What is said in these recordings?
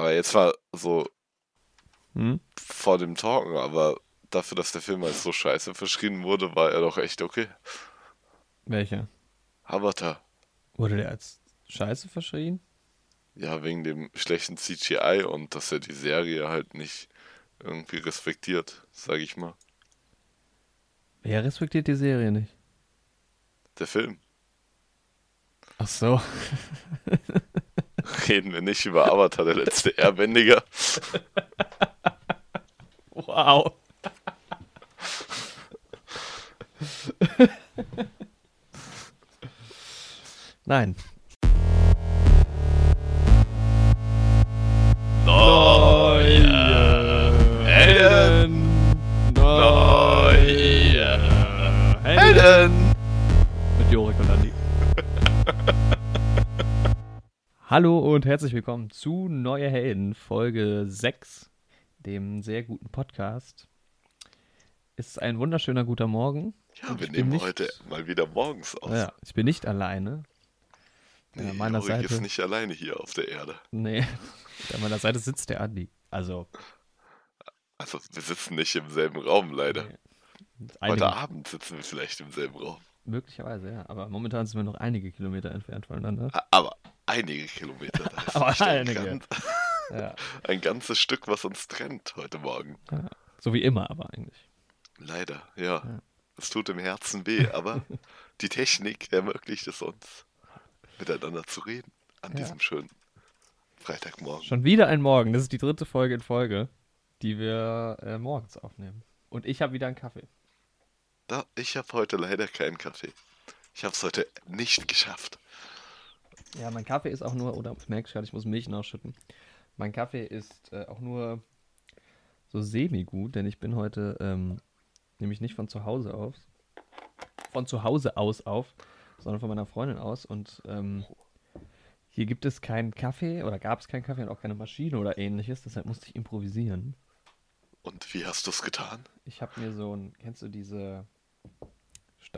Aber jetzt war so Hm? vor dem Talken, aber dafür, dass der Film als so scheiße verschrien wurde, war er doch echt okay. Welcher? Avatar. Wurde der als Scheiße verschrien? Ja, wegen dem schlechten CGI und dass er die Serie halt nicht irgendwie respektiert, sag ich mal. Wer respektiert die Serie nicht? Der Film. Ach so. Reden wir nicht über Avatar, der letzte Airbändiger. Wow. Nein. Hallo und herzlich willkommen zu Neue Helden, Folge 6, dem sehr guten Podcast. Es ist ein wunderschöner guter Morgen. Ja, wir nehmen nicht- heute mal wieder morgens auf. Ja, ich bin nicht alleine. nee, an meiner Seite- ist nicht alleine hier auf der Erde. Nee, an meiner Seite sitzt der Andi. Also, Also, wir sitzen nicht im selben Raum, leider. nee. Heute Abend sitzen wir vielleicht im selben Raum. Möglicherweise, ja. Aber momentan sind wir noch einige Kilometer entfernt voneinander. Aber einige Kilometer. Aber einige. Ja. ein ganzes Stück, was uns trennt heute Morgen. So wie immer, aber eigentlich. Leider, ja. Ja. Es tut im Herzen weh, aber die Technik ermöglicht es uns, miteinander zu reden an Ja. diesem schönen Freitagmorgen. Schon wieder ein Morgen. Das ist die dritte Folge in Folge, die wir äh, morgens aufnehmen. Und ich habe wieder einen Kaffee. Da, ich habe heute leider keinen Kaffee. Ich habe es heute nicht geschafft. Ja, mein Kaffee ist auch nur, oder ich merke gerade, ich muss Milch nachschütten. Mein Kaffee ist äh, auch nur so semi-gut, denn ich bin heute ähm, nämlich nicht von zu Hause aus, von zu Hause aus auf, sondern von meiner Freundin aus. Und ähm, hier gibt es keinen Kaffee oder gab es keinen Kaffee und auch keine Maschine oder ähnliches, deshalb musste ich improvisieren. Und wie hast du es getan? Ich habe mir so ein, kennst du diese,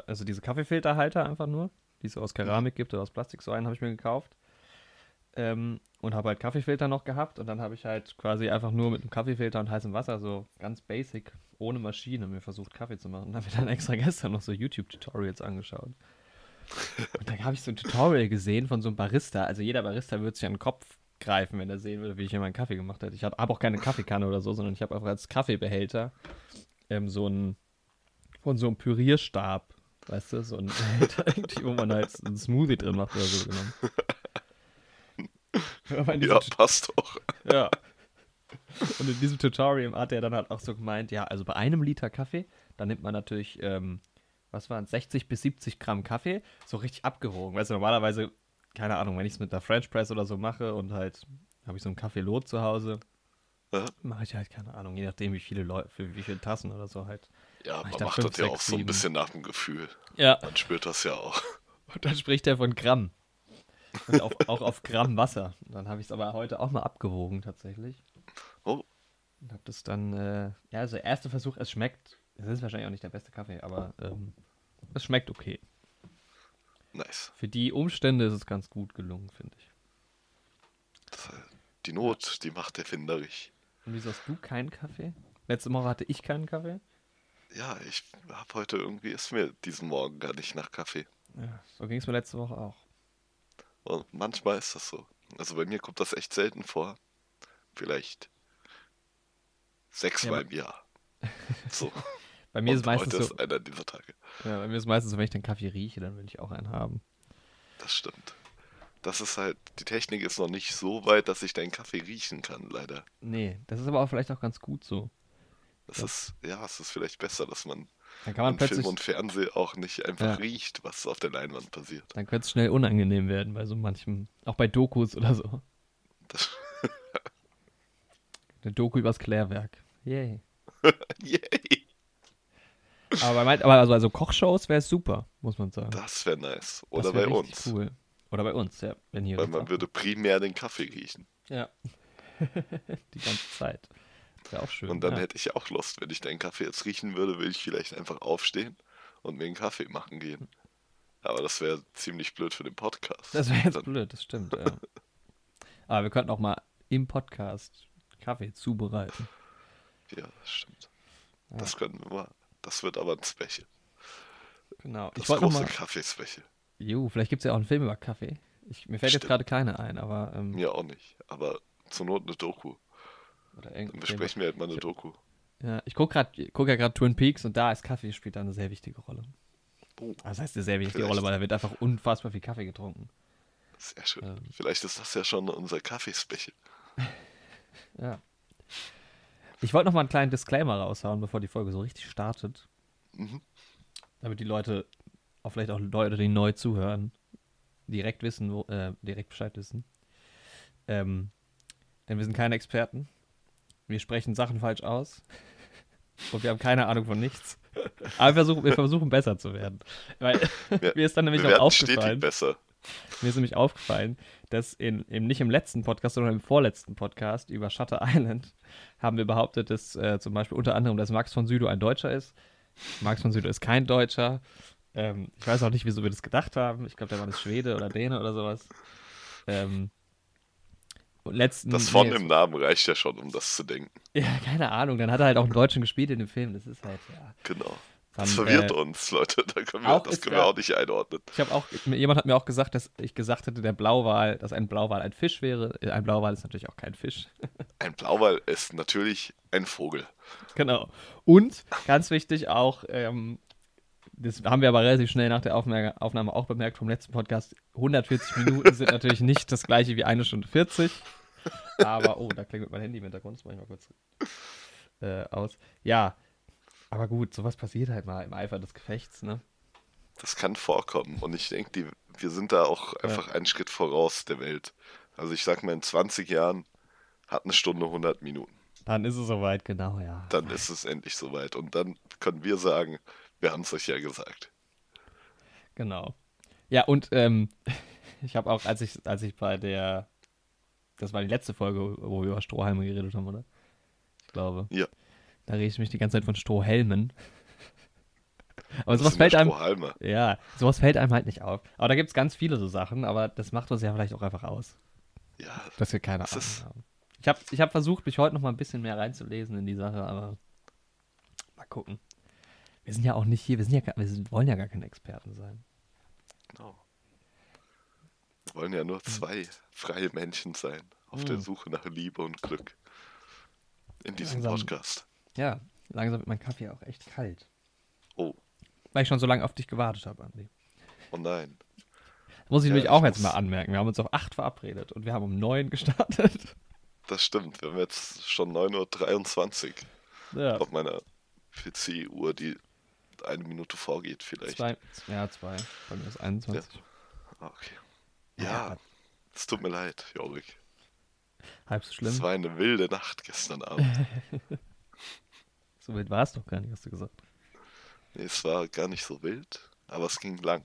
also diese Kaffeefilterhalter einfach nur, die es aus Keramik gibt oder aus Plastik, so einen habe ich mir gekauft. Ähm, und habe halt Kaffeefilter noch gehabt und dann habe ich halt quasi einfach nur mit einem Kaffeefilter und heißem Wasser so ganz basic, ohne Maschine, mir versucht Kaffee zu machen. Und habe mir dann extra gestern noch so YouTube-Tutorials angeschaut. Und dann habe ich so ein Tutorial gesehen von so einem Barista. Also jeder Barista würde sich an den Kopf greifen, wenn er sehen würde, wie ich hier meinen Kaffee gemacht hätte. Ich habe auch keine Kaffeekanne oder so, sondern ich habe einfach als Kaffeebehälter ähm, so einen von so einem Pürierstab, weißt du, so ein wo man halt einen Smoothie drin macht oder so genommen. Ja, passt doch. ja. Und in diesem Tutorial hat er dann halt auch so gemeint, ja, also bei einem Liter Kaffee, da nimmt man natürlich, ähm, was waren 60 bis 70 Gramm Kaffee, so richtig abgewogen. Weißt du, normalerweise, keine Ahnung, wenn ich es mit der French Press oder so mache und halt habe ich so einen Kaffee Lot zu Hause, Ja. mache ich halt, keine Ahnung, je nachdem, wie viele Leute, für wie viele Tassen oder so halt. Ja, man dachte macht das ja auch sechs, so ein bisschen nach dem Gefühl. Ja. Man spürt das ja auch. Und dann spricht er von Gramm. Und auf, auch auf Gramm Wasser. Dann habe ich es aber heute auch mal abgewogen tatsächlich. Oh, Und habe das dann, äh, ja, also erster Versuch, es schmeckt. Es ist wahrscheinlich auch nicht der beste Kaffee, aber ähm, es schmeckt okay. nice. Für die Umstände ist es ganz gut gelungen, finde ich. Das, äh, die Not, die macht erfinderisch. Und wieso hast du keinen Kaffee? Letzte Woche hatte ich keinen Kaffee. Ja, ich habe heute irgendwie, ist mir diesen Morgen gar nicht nach Kaffee. Ja, so ging es mir letzte Woche auch. Und manchmal ist das so. Also bei mir kommt das echt selten vor. Vielleicht sechsmal Ja, im Jahr. So. Bei mir ist Und meistens heute so, ist einer dieser Tage. ja, bei mir ist meistens so, wenn ich den Kaffee rieche, dann will ich auch einen haben. Das stimmt. Das ist halt, die Technik ist noch nicht so weit, dass ich deinen Kaffee riechen kann, leider. Nee, das ist aber auch vielleicht auch ganz gut so. Das Ja. ist, ja, es ist vielleicht besser, dass man Dann kann man plötzlich, Film und Fernsehen auch nicht einfach Ja. riecht, was auf der Leinwand passiert. dann könnte es schnell unangenehm werden bei so manchem, auch bei Dokus oder so. Das, Eine Doku übers Klärwerk. Yay. yay, Aber, bei mein, aber also, also Kochshows wäre es super, muss man sagen. das wäre nice. Oder wär bei uns. Cool. Oder bei uns, ja. Wenn hier Weil man würde primär den Kaffee riechen. Ja. Die ganze Zeit. Wäre auch schön. Und dann ja. hätte ich auch Lust, wenn ich deinen Kaffee jetzt riechen würde, würde ich vielleicht einfach aufstehen und mir einen Kaffee machen gehen. Aber das wäre ziemlich blöd für den Podcast. Das wäre jetzt Dann- blöd, das stimmt, ja. Aber wir könnten auch mal im Podcast Kaffee zubereiten. Ja, das stimmt. Ja. Das können wir mal. Das wird aber ein Special. Genau. Das ich große Kaffee-Special. Jo, vielleicht gibt es ja auch einen Film über Kaffee. Ich, mir fällt stimmt. jetzt gerade keiner ein, aber. Ähm, mir auch nicht. Aber zur Not eine Doku. Oder Dann besprechen wir halt mal eine Doku. Ja, ich gucke guck ja gerade Twin Peaks und da ist Kaffee spielt da eine sehr wichtige Rolle. Oh, das heißt eine sehr wichtige. Rolle, weil da wird einfach unfassbar viel Kaffee getrunken. Sehr schön. Ähm, Vielleicht ist das ja schon unser Kaffeespecial. ja. Ich wollte noch mal einen kleinen Disclaimer raushauen, bevor die Folge so richtig startet. Mhm. Damit die Leute, auch vielleicht auch Leute, die neu zuhören, direkt wissen, wo, äh, direkt Bescheid wissen. Ähm, denn wir sind keine Experten. Wir sprechen Sachen falsch aus. Und wir haben keine Ahnung von nichts. Aber wir versuchen, wir versuchen besser zu werden. Weil ja, mir ist dann nämlich auch aufgefallen. Besser. Mir ist nämlich aufgefallen, dass in, in, nicht im letzten Podcast, sondern im vorletzten Podcast über Shutter Island haben wir behauptet, dass äh, zum Beispiel unter anderem, dass Max von Südow ein Deutscher ist. Max von Südow ist kein Deutscher. Ähm, ich weiß auch nicht, wieso wir das gedacht haben. Ich glaube, der war das Schwede oder Däne oder sowas. Ähm, letzten, das von nee, im Namen reicht ja schon, um das zu denken. Ja, keine Ahnung. Dann hat er halt auch einen Deutschen gespielt in dem Film. Das ist halt, ja. Genau. Dann, das verwirrt äh, uns, Leute. Da können wir, das können wir auch nicht einordnen. Ich habe auch, jemand hat mir auch gesagt, dass ich gesagt hätte, der Blauwal, dass ein Blauwal ein Fisch wäre. Ein Blauwal ist natürlich auch kein Fisch. Ein Blauwal ist natürlich ein Vogel. Genau. Und ganz wichtig auch, ähm, das haben wir aber relativ schnell nach der Aufnahme auch bemerkt vom letzten Podcast. 140 Minuten sind natürlich nicht das gleiche wie eine Stunde 40. Aber, oh, da klingelt mein Handy im Hintergrund. Das mache ich mal kurz äh, aus. Ja, aber gut, sowas passiert halt mal im Eifer des Gefechts, ne? Das kann vorkommen. Und ich denke, wir sind da auch einfach ja. einen Schritt voraus der Welt. Also ich sag mal, in 20 Jahren hat eine Stunde 100 Minuten. Dann ist es soweit, genau, ja. Dann ist es endlich soweit. Und dann können wir sagen, wir haben es euch ja gesagt. Genau. Ja, und ähm, ich habe auch, als ich, als ich bei der, das war die letzte Folge, wo wir über Strohhalme geredet haben, oder? Ich glaube. Ja. Da rede ich mich die ganze Zeit von Strohhelmen. Aber sowas fällt einem. Ja, sowas fällt einem halt nicht auf. Aber da gibt es ganz viele so Sachen, aber das macht uns ja vielleicht auch einfach aus. Ja. Dass wir keine Ahnung haben. Ich habe ich hab versucht, mich heute noch mal ein bisschen mehr reinzulesen in die Sache, aber mal gucken. Wir sind ja auch nicht hier, wir, sind ja, wir sind, wollen ja gar keine Experten sein. Genau. Wir wollen ja nur hm. zwei freie Menschen sein, auf mhm. der hm. Suche nach Liebe und Glück. In diesem langsam, Podcast. Ja, langsam wird mein Kaffee auch echt kalt. Oh. Weil ich schon so lange auf dich gewartet habe, Andi. Oh nein. Muss ich ja, nämlich auch jetzt mal anmerken. Wir haben uns auf 8 verabredet und wir haben um 9 gestartet. Das stimmt. Wir haben jetzt schon 9.23 Uhr ja. auf meiner PC-Uhr, die eine Minute vorgeht vielleicht. Zwei, ja, zwei. Bei mir ist 21. Ja. Ah, okay. Ja, es tut mir leid, Jorik. Halb so schlimm. Es war eine wilde Nacht gestern Abend. so wild war es doch gar nicht, hast du gesagt. Nee, es war gar nicht so wild, aber es ging lang.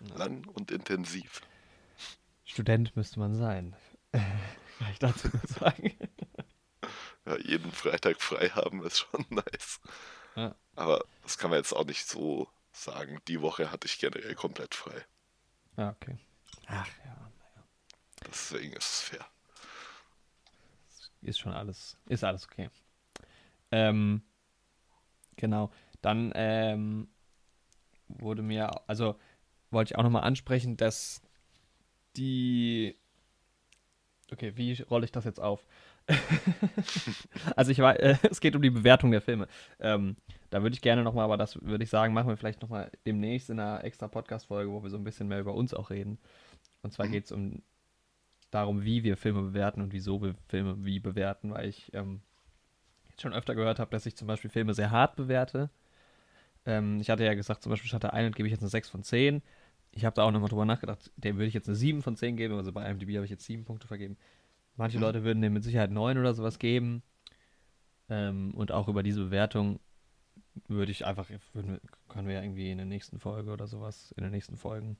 Ja. Lang und intensiv. Student müsste man sein. Kann ich dazu sagen. ja, jeden Freitag frei haben ist schon nice. Ja. Aber das kann man jetzt auch nicht so sagen. Die Woche hatte ich generell komplett frei. Ja, okay. Ach ja, naja. Deswegen ist es fair. Ist schon alles, ist alles okay. Ähm, genau. Dann ähm, wurde mir, also wollte ich auch nochmal ansprechen, dass die. Okay, wie rolle ich das jetzt auf? also ich weiß, äh, es geht um die Bewertung der Filme. Ähm, da würde ich gerne nochmal, aber das würde ich sagen, machen wir vielleicht nochmal demnächst in einer extra Podcast-Folge, wo wir so ein bisschen mehr über uns auch reden. Und zwar mhm. geht es um darum, wie wir Filme bewerten und wieso wir Filme wie bewerten, weil ich ähm, jetzt schon öfter gehört habe, dass ich zum Beispiel Filme sehr hart bewerte. Ähm, ich hatte ja gesagt, zum Beispiel Shutter Island gebe ich jetzt eine 6 von 10. Ich habe da auch nochmal drüber nachgedacht, dem würde ich jetzt eine 7 von 10 geben, also bei IMDb habe ich jetzt 7 Punkte vergeben. Manche. Leute würden dem mit Sicherheit 9 oder sowas geben. Ähm, und auch über diese Bewertung würde ich einfach, würden, können wir ja irgendwie in der nächsten Folge oder sowas, in den nächsten Folgen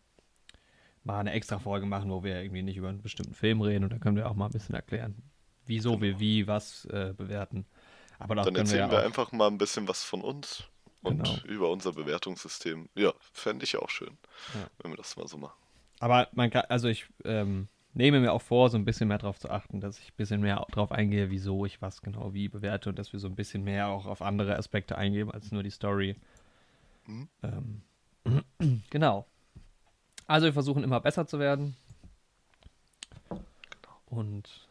mal eine extra Folge machen, wo wir irgendwie nicht über einen bestimmten Film reden und dann können wir auch mal ein bisschen erklären, wieso genau. wir wie was äh, bewerten. Aber dann erzählen wir, wir einfach mal ein bisschen was von uns und genau. über unser Bewertungssystem. Ja, fände ich auch schön, ja. wenn wir das mal so machen. Aber man kann, also ich ähm, nehme mir auch vor, so ein bisschen mehr darauf zu achten, dass ich ein bisschen mehr darauf eingehe, wieso ich was genau wie bewerte und dass wir so ein bisschen mehr auch auf andere Aspekte eingehen als nur die Story. Mhm. Ähm, genau. Also wir versuchen immer besser zu werden. Und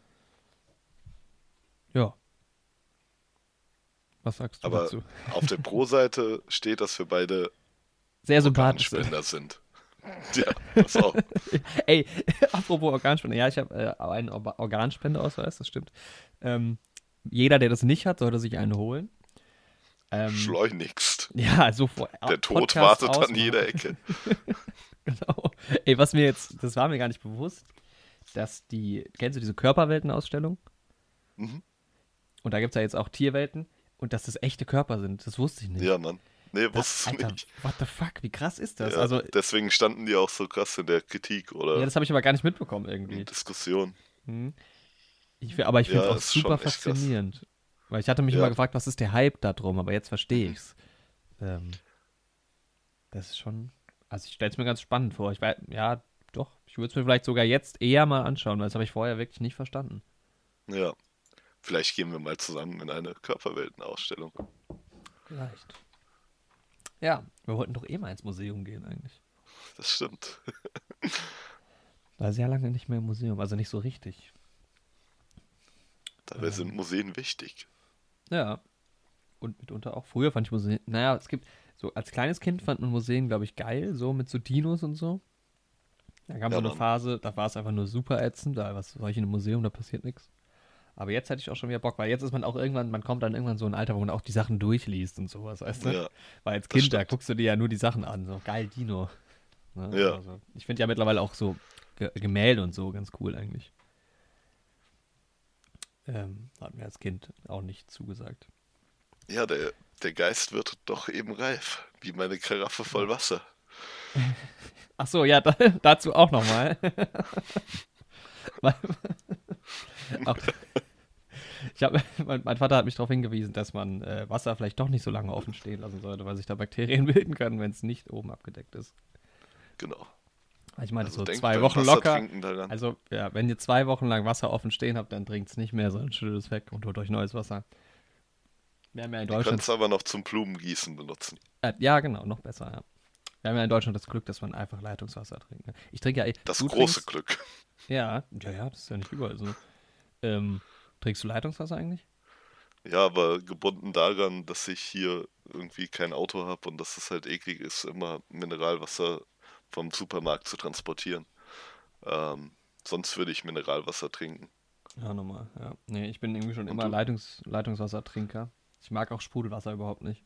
ja. Was sagst du Aber dazu? auf der Pro-Seite steht, dass wir beide sehr sympathisch sind. Ja, auch. Ey, apropos Organspende. Ja, ich habe äh, einen Or Organspendeausweis, das stimmt. Ähm, jeder, der das nicht hat, sollte sich einen holen. Ähm, Schleunigst. Ja, so vor. Der Tod wartet ausmachen. an jeder Ecke. genau. Ey, was mir jetzt, das war mir gar nicht bewusst, dass die, kennst du diese Körperweltenausstellung? Mhm. Und da gibt es ja jetzt auch Tierwelten und dass das echte Körper sind. Das wusste ich nicht. Ja, Mann. Nee, wusste ich nicht. What the fuck, wie krass ist das? Ja, also, deswegen standen die auch so krass in der Kritik, oder? Ja, das habe ich aber gar nicht mitbekommen irgendwie. Diskussion. Hm. Ich, aber ich finde es ja, auch super faszinierend. Weil ich hatte mich ja. immer gefragt, was ist der Hype da drum, aber jetzt verstehe ich's. Ähm, das ist schon. Also ich stelle es mir ganz spannend vor. Ich weiß, ja, doch, ich würde es mir vielleicht sogar jetzt eher mal anschauen, weil das habe ich vorher wirklich nicht verstanden. Ja. Vielleicht gehen wir mal zusammen in eine Körperweltenausstellung. Vielleicht. Ja, wir wollten doch eh mal ins Museum gehen eigentlich. Das stimmt. War sehr lange nicht mehr im Museum, also nicht so richtig. Dabei ähm, sind Museen wichtig. Ja. Und mitunter auch. Früher fand ich Museen. Naja, es gibt. So, als kleines Kind fand man Museen, glaube ich, geil, so mit so Dinos und so. Da gab es ja, so eine Phase, da war es einfach nur super ätzend, da was soll ich in einem Museum, da passiert nichts. Aber jetzt hätte ich auch schon wieder Bock, weil jetzt ist man auch irgendwann, man kommt dann irgendwann so ein Alter, wo man auch die Sachen durchliest und sowas, weißt du? Ja, weil als Kind, da guckst du dir ja nur die Sachen an, so geil Dino. Ne? Ja. Also, ich finde ja mittlerweile auch so Gemälde und so ganz cool eigentlich. Ähm, hat mir als Kind auch nicht zugesagt. Ja, der, der Geist wird doch eben reif, wie meine Karaffe voll Wasser. Ach so, ja, da, dazu auch nochmal. auch, ich hab, mein, mein, Vater hat mich darauf hingewiesen, dass man äh, Wasser vielleicht doch nicht so lange offen stehen lassen sollte, weil sich da Bakterien bilden können, wenn es nicht oben abgedeckt ist. Genau. Ich meine, also so zwei Wochen locker. Also, ja, wenn ihr zwei Wochen lang Wasser offen stehen habt, dann trinkt es nicht mehr, sondern schüttet es weg und holt euch neues Wasser. Wir haben ja in Deutschland. es aber noch zum Blumengießen benutzen. Äh, ja, genau, noch besser, ja. Wir haben ja in Deutschland das Glück, dass man einfach Leitungswasser trinkt. Ne? Ich trinke ja. eh. Das große trinkst, Glück. Ja, ja, ja, das ist ja nicht überall so. Ähm, trinkst du Leitungswasser eigentlich? Ja, aber gebunden daran, dass ich hier irgendwie kein Auto habe und dass es halt eklig ist, immer Mineralwasser vom Supermarkt zu transportieren. Ähm, sonst würde ich Mineralwasser trinken. Ja, normal, ja. Nee, ich bin irgendwie schon und immer Leitungs Leitungswassertrinker. Ich mag auch Sprudelwasser überhaupt nicht.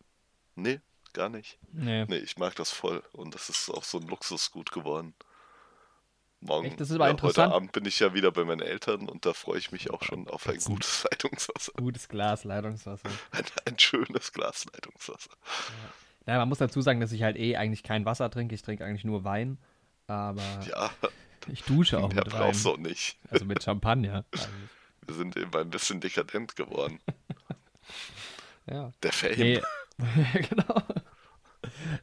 Nee, gar nicht. Nee. Nee, ich mag das voll und das ist auch so ein Luxusgut geworden. Morgen, Echt, das ist aber ja, interessant. heute Abend bin ich ja wieder bei meinen Eltern und da freue ich mich auch schon auf ein gutes Leitungswasser. Gutes Glas Leitungswasser. Ein, ein schönes Glas Leitungswasser. Ja. ja. man muss dazu sagen, dass ich halt eh eigentlich kein Wasser trinke. Ich trinke eigentlich nur Wein. Aber ja, ich dusche auch mit Wein. brauchst du nicht. Also mit Champagner. Eigentlich. Wir sind eben ein bisschen dekadent geworden. ja. Der Fame. Nee, genau.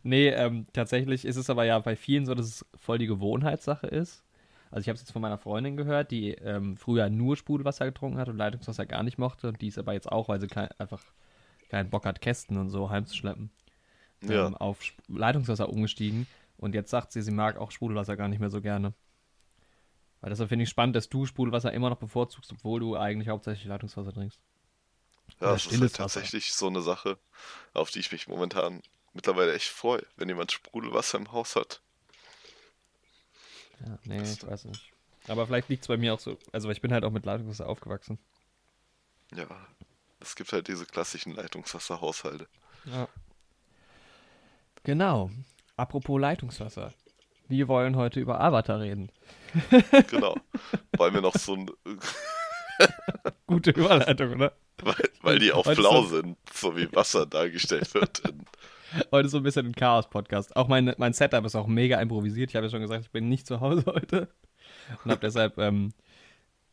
Nee, ähm, tatsächlich ist es aber ja bei vielen so, dass es voll die Gewohnheitssache ist. Also ich habe es jetzt von meiner Freundin gehört, die ähm, früher nur Sprudelwasser getrunken hat und Leitungswasser gar nicht mochte. Und die ist aber jetzt auch, weil sie kein, einfach keinen Bock hat, Kästen und so heimzuschleppen, ja. ähm, auf Leitungswasser umgestiegen. Und jetzt sagt sie, sie mag auch Sprudelwasser gar nicht mehr so gerne. Weil deshalb finde ich spannend, dass du Sprudelwasser immer noch bevorzugst, obwohl du eigentlich hauptsächlich Leitungswasser trinkst. Ja, das ist halt tatsächlich so eine Sache, auf die ich mich momentan mittlerweile echt freue, wenn jemand Sprudelwasser im Haus hat. Ja, nee, ich weiß nicht. Aber vielleicht liegt es bei mir auch so. Also, ich bin halt auch mit Leitungswasser aufgewachsen. Ja, es gibt halt diese klassischen Leitungswasserhaushalte. Ja. Genau. Apropos Leitungswasser. Wir wollen heute über Avatar reden. genau. Weil wir noch so ein. Gute Überleitung, oder? Weil, weil die auch blau sind, so wie Wasser dargestellt wird in heute so ein bisschen ein Chaos-Podcast. Auch mein, mein Setup ist auch mega improvisiert. Ich habe ja schon gesagt, ich bin nicht zu Hause heute und habe deshalb ähm,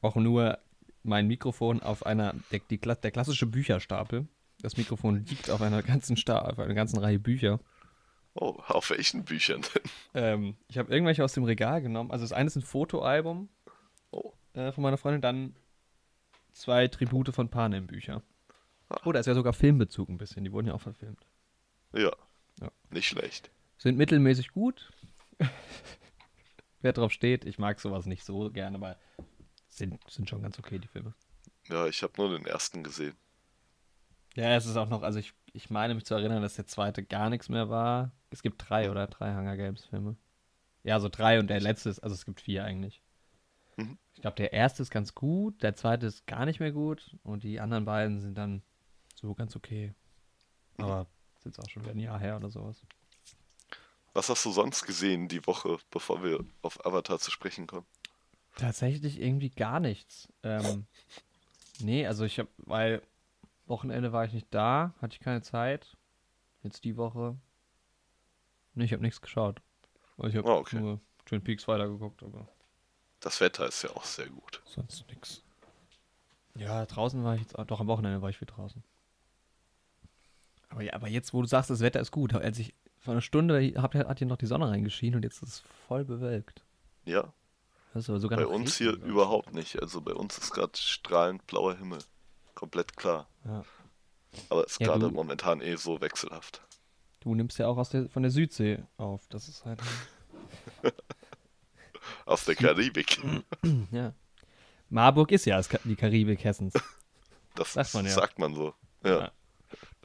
auch nur mein Mikrofon auf einer, der, die, der klassische Bücherstapel. Das Mikrofon liegt auf einer ganzen Sta auf einer ganzen Reihe Bücher. Oh, auf welchen Büchern denn? Ähm, ich habe irgendwelche aus dem Regal genommen. Also das eine ist ein Fotoalbum. Oh. äh, von meiner Freundin. Dann zwei Tribute von Panem Bücher. Ah. Oh, da ist ja sogar Filmbezug ein bisschen. Die wurden ja auch verfilmt. Ja. Ja. Nicht schlecht. Sind mittelmäßig gut. Wer drauf steht, ich mag sowas nicht so gerne, aber sind, sind schon ganz okay, die Filme. Ja, ich habe nur den ersten gesehen. Ja, es ist auch noch, also ich, ich meine mich zu erinnern, dass der zweite gar nichts mehr war. Es gibt drei oder drei Hunger Games Filme. Ja, so drei und der letzte ist, also es gibt vier eigentlich. Mhm. Ich glaube, der erste ist ganz gut, der zweite ist gar nicht mehr gut und die anderen beiden sind dann so ganz okay. Aber ist jetzt auch schon wieder ein Jahr her oder sowas. Was hast du sonst gesehen die Woche, bevor wir auf Avatar zu sprechen kommen? Tatsächlich irgendwie gar nichts. Ähm, nee, also ich habe, weil Wochenende war ich nicht da, hatte ich keine Zeit. Jetzt die Woche. Nee, ich habe nichts geschaut. Also ich habe Ah, okay. nur Twin Peaks weitergeguckt, aber Das Wetter ist ja auch sehr gut. sonst nichts. Ja, draußen war ich jetzt, auch- doch am Wochenende war ich viel draußen. Aber ja, aber jetzt, wo du sagst, das Wetter ist gut, als ich vor einer Stunde hab, hat hier noch die Sonne reingeschienen und jetzt ist es voll bewölkt. Ja, aber sogar bei uns hier ich. überhaupt nicht. Also bei uns ist gerade strahlend blauer Himmel. Komplett klar. Ja. Aber ist Ja, gerade momentan eh so wechselhaft. Du nimmst ja auch aus der, von der Südsee auf. Das ist halt. Aus der Karibik. ja. Marburg ist ja die Karibik Hessens. Das Sagt man ja. sagt man so. Ja. Ja.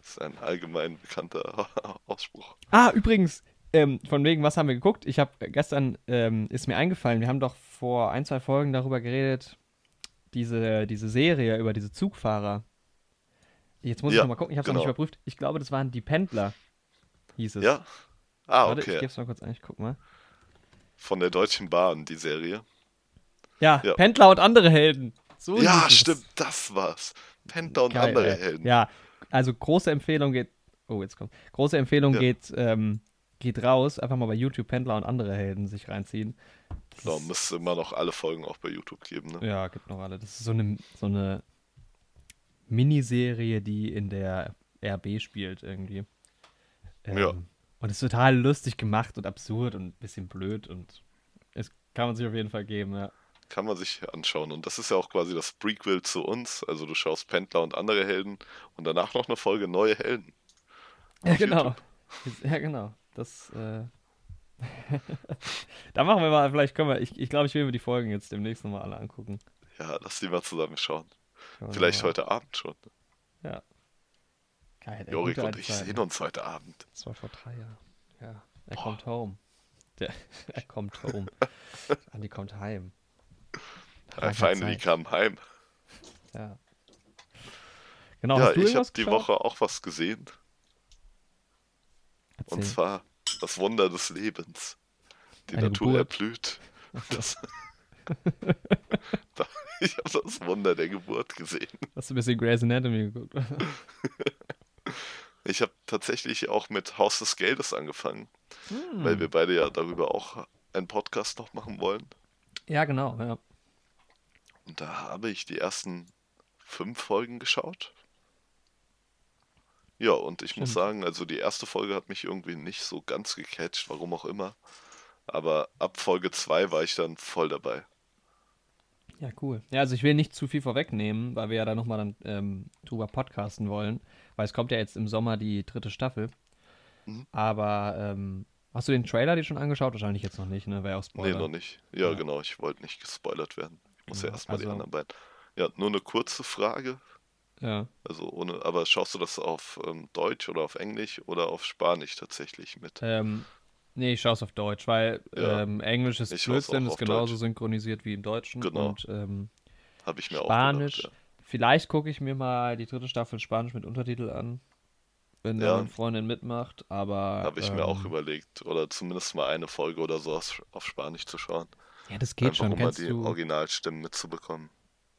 Das ist ein allgemein bekannter Ausspruch. Ah, übrigens, ähm, von wegen, was haben wir geguckt? Ich habe gestern, ähm, ist mir eingefallen, wir haben doch vor ein, zwei Folgen darüber geredet, diese, diese Serie über diese Zugfahrer. Jetzt muss ich Ja, nochmal gucken, ich habe es noch genau. nicht überprüft. Ich glaube, das waren die Pendler, hieß es. Ja? Ah, Warte, ich okay. gebe es mal kurz ein, ich guck mal. Von der Deutschen Bahn, die Serie. Ja, Ja. Pendler und andere Helden. So Ja, stimmt, das war's. Penta und Geil, andere. Helden. Ja, also große Empfehlung geht. Oh, jetzt kommt. Große Empfehlung Ja. geht, ähm, geht raus. Einfach mal bei YouTube Pendler und andere Helden sich reinziehen. Das Genau, müsste immer noch alle Folgen auch bei YouTube geben, ne? ja, gibt noch alle. Das ist so eine, so eine Miniserie, die in der RB spielt irgendwie. Ähm, Ja. Und ist total lustig gemacht und absurd und ein bisschen blöd und es kann man sich auf jeden Fall geben, ja. Kann man sich anschauen. Und das ist ja auch quasi das Prequel zu uns. Also du schaust Pendler und andere Helden und danach noch eine Folge neue Helden. Ja, genau. YouTube. Ja, genau. Das, äh. da machen wir mal, vielleicht können wir, ich, ich glaube, ich will mir die Folgen jetzt demnächst nochmal alle angucken. Ja, lass die mal zusammen schauen. Wir Vielleicht heute Abend schon. Ja. Geil, ey, Jorik und ich sehen Zeiten. uns heute Abend. Das war vor drei Jahren. Ja. Er Boah. kommt home. Der, er kommt home. Andi kommt heim. I finally Zeit. come heim. Ja. Genau, ja, ich habe die? Woche auch was gesehen. Und Erzähl. zwar das Wunder des Lebens. Die Eine Natur Geburt. erblüht. Das, Da- ich habe das Wunder der Geburt gesehen. Hast du ein bisschen Grey's Anatomy geguckt? Ich habe tatsächlich auch mit Haus des Geldes angefangen, Hm. weil wir beide ja darüber auch einen Podcast noch machen wollen. Ja, genau. Ja. Und da habe ich die ersten fünf Folgen geschaut. Ja, und ich muss Stimmt. sagen, also die erste Folge hat mich irgendwie nicht so ganz gecatcht, warum auch immer. Aber ab Folge 2 war ich dann voll dabei. Ja, cool. Ja, also ich will nicht zu viel vorwegnehmen, weil wir ja da nochmal dann ähm, drüber podcasten wollen, weil es kommt ja jetzt im Sommer die dritte Staffel. Mhm. Aber ähm, hast du den Trailer dir schon angeschaut? Wahrscheinlich jetzt noch nicht, ne? Wäre auch Spoiler. Nee, noch nicht. Ja, Ja. genau, ich wollte nicht gespoilert werden. Ich muss ja Genau, erstmal die also- anderen beiden. Ja, nur eine kurze Frage. Ja. Also ohne, aber schaust du das auf ähm, Deutsch oder auf Englisch oder auf Spanisch tatsächlich mit? Ähm, nee, ich schaue es auf Deutsch, weil Ja. ähm, Englisch ist Blödsinn, ist genauso Deutsch. synchronisiert wie im Deutschen. Genau. Und ähm, Habe ich mir Spanisch. auch gedacht. Vielleicht gucke ich mir mal die dritte Staffel Spanisch mit Untertitel an, wenn da Ja. meine Freundin mitmacht. Aber Ja. Habe ich mir auch ähm, überlegt. Oder zumindest mal eine Folge oder so auf, auf Spanisch zu schauen. Ja, das geht Einfach schon. um mal Kennst die du, Originalstimmen mitzubekommen.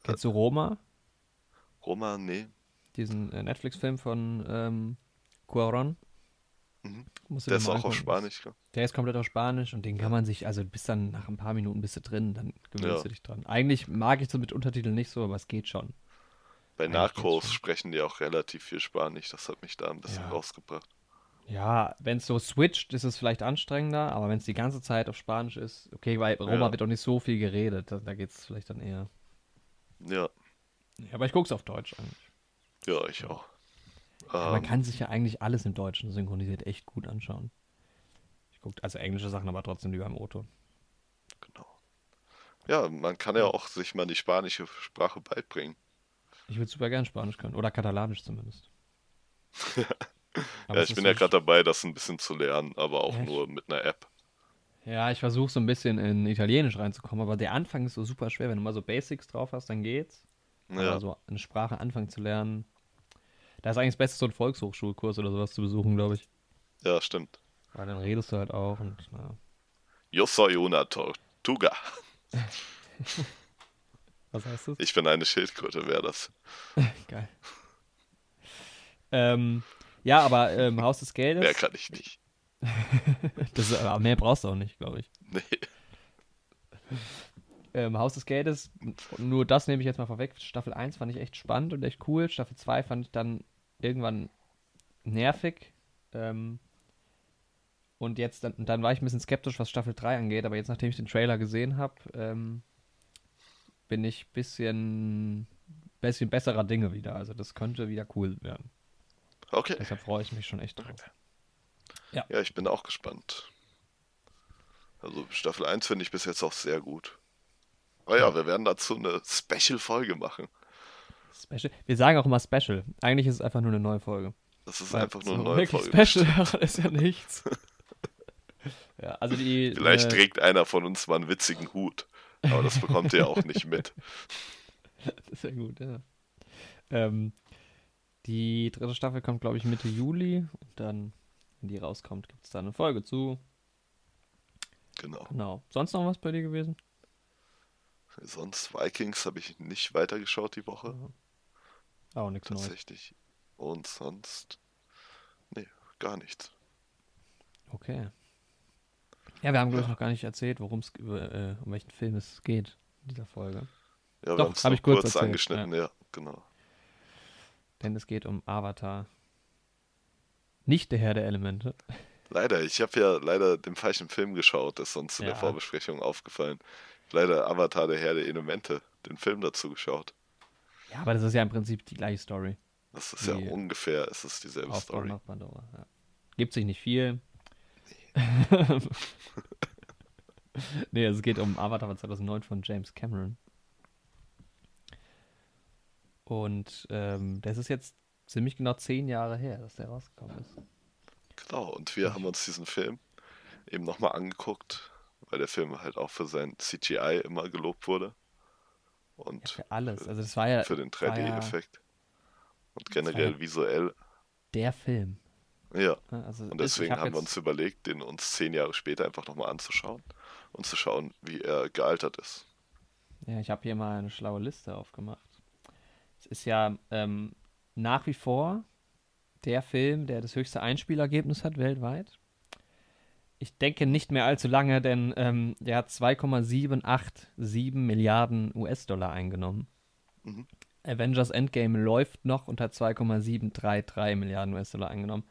kennst du Roma? Roma, nee. Diesen äh, Netflix-Film von ähm, Cuaron? Mhm. Der ist mal auch auf. Spanisch. gell? Der ist komplett auf Spanisch und den kann man sich, also bis dann nach ein paar Minuten bist du drin, dann gewöhnst Ja. du dich dran. Eigentlich mag ich das mit Untertiteln nicht so, aber es geht schon. Bei Narcos sprechen die auch relativ viel Spanisch. Das hat mich da ein bisschen Ja. rausgebracht. Ja, wenn es so switcht, ist es vielleicht anstrengender, aber wenn es die ganze Zeit auf Spanisch ist, okay, weil Roma Ja. wird auch nicht so viel geredet, da, da geht es vielleicht dann eher. Ja, aber ich gucke es auf Deutsch eigentlich. ja, ich auch. Ja, man Ähm, kann sich ja eigentlich alles im Deutschen synchronisiert echt gut anschauen. Ich gucke also englische Sachen, aber trotzdem lieber im Auto. genau. Ja, man kann ja auch sich mal die spanische Sprache beibringen. Ich würde super gern Spanisch können. Oder Katalanisch zumindest. Ja, ich bin ja gerade dabei, das ein bisschen zu lernen, aber auch Ja, nur mit einer App. Ja, ich versuche so ein bisschen in Italienisch reinzukommen, aber der Anfang ist so super schwer. Wenn du mal so Basics drauf hast, dann geht's. Ja, Aber so eine Sprache anfangen zu lernen, da ist eigentlich das Beste, so einen Volkshochschulkurs oder sowas zu besuchen, glaube ich. ja, stimmt. Weil dann redest du halt auch und na, Yo soy una tortuga. was heißt das? Ich bin eine Schildkröte, wäre das. Geil. Ähm, ja, aber ähm, Haus des Geldes, Mehr kann ich nicht. das, aber mehr brauchst du auch nicht, glaube ich. Nee. ähm, Haus des Geldes, nur das nehme ich jetzt mal vorweg. Staffel 1 fand ich echt spannend und echt cool. Staffel 2 fand ich dann irgendwann nervig. Ähm, und jetzt, dann, dann war ich ein bisschen skeptisch, was Staffel 3 angeht, aber jetzt, nachdem ich den Trailer gesehen habe, ähm, bin ich ein bisschen, bisschen besserer Dinge wieder. Also das könnte wieder cool werden. Okay. Deshalb freue ich mich schon echt drauf. Ja, ich bin auch gespannt. Also Staffel 1 finde ich bis jetzt auch sehr gut. Oh ja, wir werden dazu eine Special-Folge machen. Special. Wir sagen auch immer Special. Eigentlich ist es einfach nur eine neue Folge. Das ist Weil einfach nur eine so neue Folge. Special ist ja nichts. ja, also die. Vielleicht äh, trägt einer von uns mal einen witzigen Hut. Aber das bekommt ihr auch nicht mit. Das ist ja gut, ja. Ähm, die dritte Staffel kommt, glaube ich, Mitte Juli. Und dann, wenn die rauskommt, gibt es da eine Folge zu. Genau. Genau. Sonst noch was bei dir gewesen? Sonst Vikings habe ich nicht weitergeschaut die Woche. Auch nichts Neues. Tatsächlich. Und sonst. Nee, gar nichts. Okay. Ja, wir haben, glaube ich, Ja. noch gar nicht erzählt, worum es, äh, um welchen Film es geht in dieser Folge. Ja, wir Doch, haben es hab noch ich kurz kurz, erzählt, angeschnitten, ja. genau. Denn es geht um Avatar. Nicht der Herr der Elemente. Leider, ich habe ja leider den falschen Film geschaut, ist sonst in der Ja. Vorbesprechung aufgefallen. Leider Avatar, der Herr der Elemente, den Film dazu geschaut. Ja, aber das ist ja im Prinzip die gleiche Story. Das ist ja ungefähr, es ist dieselbe Story. Pandora. Ja. Gibt sich nicht viel. Nee, es geht um Avatar von 2009 von James Cameron. Und ähm, das ist jetzt ziemlich genau zehn Jahre her, dass der rausgekommen ist. Genau, und wir haben uns diesen Film eben nochmal angeguckt, weil der Film halt auch für sein CGI immer gelobt wurde. Ja, Und für alles. Also das war ja, für den war ja 3D-Effekt. Und ja- generell visuell. der Film. Ja, ne? Also und ist- deswegen hab haben wir uns überlegt, den uns zehn Jahre später einfach nochmal anzuschauen und zu schauen, wie er gealtert ist. Ja, ich habe hier mal eine schlaue Liste aufgemacht. Es ist ja ähm, nach wie vor der Film, der das höchste Einspielergebnis hat weltweit. Ich denke nicht mehr allzu lange, denn ähm, der hat 2,787 Milliarden US-Dollar eingenommen. Mhm. Avengers Endgame läuft noch und hat 2,733 Milliarden US-Dollar eingenommen.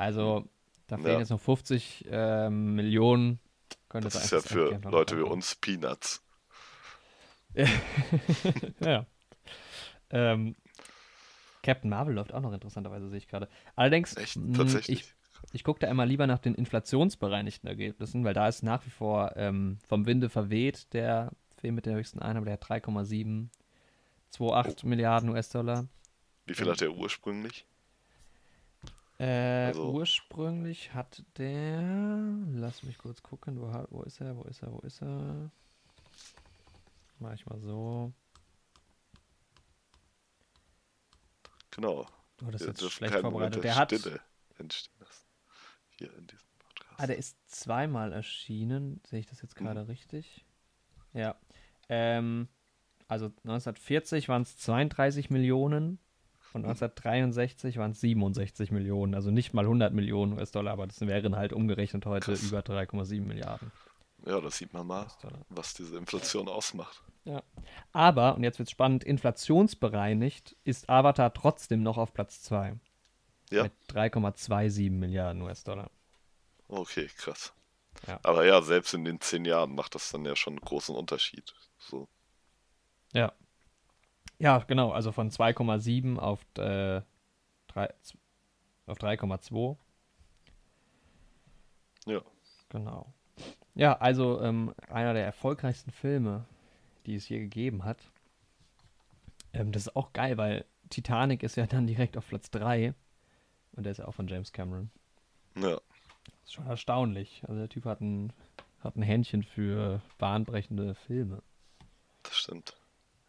Also da fehlen Ja. jetzt noch 50 ähm, Millionen. Könnte Das da ist ja für Leute wie uns Peanuts. ja. Ähm, Captain Marvel läuft auch noch interessanterweise, sehe ich gerade. Allerdings, Echt, mh, tatsächlich. ich, ich gucke da immer lieber nach den inflationsbereinigten Ergebnissen, weil da ist nach wie vor ähm, vom Winde verweht der Film mit der höchsten Einnahme, der hat 3,728 Oh. Milliarden US-Dollar. Wie viel hat er ursprünglich? Äh, Also- ursprünglich hat der, lass mich kurz gucken, wo, wo ist er, wo ist er, wo ist er? Mach ich mal so. Genau. Du hattest Wir jetzt schlecht vorbereitet. der hat. Hier in diesem Podcast. Ah, der ist zweimal erschienen. Sehe ich das jetzt gerade richtig? Ja. Ähm, also 1940 waren es 32 Millionen und 1963 waren es 67 Millionen. Also nicht mal 100 Millionen US-Dollar, aber das wären halt umgerechnet heute Krass. über 3,7 Milliarden Ja, da sieht man mal, was diese Inflation ausmacht. Aber, und jetzt wird spannend, inflationsbereinigt ist Avatar trotzdem noch auf Platz 2. Ja. Mit 3,27 Milliarden US-Dollar. Okay, krass. Ja. Aber ja, selbst in den zehn Jahren macht das dann ja schon einen großen Unterschied. So. Ja. Ja, genau. Also von 2,7 auf, äh, auf 3,2. Ja. Genau. Ja, also ähm, einer der erfolgreichsten Filme, die es je gegeben hat. Ähm, das ist auch geil, weil Titanic ist ja dann direkt auf Platz 3. Und der ist ja auch von James Cameron. Ja. Das ist schon erstaunlich. Also der Typ hat ein, hat ein Händchen für bahnbrechende Filme. Das stimmt.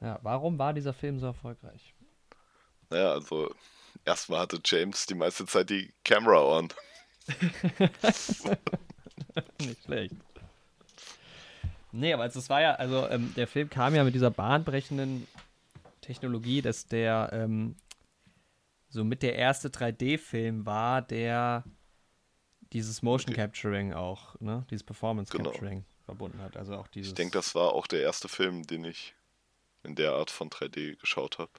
Ja, warum war dieser Film so erfolgreich? Naja, also erstmal hatte James die meiste Zeit die Camera on. Nicht schlecht. Nee, aber es war ja, also ähm, der Film kam ja mit dieser bahnbrechenden Technologie, dass der ähm, so mit der erste 3D-Film war, der dieses Motion Okay. Capturing auch, ne, dieses Performance Genau. Capturing verbunden hat. Also auch dieses. Ich denke, das war auch der erste Film, den ich in der Art von 3D geschaut habe.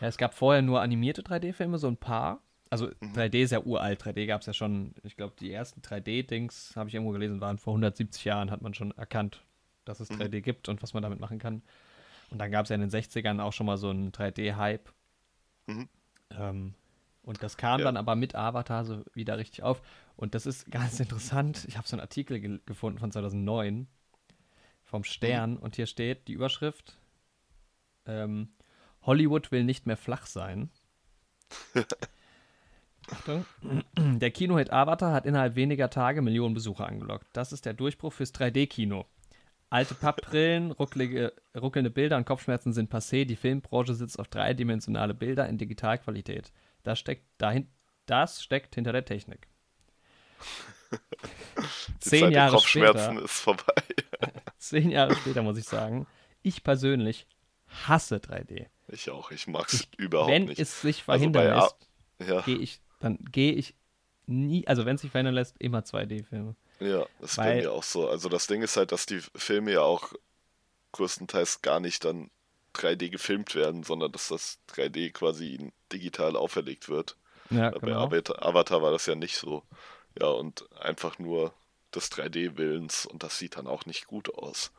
Ja, es gab vorher nur animierte 3D-Filme, so ein paar. Also Mhm. 3D ist ja uralt. 3D gab es ja schon, ich glaube, die ersten 3D-Dings, habe ich irgendwo gelesen, waren vor 170 Jahren, hat man schon erkannt, dass es Mhm. 3D gibt und was man damit machen kann. Und dann gab es ja in den 60ern auch schon mal so einen 3D-Hype. Mhm. Ähm, und das kam Ja. dann aber mit Avatar so wieder richtig auf. Und das ist ganz interessant. Ich habe so einen Artikel ge gefunden von 2009 vom Stern und hier steht die Überschrift: ähm, Hollywood will nicht mehr flach sein. Achtung. Der Kinohit Avatar hat innerhalb weniger Tage Millionen Besucher angelockt. Das ist der Durchbruch fürs 3D-Kino. Alte Pappbrillen, ruckelige, ruckelnde Bilder und Kopfschmerzen sind passé. Die Filmbranche sitzt auf dreidimensionale Bilder in Digitalqualität. Das steckt, dahin, das steckt hinter der Technik. Die Zehn Zeit Jahre Kopfschmerzen später, ist vorbei. zehn Jahre später muss ich sagen, ich persönlich hasse 3D. Ich auch. Ich mag es überhaupt Wenn nicht. es sich Also verhindern bei A- lässt, ja, gehe ich, dann gehe ich nie, also wenn es sich verhindern lässt, immer 2D-Filme. ja, das ist bei weil- mir auch so. Also das Ding ist halt, dass die Filme ja auch größtenteils gar nicht dann 3D gefilmt werden, sondern dass das 3D quasi digital auferlegt wird. Ja, Bei genau. Avatar, Avatar war das ja nicht so. Ja, und einfach nur des 3D-Willens und das sieht dann auch nicht gut aus.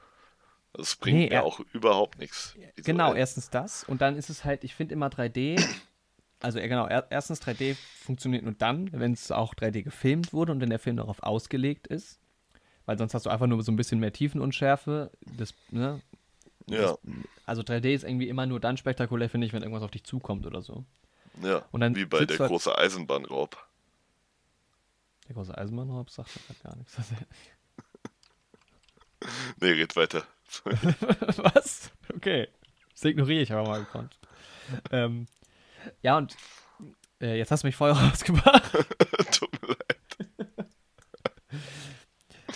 Das bringt Nee, mir er- auch überhaupt nichts. Genau, visuell. erstens das und dann ist es halt, ich finde immer 3D, also ja, genau, er, erstens 3D funktioniert nur dann, wenn es auch 3D gefilmt wurde und wenn der Film darauf ausgelegt ist, weil sonst hast du einfach nur so ein bisschen mehr Tiefenunschärfe, das, ne? Ja, Also 3D ist irgendwie immer nur dann spektakulär, finde ich, wenn irgendwas auf dich zukommt oder so. ja. Und dann Wie bei der halt- große Eisenbahnraub. Der große Eisenbahnraub sagt mir gar nichts. Nee, red weiter. Was? Okay. Das ignoriere ich aber mal gekonnt. ähm, ja, und äh, jetzt hast du mich voll rausgebracht. Tut mir leid.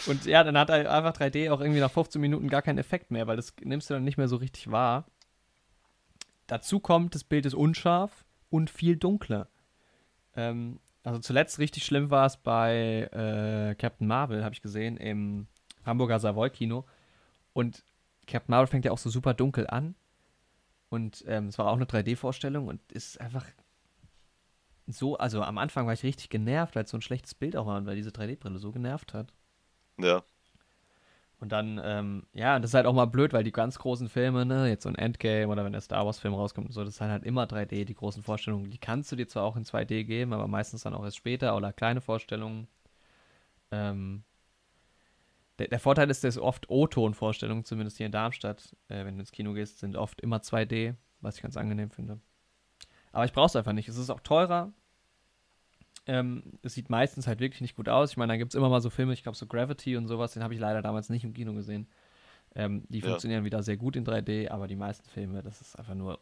Und ja, dann hat einfach 3D auch irgendwie nach 15 Minuten gar keinen Effekt mehr, weil das nimmst du dann nicht mehr so richtig wahr. Dazu kommt, das Bild ist unscharf und viel dunkler. Ähm, also zuletzt richtig schlimm war es bei äh, Captain Marvel, habe ich gesehen, im Hamburger Savoy-Kino. Und Captain Marvel fängt ja auch so super dunkel an. Und ähm, es war auch eine 3D-Vorstellung und ist einfach so, also am Anfang war ich richtig genervt, weil es so ein schlechtes Bild auch war, weil diese 3D-Brille so genervt hat. Ja, Und dann, ähm, ja, das ist halt auch mal blöd, weil die ganz großen Filme, ne, jetzt so ein Endgame oder wenn der Star Wars-Film rauskommt und so, das ist halt, halt immer 3D, die großen Vorstellungen. Die kannst du dir zwar auch in 2D geben, aber meistens dann auch erst später oder kleine Vorstellungen. Ähm, der, der Vorteil ist, dass oft O-Ton-Vorstellungen, zumindest hier in Darmstadt, äh, wenn du ins Kino gehst, sind oft immer 2D, was ich ganz angenehm finde. Aber ich brauche es einfach nicht. Es ist auch teurer. Ähm, es sieht meistens halt wirklich nicht gut aus. Ich meine, da gibt es immer mal so Filme, ich glaube so Gravity und sowas, den habe ich leider damals nicht im Kino gesehen. Ähm, die Ja. funktionieren wieder sehr gut in 3D, aber die meisten Filme, das ist einfach nur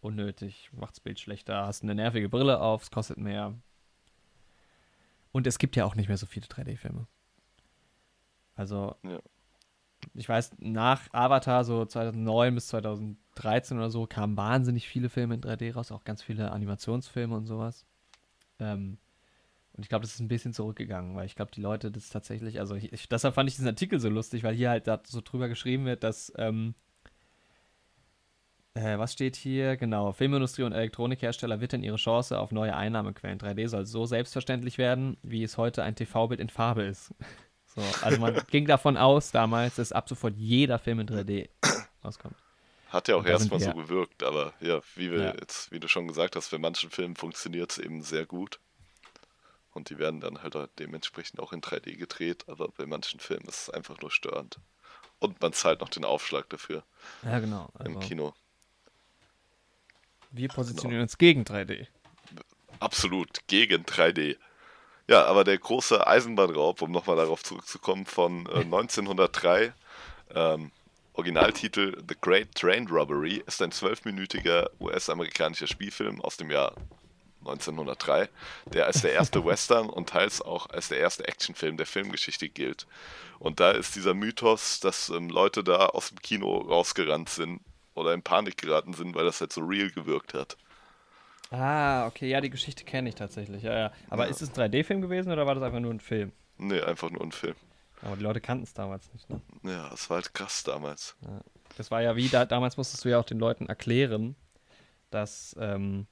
unnötig, macht das Bild schlechter, hast eine nervige Brille auf, es kostet mehr. Und es gibt ja auch nicht mehr so viele 3D-Filme. Also, Ja. ich weiß, nach Avatar, so 2009 bis 2013 oder so, kamen wahnsinnig viele Filme in 3D raus, auch ganz viele Animationsfilme und sowas. Ähm, und ich glaube, das ist ein bisschen zurückgegangen, weil ich glaube, die Leute das tatsächlich, also ich, deshalb fand ich diesen Artikel so lustig, weil hier halt da so drüber geschrieben wird, dass ähm, Äh, was steht hier? Genau. Filmindustrie und Elektronikhersteller wittern ihre Chance auf neue Einnahmequellen. 3D soll so selbstverständlich werden, wie es heute ein TV-Bild in Farbe ist. so, also man ging davon aus damals, dass ab sofort jeder Film in 3D rauskommt. Hat ja auch erstmal so gewirkt, aber ja, wie wir Ja. jetzt, wie du schon gesagt hast, bei manchen Filmen funktioniert es eben sehr gut. Und die werden dann halt auch dementsprechend auch in 3D gedreht, aber bei manchen Filmen ist es einfach nur störend. Und man zahlt noch den Aufschlag dafür Ja, genau. im Also, Kino. wir positionieren uns gegen 3D. Absolut gegen 3D. Ja, aber der große Eisenbahnraub, um nochmal darauf zurückzukommen, von äh, 1903, ähm, Originaltitel The Great Train Robbery, ist ein zwölfminütiger US-amerikanischer Spielfilm aus dem Jahr 1903, der als der erste Western und teils auch als der erste Actionfilm der Filmgeschichte gilt. Und da ist dieser Mythos, dass ähm, Leute da aus dem Kino rausgerannt sind oder in Panik geraten sind, weil das halt so real gewirkt hat. Ah, okay, ja, die Geschichte kenne ich tatsächlich. Ja, ja. Aber Ja. ist es ein 3D-Film gewesen oder war das einfach nur ein Film? Nee, einfach nur ein Film. Aber die Leute kannten es damals nicht, ne? Ja, es war halt krass damals. Das war ja wie, da, damals musstest du ja auch den Leuten erklären, dass ähm,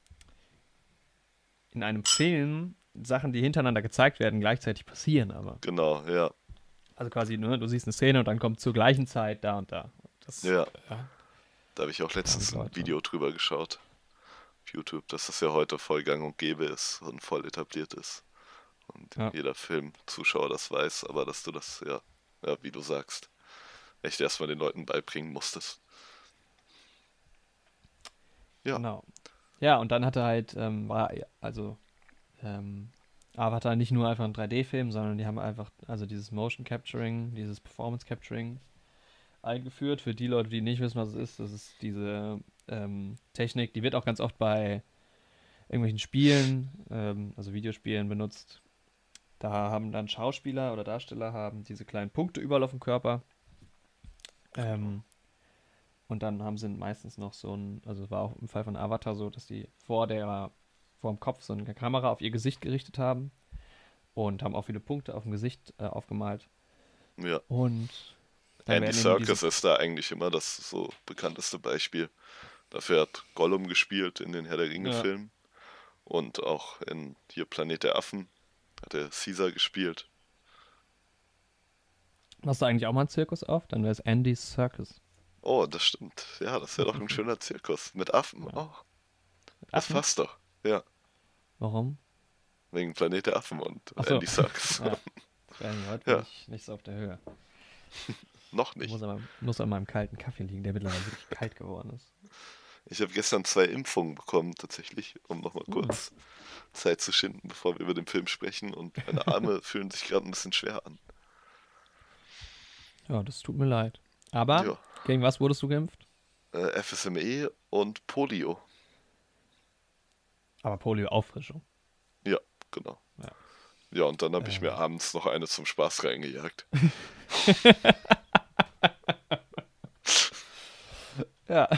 in einem Film Sachen, die hintereinander gezeigt werden, gleichzeitig passieren, aber. Genau, ja. Also quasi, ne, du siehst eine Szene und dann kommt zur gleichen Zeit da und da. Das, Ja. ja. Da habe ich auch letztens Ja, ein. Video drüber geschaut. YouTube, dass das ja heute voll gang und gäbe ist und voll etabliert ist. Und Ja. jeder Filmzuschauer das weiß, aber dass du das, ja, ja, wie du sagst, echt erstmal den Leuten beibringen musstest. Ja. Genau. Ja, und dann hatte halt, ähm, war also ähm, Avatar nicht nur einfach ein 3D-Film, sondern die haben einfach, also dieses Motion Capturing, dieses Performance Capturing eingeführt. Für die Leute, die nicht wissen, was es ist, das ist diese ähm, Technik, die wird auch ganz oft bei irgendwelchen Spielen, ähm, also Videospielen benutzt. Da haben dann Schauspieler oder Darsteller haben diese kleinen Punkte überall auf dem Körper. Ähm, und dann haben sie meistens noch so ein, also war auch im Fall von Avatar so, dass die vor der, vor dem Kopf so eine Kamera auf ihr Gesicht gerichtet haben und haben auch viele Punkte auf dem Gesicht äh, aufgemalt. Ja. Und Andy diese, ist da eigentlich immer das so bekannteste Beispiel. Dafür hat Gollum gespielt in den Herr der Ja. Ringe-Filmen. Und auch in hier Planet der Affen hat er Caesar gespielt. machst du eigentlich auch mal einen Zirkus auf? Dann wäre es Andy's Circus. Oh, das stimmt. Ja, das wäre doch ein schöner Zirkus. Mit Affen Ja. auch. Das Affen? passt doch. Ja, Warum? wegen Planet der Affen und so. Andy Serkis. Ja. Heute Ja. nicht, nicht so auf der Höhe. Noch nicht. Muss an, meinem, muss an meinem kalten Kaffee liegen, der mittlerweile wirklich kalt geworden ist. Ich habe gestern zwei Impfungen bekommen, tatsächlich, um nochmal Hm. kurz Zeit zu schinden, bevor wir über den Film sprechen. Und meine Arme fühlen sich gerade ein bisschen schwer an. Ja, das tut mir leid. Aber Ja. gegen was wurdest du geimpft? Äh, FSME und Polio. Aber Polio-Auffrischung. Ja, genau. Ja. Ja, und dann habe ich Äh. mir abends noch eine zum Spaß reingejagt. Ja.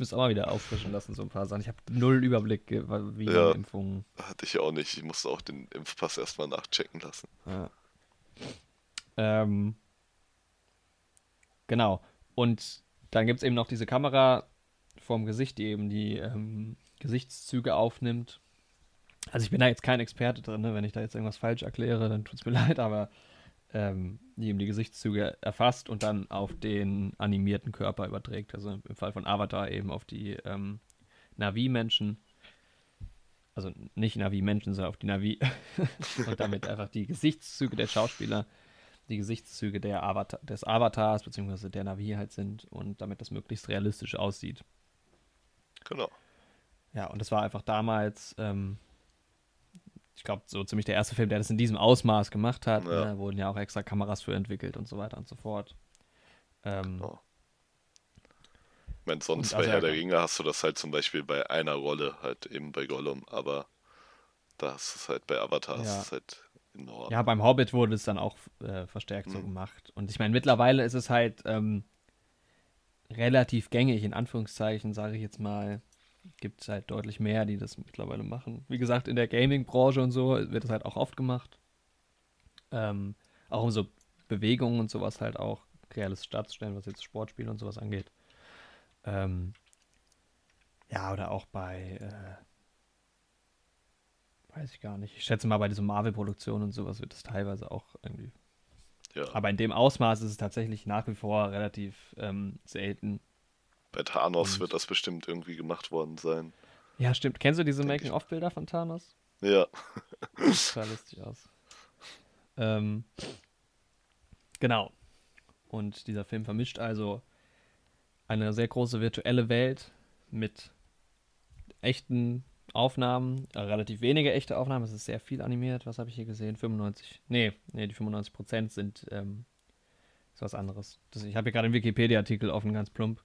Muss auch mal wieder auffrischen lassen, so ein paar Sachen. Ich habe null Überblick, wie Ja. Impfungen. Hatte ich auch nicht. Ich musste auch den Impfpass erstmal nachchecken lassen. Ja. Ähm, genau. Und dann gibt es eben noch diese Kamera vorm Gesicht, die eben die ähm, Gesichtszüge aufnimmt. Also ich bin da jetzt kein Experte drin, ne? wenn ich da jetzt irgendwas falsch erkläre, dann tut es mir leid, aber ähm, die eben die Gesichtszüge erfasst und dann auf den animierten Körper überträgt. Also im Fall von Avatar eben auf die ähm, Navi-Menschen. Also nicht Navi-Menschen, sondern auf die Navi. und damit einfach die Gesichtszüge der Schauspieler, die Gesichtszüge der Avatar, des Avatars bzw. der Navi halt sind und damit das möglichst realistisch aussieht. Genau. Ja, und das war einfach damals, ähm, ich glaube, so ziemlich der erste Film, der das in diesem Ausmaß gemacht hat. Ja. Ne? Da wurden ja auch extra Kameras für entwickelt und so weiter und so fort. Ähm, Genau. Ich meine, sonst bei also Herr der er- Ringe hast du das halt zum Beispiel bei einer Rolle, halt eben bei Gollum, aber das ist halt bei Avatar, Ja. ist halt enorm. Ja, beim Hobbit wurde es dann auch äh, verstärkt so Mhm. gemacht. Und ich meine, mittlerweile ist es halt ähm, relativ gängig, in Anführungszeichen, sage ich jetzt mal. Gibt es halt deutlich mehr, die das mittlerweile machen. Wie gesagt, in der Gaming-Branche und so wird das halt auch oft gemacht. Ähm, auch um so Bewegungen und sowas halt auch realistisch darzustellen, was jetzt Sportspiele und sowas angeht. Ähm, ja, oder auch bei, äh, weiß ich gar nicht. Ich schätze mal, bei diesen Marvel-Produktionen und sowas wird es teilweise auch irgendwie. Ja. Aber in dem Ausmaß ist es tatsächlich nach wie vor relativ ähm, selten. Bei Thanos Und- wird das bestimmt irgendwie gemacht worden sein. Ja, stimmt. Kennst du diese. Making-of-Bilder von Thanos? Ja, Das sah lustig aus. Ähm, genau. Und dieser Film vermischt also eine sehr große virtuelle Welt mit echten Aufnahmen, äh, relativ wenige echte Aufnahmen. Es ist sehr viel animiert. Was habe ich hier gesehen? 95. Nee, nee, die 95 Prozent sind ähm, ist was anderes. Das, ich habe hier gerade einen Wikipedia-Artikel offen, ganz plump.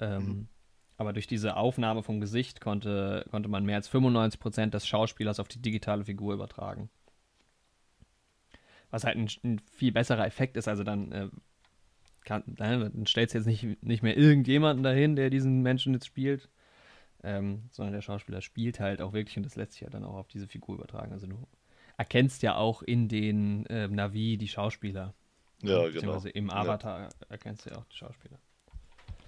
Ähm, Mhm. Aber durch diese Aufnahme vom Gesicht konnte, konnte man mehr als 95 Prozent des Schauspielers auf die digitale Figur übertragen. Was halt ein, ein viel besserer Effekt ist. Also dann, äh, kann, dann stellst du jetzt nicht, nicht mehr irgendjemanden dahin, der diesen Menschen jetzt spielt, ähm, sondern der Schauspieler spielt halt auch wirklich und das lässt sich ja dann auch auf diese Figur übertragen. Also du erkennst ja auch in den äh, Navi die Schauspieler. Ja, genau. Beziehungsweise im Ja. Avatar erkennst du ja auch die Schauspieler.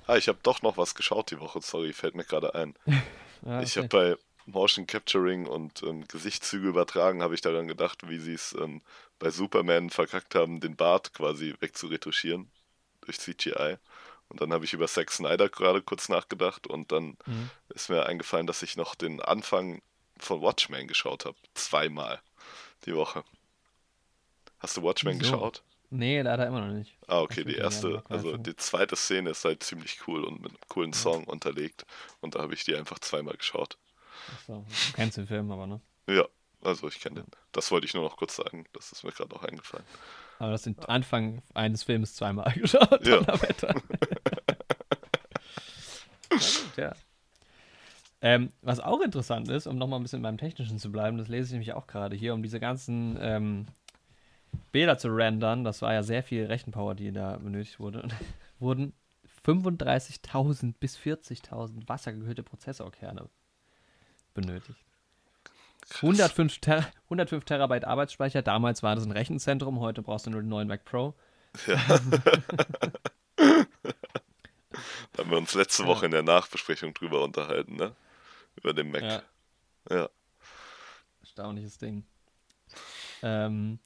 Ah, ich habe doch noch was geschaut die Woche, sorry, fällt mir gerade ein. Ja, ich okay. habe bei Motion Capturing und ähm, Gesichtszüge übertragen, habe ich daran gedacht, wie sie es ähm, bei Superman verkackt haben, den Bart quasi wegzuretuschieren durch CGI. Und dann habe ich über Zack Snyder gerade kurz nachgedacht und dann Mhm. ist mir eingefallen, dass ich noch den Anfang von Watchmen geschaut habe. Zweimal die Woche. Hast du Watchmen Wieso? geschaut? Nee, leider immer noch nicht. Ah, okay, die den erste, also die zweite Szene ist halt ziemlich cool und mit einem coolen Song unterlegt. Und da habe ich die einfach zweimal geschaut. Achso, du kennst den Film aber, ne? Ja, also ich kenne den. Das wollte ich nur noch kurz sagen. Das ist mir gerade noch eingefallen. Aber das sind Anfang eines Films zweimal geschaut. Ja. Gut, ja. Ähm, was auch interessant ist, um nochmal ein bisschen beim Technischen zu bleiben, das lese ich nämlich auch gerade hier, um diese ganzen ähm, Bilder zu rendern, das war ja sehr viel Rechenpower, die da benötigt wurde, wurden 35.000 bis 40.000 wassergekühlte Prozessorkerne benötigt. 105, Ter 105 Terabyte Arbeitsspeicher, damals war das ein Rechenzentrum, heute brauchst du nur den neuen Mac Pro. Ja. da haben wir uns letzte Ja. Woche in der Nachbesprechung drüber unterhalten, ne? Über den Mac. Ja. Ja. Erstaunliches Ding. Ähm,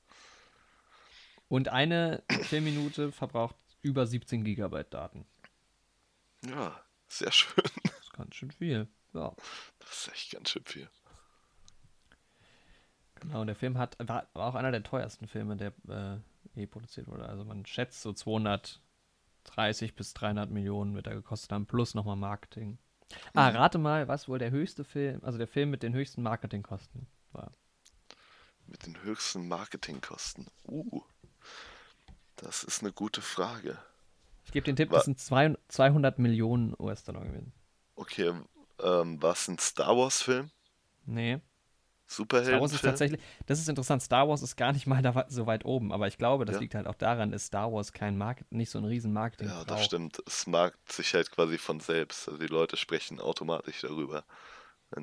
und eine Filmminute verbraucht über 17 Gigabyte Daten. Ja, sehr schön. Das ist ganz schön viel. Ja, Das ist echt ganz schön viel. genau. Und der Film hat, war, war auch einer der teuersten Filme, der äh, je produziert wurde. Also man schätzt so 230 bis 300 Millionen wird er gekostet haben, plus nochmal Marketing. Ah, Mhm. rate mal, was wohl der höchste Film, also der Film mit den höchsten Marketingkosten war. Mit den höchsten Marketingkosten. Uh. Das ist eine gute Frage. Ich gebe den Tipp, Wa- das sind zwei- 200 Millionen US-Dollar gewesen. Okay, ähm, war es ein Star Wars-Film? Nee. Star Superheldenfilm? Wars ist tatsächlich, das ist interessant, Star Wars ist gar nicht mal da, so weit oben, aber ich glaube, das Ja. liegt halt auch daran, dass Star Wars kein Market, nicht so ein riesen Marketing Ja, das stimmt. Es markt sich halt quasi von selbst. Also die Leute sprechen automatisch darüber.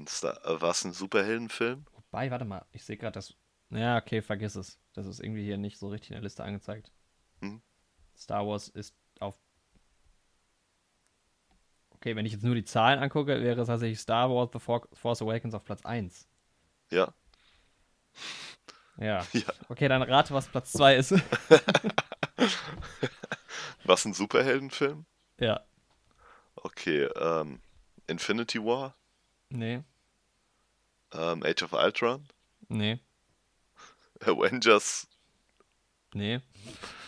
Star äh, war es ein Superheldenfilm? Wobei, warte mal, ich sehe gerade das. Ja, okay, vergiss es. Das ist irgendwie hier nicht so richtig in der Liste angezeigt. Hm. Star Wars ist auf. Okay, wenn ich jetzt nur die Zahlen angucke, wäre es tatsächlich Star Wars The For- Force Awakens auf Platz 1. Ja. Ja. Ja. Okay, dann rate, was Platz 2 ist. War es ein Superheldenfilm? ja. Okay, ähm, Infinity War? Nee. Ähm, Age of Ultron? Nee. Avengers? Nee.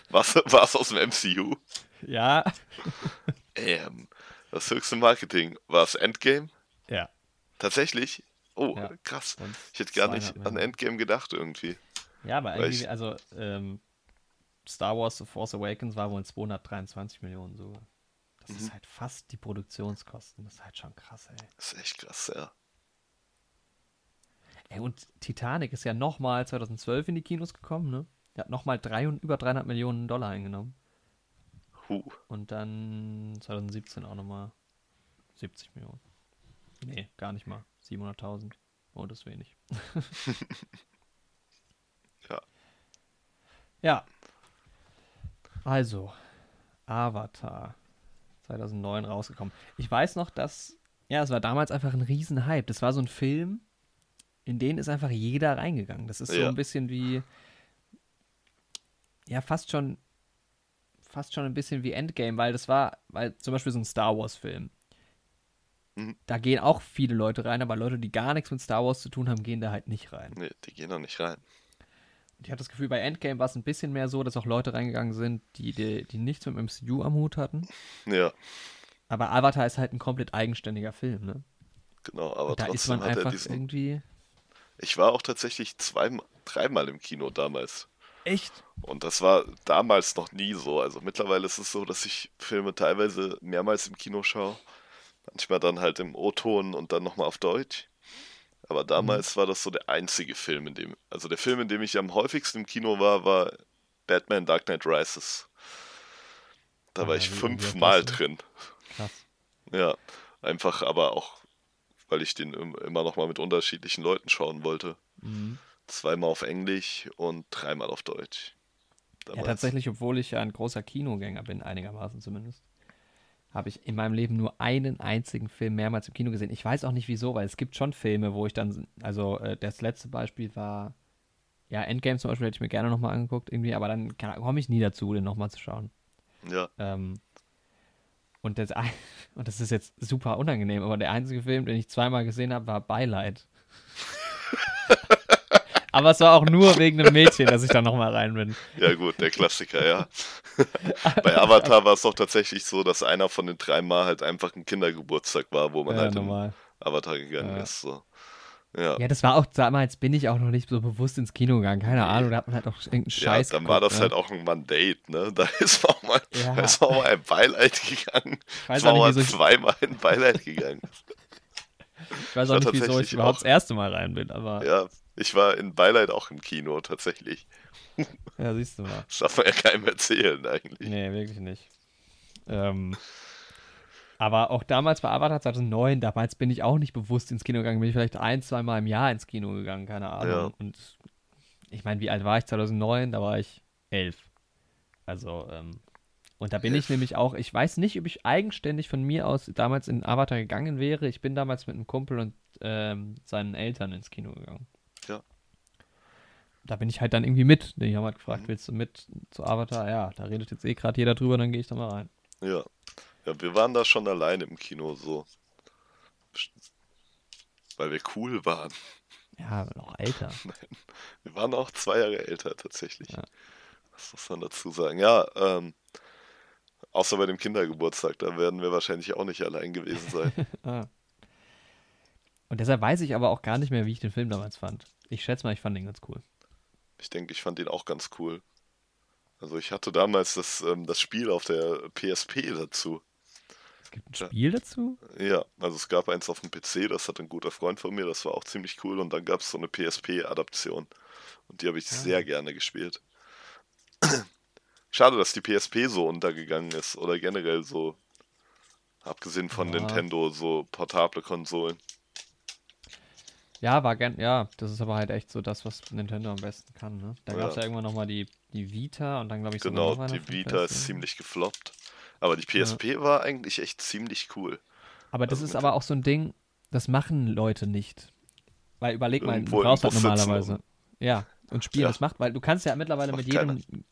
Was war es aus dem MCU? Ja. Ähm, das höchste Marketing. War es Endgame? Ja. Tatsächlich? Oh, Ja. krass. Und Ich hätte gar 200 nicht an. Endgame gedacht irgendwie. Ja, aber Weil irgendwie, ich- also ähm, Star Wars The Force Awakens war wohl 223 Millionen sogar. Das Mhm. ist halt fast die Produktionskosten. Das ist halt schon krass, ey. Das ist echt krass, ja. Ey, und Titanic ist ja nochmal 2012 in die Kinos gekommen, ne? Hat nochmal drei und über 300 Millionen Dollar eingenommen. Huh. Und dann 2017 auch nochmal 70 Millionen. Nee, gar nicht mal. 700.000. Oh, das ist wenig. Ja. Ja. Also, Avatar 2009 rausgekommen. Ich weiß noch, dass, ja, es war damals einfach ein Riesenhype. Das war so ein Film, in den ist einfach jeder reingegangen. Das ist so Ja. ein bisschen wie, ja, fast schon, fast schon ein bisschen wie Endgame, weil das war, weil zum Beispiel so ein Star Wars-Film. Mhm. Da gehen auch viele Leute rein, aber Leute, die gar nichts mit Star Wars zu tun haben, gehen da halt nicht rein. Nee, die gehen da nicht rein. Und ich hatte das Gefühl, bei Endgame war es ein bisschen mehr so, dass auch Leute reingegangen sind, die, die, die nichts mit dem MCU am Hut hatten. Ja, Aber Avatar ist halt ein komplett eigenständiger Film, ne? genau, aber da ist trotzdem man hat er einfach diesen. irgendwie. Ich war auch tatsächlich zweimal, dreimal im Kino damals. Echt? Und das war damals noch nie so. Also mittlerweile ist es so, dass ich Filme teilweise mehrmals im Kino schaue. Manchmal dann halt im O-Ton und dann nochmal auf Deutsch. Aber damals war das so der einzige Film, in dem, also der Film, in dem ich am häufigsten im Kino war, war Batman Dark Knight Rises. Da Ah, war ich wie- wie fünfmal drin. Krass. Ja, einfach aber auch, weil ich den im- immer nochmal mit unterschiedlichen Leuten schauen wollte. Mhm. Zweimal auf Englisch und dreimal auf Deutsch. Ja, Damals. tatsächlich, obwohl ich ja ein großer Kinogänger bin, einigermaßen zumindest, habe ich in meinem Leben nur einen einzigen Film mehrmals im Kino gesehen. Ich weiß auch nicht wieso, weil es gibt schon Filme, wo ich dann, also äh, das letzte Beispiel war, ja, Endgame zum Beispiel hätte ich mir gerne nochmal angeguckt, irgendwie, aber dann komme ich nie dazu, den nochmal zu schauen. Ja, Ähm, und, das, und das ist jetzt super unangenehm, aber der einzige Film, den ich zweimal gesehen habe, war Beileid. aber es war auch nur wegen einem Mädchen, dass ich da nochmal rein bin. ja gut, der Klassiker, ja. Bei Avatar war es doch tatsächlich so, dass einer von den drei Mal halt einfach ein Kindergeburtstag war, wo man Ja, halt normal. in Avatar gegangen Ja. ist. So. Ja. Ja, das war auch, damals bin ich auch noch nicht so bewusst ins Kino gegangen. Keine Ahnung, da hat man halt auch irgendeinen Ja, Scheiß dann war geguckt, das ne? halt auch ein Mandate, ne? Da ist auch mal, Ja. da ist auch mal ein Beileid gegangen. Ich weiß Es war auch mal nicht, ich, zweimal ein Beileid gegangen. ich, weiß war auch nicht, wieso ich überhaupt auch- das erste Mal rein bin, aber ja, Ja, ich war in Beileid auch im Kino, tatsächlich. siehst du mal. Das darf man ja keinem erzählen, eigentlich. Nee, wirklich nicht. Ähm, aber auch damals bei Avatar 2009, damals bin ich auch nicht bewusst ins Kino gegangen, bin ich vielleicht ein, zwei Mal im Jahr ins Kino gegangen, keine Ahnung. Ja. Und ich meine, wie alt war ich 2009? Da war ich elf. Also, ähm, und da bin ich nämlich auch, ich weiß nicht, ob ich eigenständig von mir aus damals in Avatar gegangen wäre. Ich bin damals mit einem Kumpel und ähm, seinen Eltern ins Kino gegangen. Da bin ich halt dann irgendwie mit. Die haben halt gefragt, Mhm. willst du mit zu Avatar? Ja, da redet jetzt eh gerade jeder drüber, dann gehe ich da mal rein. Ja. Ja, wir waren da schon alleine im Kino so. Weil wir cool waren. Ja, noch älter. Wir waren auch zwei Jahre älter tatsächlich. Ja. Das muss man dazu sagen. Ja, ähm, außer bei dem Kindergeburtstag, da werden wir wahrscheinlich auch nicht allein gewesen sein. ah. Und deshalb weiß ich aber auch gar nicht mehr, wie ich den Film damals fand. Ich schätze mal, ich fand den ganz cool. Ich denke, ich fand ihn auch ganz cool. Also ich hatte damals das, ähm, das Spiel auf der PSP dazu. Es gibt ein Ja. Spiel dazu? Ja, also es gab eins auf dem PC, das hat ein guter Freund von mir, das war auch ziemlich cool. Und dann gab es so eine PSP-Adaption. Und die habe ich Ah. sehr gerne gespielt. Schade, dass die PSP so untergegangen ist oder generell so, abgesehen von Ja. Nintendo, so portable Konsolen. Ja, war gern, ja, das ist aber halt echt so das, was Nintendo am besten kann, ne? Da Ja. gab es ja irgendwann nochmal die, die Vita und dann glaube ich Genau, die Vita ist ziemlich gefloppt. Aber die PSP war eigentlich echt ziemlich cool. Aber das also ist aber auch so ein Ding, das machen Leute nicht. Weil überleg mal, du brauchst halt Bus sitzen normalerweise. Ja, und spielen, Ja. das macht, weil du kannst ja mittlerweile mit keiner. jedem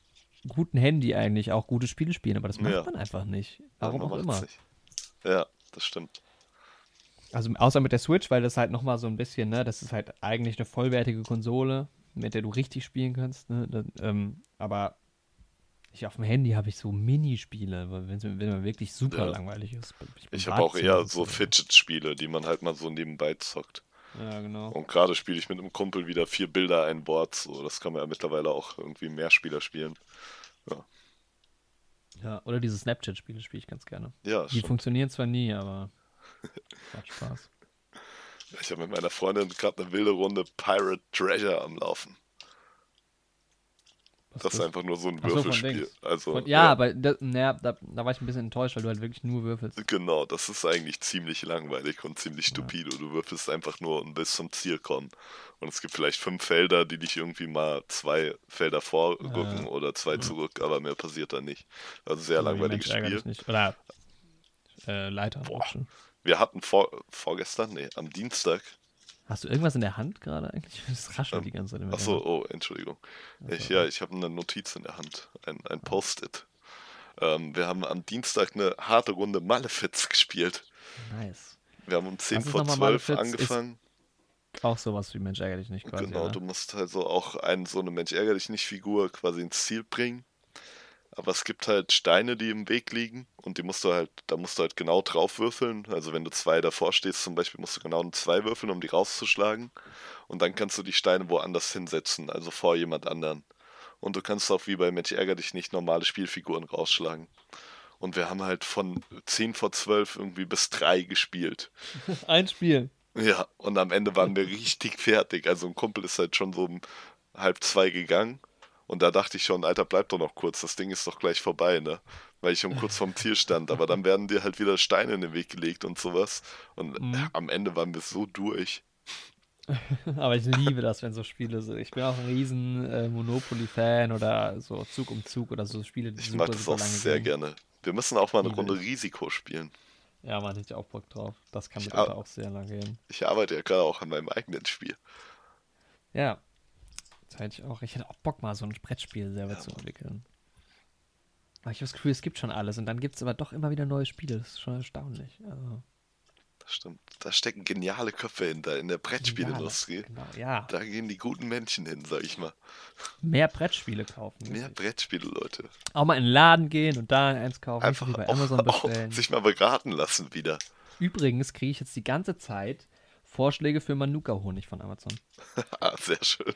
guten Handy eigentlich auch gute Spiele spielen, aber das macht Ja. man einfach nicht. Ja, Warum auch immer. nicht. Ja, das stimmt. Also außer mit der Switch, weil das halt nochmal so ein bisschen, ne, das ist halt eigentlich eine vollwertige Konsole, mit der du richtig spielen kannst, ne? Das, ähm, aber ich auf dem Handy habe ich so Minispiele, weil wenn's- wenn man wirklich super Ja. langweilig ist. im Ich habe auch eher so Fidget-Spiele, die man halt mal so nebenbei zockt. Ja, genau. Und gerade spiele ich mit einem Kumpel wieder vier Bilder ein Board. So, das kann man ja mittlerweile auch irgendwie mehr Spieler spielen. Ja, oder diese Snapchat-Spiele spiele ich ganz gerne. Ja, Die stimmt. funktionieren zwar nie, aber macht Spaß. Ich habe mit meiner Freundin gerade eine wilde Runde Pirate Treasure am Laufen. Was Das ist einfach nur so ein Ach so, Würfelspiel. Dings. Also, Und, ja, aber da, naja, da, da war ich ein bisschen enttäuscht, weil du halt wirklich nur würfelst. Genau, das ist eigentlich ziemlich langweilig und ziemlich stupide. Du würfelst einfach nur und willst zum Ziel kommen. Und es gibt vielleicht fünf Felder, die dich irgendwie mal zwei Felder vorrücken Ja. oder zwei zurück, aber mehr passiert da nicht. Also sehr So langweiliges Spiel. Oder äh, Leiter Boah. Wir hatten vor, vorgestern, nee, am Dienstag. Hast du irgendwas in der Hand gerade eigentlich? Das raschelt Ähm, die ganze Zeit. Achso, oh, Entschuldigung. Hand. Ich, Also, ja, ich habe eine Notiz in der Hand, ein, ein Post-it. Ähm, wir haben am Dienstag eine harte Runde Malefiz gespielt. Nice. Wir haben um 10 Was ist vor nochmal 12 Malefiz? Ist angefangen. Auch sowas wie Mensch ärgere dich nicht quasi. Genau, oder? du musst halt so auch ein, so eine Mensch ärger dich nicht Figur quasi ins Ziel bringen. Aber es gibt halt Steine, die im Weg liegen und die musst du halt, da musst du halt genau drauf würfeln. Also wenn du zwei davor stehst zum Beispiel, musst du genau eine zwei würfeln, um die rauszuschlagen. Und dann kannst du die Steine woanders hinsetzen, also vor jemand anderen. Und du kannst auch wie bei Mensch ärger dich nicht normale Spielfiguren rausschlagen. Und wir haben halt von 10 vor 12 irgendwie bis 3 gespielt. Ein Spiel. Ja, und am Ende waren wir richtig fertig. Also ein Kumpel ist halt schon so um halb zwei gegangen. Und da dachte ich schon, Alter, bleib doch noch kurz, das Ding ist doch gleich vorbei, ne? Weil ich schon kurz vorm Ziel stand. Aber dann werden dir halt wieder Steine in den Weg gelegt und sowas. Und Mhm. äh, am Ende waren wir so durch. Aber ich liebe das, wenn so Spiele sind. Ich bin auch ein riesen äh, Monopoly-Fan oder so Zug um Zug oder so Spiele, die Ich super, mag das auch sehr gehen. gerne. Wir müssen auch mal eine Liebe Runde. Risiko spielen. Ja, man hätte ich auch Bock drauf. Das kann mitunter au- auch sehr lange gehen. Ich arbeite ja gerade auch an meinem eigenen Spiel. Ja. Das hätte ich auch. Ich hätte auch Bock, mal so ein Brettspiel selber Ja, zu entwickeln. Aber ich habe das Gefühl, es gibt schon alles und dann gibt es aber doch immer wieder neue Spiele. Das ist schon erstaunlich. Also, Das stimmt. Da stecken geniale Köpfe hinter in der Brettspielindustrie. Genau, ja. Da gehen die guten Menschen hin, sag ich mal. Mehr Brettspiele kaufen. Mehr Brettspiele, Leute. Auch mal in den Laden gehen und da eins kaufen. Einfach bei Amazon auch bestellen. sich mal beraten lassen wieder. Übrigens kriege ich jetzt die ganze Zeit Vorschläge für Manuka-Honig von Amazon. Ah, sehr schön.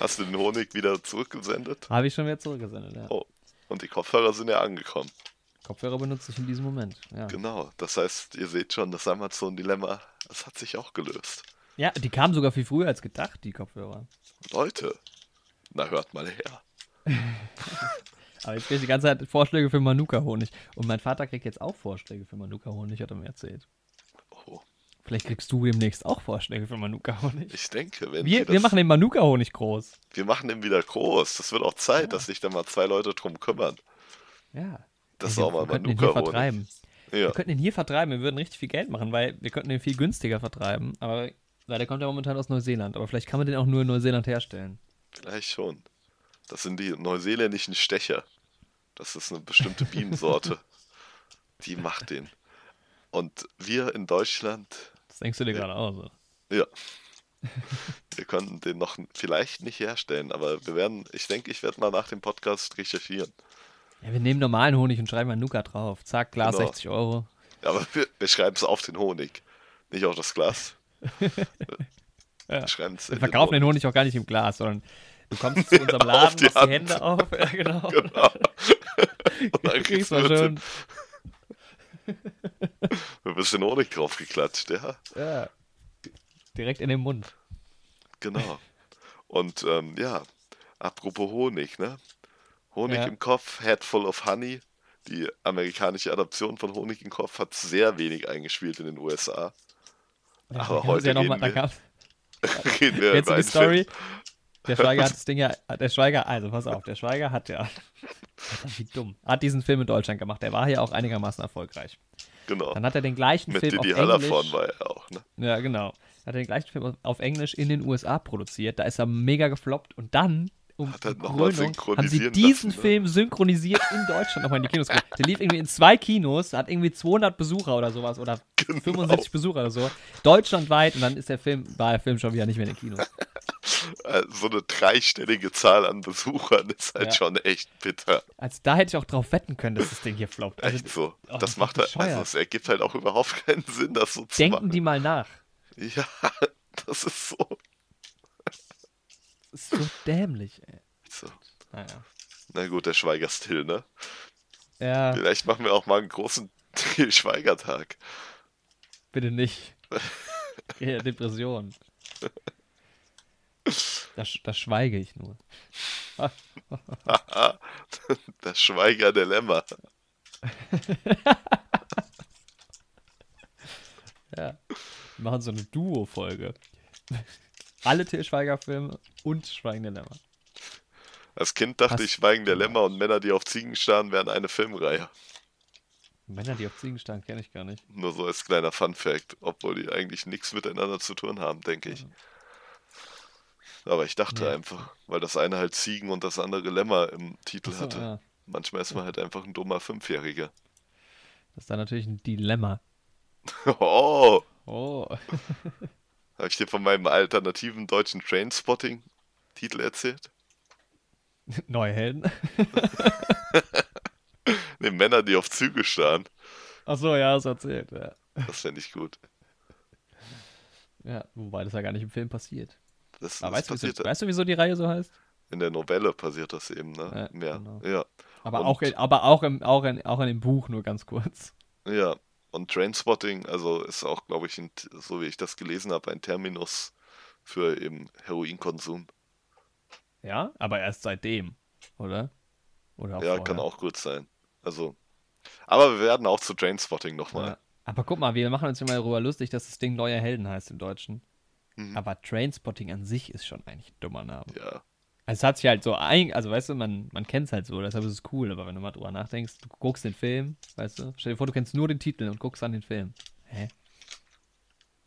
Hast du den Honig wieder zurückgesendet? Habe ich schon wieder zurückgesendet, ja. Oh, und die Kopfhörer sind ja angekommen. Kopfhörer benutze ich in diesem Moment. Ja. Genau. Das heißt, ihr seht schon, das Amazon-Dilemma, das hat sich auch gelöst. ja, die kamen sogar viel früher als gedacht, die Kopfhörer. Leute, na hört mal her. Aber jetzt kriege ich die ganze Zeit Vorschläge für Manuka-Honig. Und mein Vater kriegt jetzt auch Vorschläge für Manuka-Honig, hat er mir erzählt. Vielleicht kriegst du demnächst auch Vorschläge für Manuka-Honig. ich denke, wenn Wir, die wir das, machen den Manuka-Honig groß. wir machen den wieder groß. Das wird auch Zeit, Ja. dass sich da mal zwei Leute drum kümmern. Ja. Das ist auch mal Manuka-Honig. vertreiben. Ja, Wir könnten den hier vertreiben, wir würden richtig viel Geld machen, weil wir könnten den viel günstiger vertreiben. Aber leider kommt er momentan aus Neuseeland. Aber vielleicht kann man den auch nur in Neuseeland herstellen. vielleicht schon. Das sind die neuseeländischen Stecher. Das ist eine bestimmte Bienensorte. die macht den. Und wir in Deutschland, Das denkst du dir gerade aus. ja, wir konnten den noch vielleicht nicht herstellen, aber wir werden, ich denke, ich werde mal nach dem Podcast recherchieren. Ja, wir nehmen normalen Honig und schreiben Manuka drauf. Zack, Glas Genau. 60 Euro. Ja, aber wir, wir schreiben es auf den Honig, nicht auf das Glas. Ja. Wir verkaufen den Honig auch gar nicht im Glas, sondern du kommst zu unserem Auf Laden, die machst die. Hände auf. Ja, genau. Genau. Und dann Kriegst du du schon. Ein bisschen Honig draufgeklatscht, ja. Ja. Direkt in den Mund. Genau. Und ähm, ja, apropos Honig, ne? Honig Ja. im Kopf, Head Full of Honey. Die amerikanische Adaption von Honig im Kopf hat sehr wenig eingespielt in den USA. Ja, Aber heute ja noch mal, wir- gab's, Reden wir über die Story? Film. Der Schweiger hat das Ding ja, der Schweiger, also pass auf, der Schweiger hat ja, wie dumm, hat diesen Film in Deutschland gemacht. Der war hier auch einigermaßen erfolgreich. Genau. Dann hat er den gleichen Mit Film Didi auf Englisch, war er auch, ne? ja genau, hat er den gleichen Film auf Englisch in den USA produziert. Da ist er mega gefloppt und dann um Hat mal Krönung haben sie diesen lassen, ne? Film synchronisiert in Deutschland nochmal in die Kinos gebracht. Der lief irgendwie in zwei Kinos, hat irgendwie 200 Besucher oder sowas oder Genau. 75 Besucher oder so. Deutschlandweit und dann ist der Film, war der Film schon wieder nicht mehr in den Kinos. Äh, So eine dreistellige Zahl an Besuchern ist halt Ja. schon echt bitter. Also da hätte ich auch drauf wetten können, dass das Ding hier floppt. Also, Echt so. oh, das macht halt, also es ergibt halt auch überhaupt keinen Sinn, das so zu denken machen. die mal nach. Ja, das ist so. Das ist so dämlich, ey. so. Naja. Na gut, der Schweiger-Still, ne? Ja, Vielleicht machen wir auch mal einen großen Schweiger-Tag. bitte nicht. Ja, Depression. Da, sch- da schweige ich nur. das Schweiger-Dilemma. Ja. Wir machen so eine Duo-Folge. Alle Til Schweiger-Filme und Schweigende Lämmer. Als Kind dachte Was? ich, Schweigen der Lämmer und Männer, die auf Ziegen starren, wären eine Filmreihe. Männer, die auf Ziegen starren, kenne ich gar nicht. Nur so als kleiner Fun-Fact, obwohl die eigentlich nichts miteinander zu tun haben, denke ich. Aber ich dachte Ja. einfach, weil das eine halt Ziegen und das andere Lämmer im Titel Achso, hatte. ja. Manchmal ist man halt einfach ein dummer Fünfjähriger. Das ist dann natürlich ein Dilemma. Oh, Oh. habe ich dir von meinem alternativen deutschen Trainspotting-Titel erzählt? Neue Helden. Ne, Männer, die auf Züge starren. Achso, ja, du erzählt. Ja. Das fände ich gut. ja, wobei das ja gar nicht im Film passiert. Das, Aber das weißt du, wieso, passiert weißt du, wieso die Reihe so heißt? in der Novelle passiert das eben, ne? Ja, Mehr. genau. Ja, Aber, Und- auch, aber auch, im, auch, in, auch in dem Buch nur ganz kurz. ja. Und Trainspotting, also ist auch, glaube ich, ein, so wie ich das gelesen habe, ein Terminus für eben Heroinkonsum. Ja, aber erst seitdem, oder? Oder Ja, vorher. kann auch gut sein. Also, aber wir werden auch zu Trainspotting nochmal. Ja. Aber guck mal, wir machen uns immer darüber lustig, dass das Ding Neue Helden heißt im Deutschen. Mhm. Aber Trainspotting an sich ist schon eigentlich ein dummer Name. Ja. Also es hat sich halt so ein, also weißt du, man, man kennt es halt so, deshalb ist es cool, aber wenn du mal drüber nachdenkst, du guckst den Film, weißt du, stell dir vor, du kennst nur den Titel und guckst an den Film. Hä?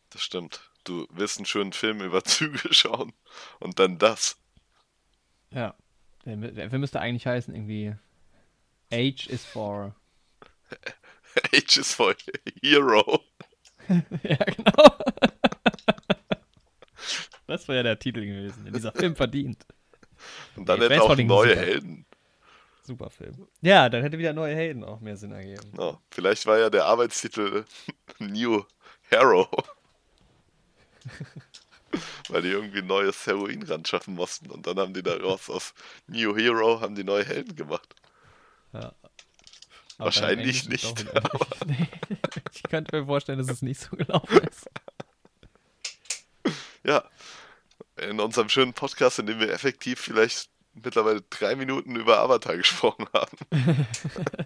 Das stimmt. Du willst einen schönen Film über Züge schauen und dann das. Ja. Der, der Film müsste eigentlich heißen irgendwie H is for. H is for Hero. ja, genau. das wäre ja der Titel gewesen, den dieser Film verdient. Und dann hätte auch neue super. Helden. Super Film. Ja, dann hätte wieder neue Helden auch mehr Sinn ergeben. Ja, vielleicht war ja der Arbeitstitel New Hero. Weil die irgendwie neues Heroin ran schaffen mussten. Und dann haben die daraus aus New Hero haben die neue Helden gemacht. Ja. Aber Wahrscheinlich nicht. Nee. Ich könnte mir vorstellen, dass es nicht so gelaufen ist. Ja, in unserem schönen Podcast, in dem wir effektiv vielleicht mittlerweile drei Minuten über Avatar gesprochen haben.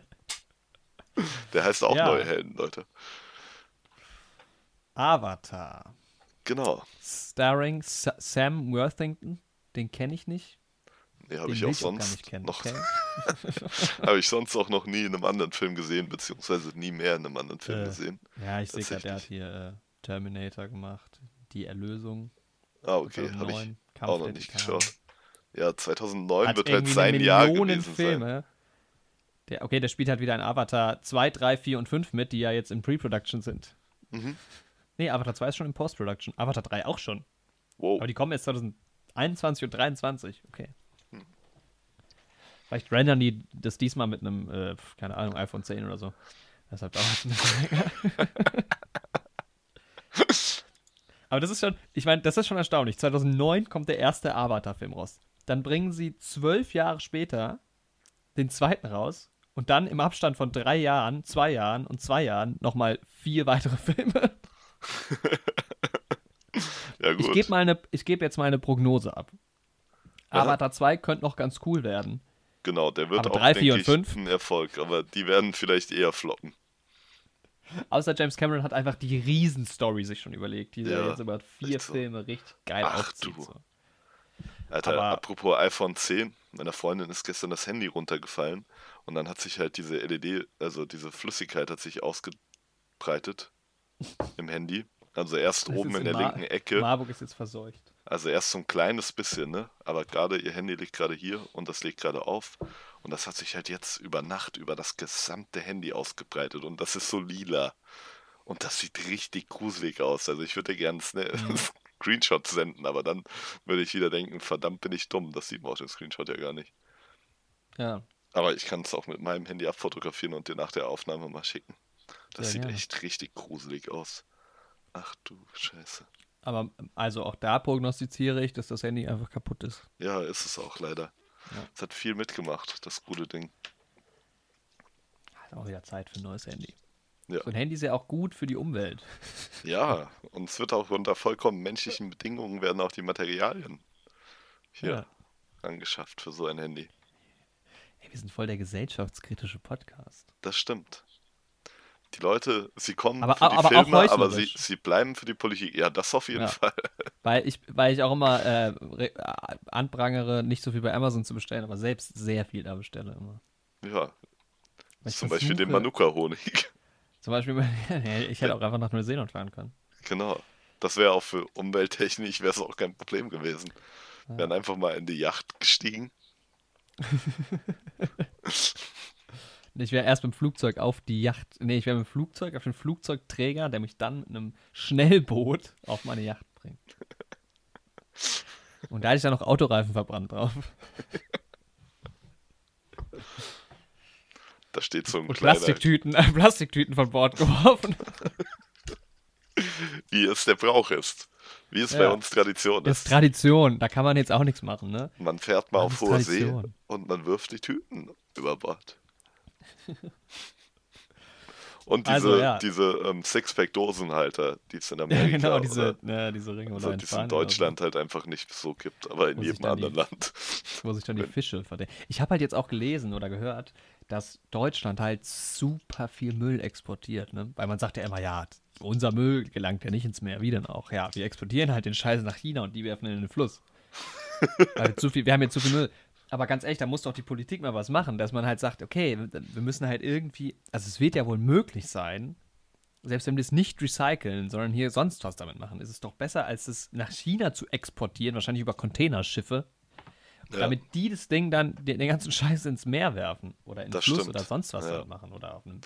Der heißt auch Ja. Neue Helden, Leute. Avatar. Genau. Starring Sa Sam Worthington. Den kenne ich nicht. Nee, habe ich auch ich sonst kennen. noch, Okay. habe ich sonst auch noch nie in einem anderen Film gesehen, beziehungsweise nie mehr in einem anderen Film Äh, gesehen. Ja, ich sehe gerade, der hat hier äh, Terminator gemacht. Die Erlösung. Ah, okay, habe ich 2009, Kampf auch noch nicht geschaut. Ja, 2009 Hat wird halt sein eine Jahr Millionen gewesen sein. Filme. Der, okay, der spielt halt wieder in Avatar 2, 3, 4 und 5 mit, die ja jetzt in Pre-Production sind. Mhm. Nee, Avatar 2 ist schon in Post-Production. Avatar 3 auch schon. Wow. Aber die kommen jetzt 2021 und 2023. Okay. Hm. Vielleicht rendern die das diesmal mit einem, äh, keine Ahnung, iPhone 10 oder so. Deshalb dauert es ein bisschen länger. Aber das ist schon, ich meine, das ist schon erstaunlich. 2009 kommt der erste Avatar-Film raus. Dann bringen sie zwölf Jahre später den zweiten raus und dann im Abstand von drei Jahren, zwei Jahren und zwei Jahren nochmal vier weitere Filme. Ja, Ich gut. gebe ich gebe jetzt mal eine Prognose ab. Aha. Avatar 2 könnte noch ganz cool werden. Genau, der wird Aber auch, drei, vier und fünf? ein Erfolg. Aber die werden vielleicht eher floppen. Außer James Cameron hat einfach die Riesenstory sich schon überlegt, die er Ja, jetzt über vier so. Filme richtig geil Ach, aufzieht. du. So. Alter, Aber- apropos iPhone 10, meiner Freundin ist gestern das Handy runtergefallen und dann hat sich halt diese LED, also diese Flüssigkeit hat sich ausgebreitet im Handy. Also erst Das oben ist in der linken Ecke, Marburg ist jetzt verseucht. Also erst so ein kleines bisschen, ne? Aber gerade ihr Handy liegt gerade hier und das liegt gerade auf und das hat sich halt jetzt über Nacht über das gesamte Handy ausgebreitet und das ist so lila. Und das sieht richtig gruselig aus. Also ich würde dir gerne einen. Screenshot senden, aber dann würde ich wieder denken, verdammt bin ich dumm. Das sieht man auf dem Screenshot ja gar nicht. Ja, Aber ich kann es auch mit meinem Handy abfotografieren und dir nach der Aufnahme mal schicken. Das Sehr sieht gerne. echt richtig gruselig aus. Ach du Scheiße. Aber also auch da prognostiziere ich, dass das Handy einfach kaputt ist. Ja, ist es auch leider. Ja. Es hat viel mitgemacht, das gute Ding. Hat auch wieder Zeit für ein neues Handy. Ja. So ein Handy ist ja auch gut für die Umwelt. Ja, und es wird auch unter vollkommen menschlichen Bedingungen werden auch die Materialien hier Ja. angeschafft für so ein Handy. Ey, wir sind voll der gesellschaftskritische Podcast. Das stimmt. Die Leute, sie kommen Aber- für die aber Filme, aber sie, sie bleiben für die Politik. Ja, das auf jeden Ja. Fall. Weil ich, weil ich auch immer äh, äh, anprangere, nicht so viel bei Amazon zu bestellen, aber selbst sehr viel da bestelle immer. Ja. Zum Beispiel den Manuka-Honig. Zum Beispiel, ich hätte auch einfach nach Neuseeland fahren können. Genau. Das wäre auch für umwelttechnisch wäre es auch kein Problem gewesen. Wir wären einfach mal in die Yacht gestiegen. Ich wäre erst mit dem Flugzeug auf die Yacht. Nee, ich wäre mit dem Flugzeug auf den Flugzeugträger, der mich dann mit einem Schnellboot auf meine Yacht bringt. Und da hätte ich dann noch Autoreifen verbrannt drauf. Da steht so ein Und kleiner, Plastiktüten, äh, Plastiktüten von Bord geworfen. wie es der Brauch ist. Wie es Ja. bei uns Tradition Das ist. ist Tradition, da kann man jetzt auch nichts machen, ne? Man fährt mal Das auf ist hoher See und man wirft die Tüten über Bord. Und diese, Also, ja. diese ähm, Sixpack-Dosenhalter, die es in Amerika Ja, genau, diese, ja, diese Ringe also, oder in die es in oder so. Deutschland halt einfach nicht so gibt, aber in jedem dann die- anderen Land. wo sich dann die Fische verdienen. Ich habe halt jetzt auch gelesen oder gehört, dass Deutschland halt super viel Müll exportiert, ne? Weil man sagt ja immer, ja, unser Müll gelangt ja nicht ins Meer, wie denn auch? Ja, wir exportieren halt den Scheiß nach China und die werfen ihn in den Fluss. Weil zu viel, wir haben jetzt zu viel Müll. Aber ganz ehrlich, da muss doch die Politik mal was machen, dass man halt sagt, okay, wir müssen halt irgendwie, also es wird ja wohl möglich sein, selbst wenn wir es nicht recyceln, sondern hier sonst was damit machen, ist es doch besser, als es nach China zu exportieren, wahrscheinlich über Containerschiffe, Ja. damit die das Ding dann, den, den ganzen Scheiß ins Meer werfen oder in den Das Fluss stimmt. oder sonst was Ja. damit machen oder auf einem.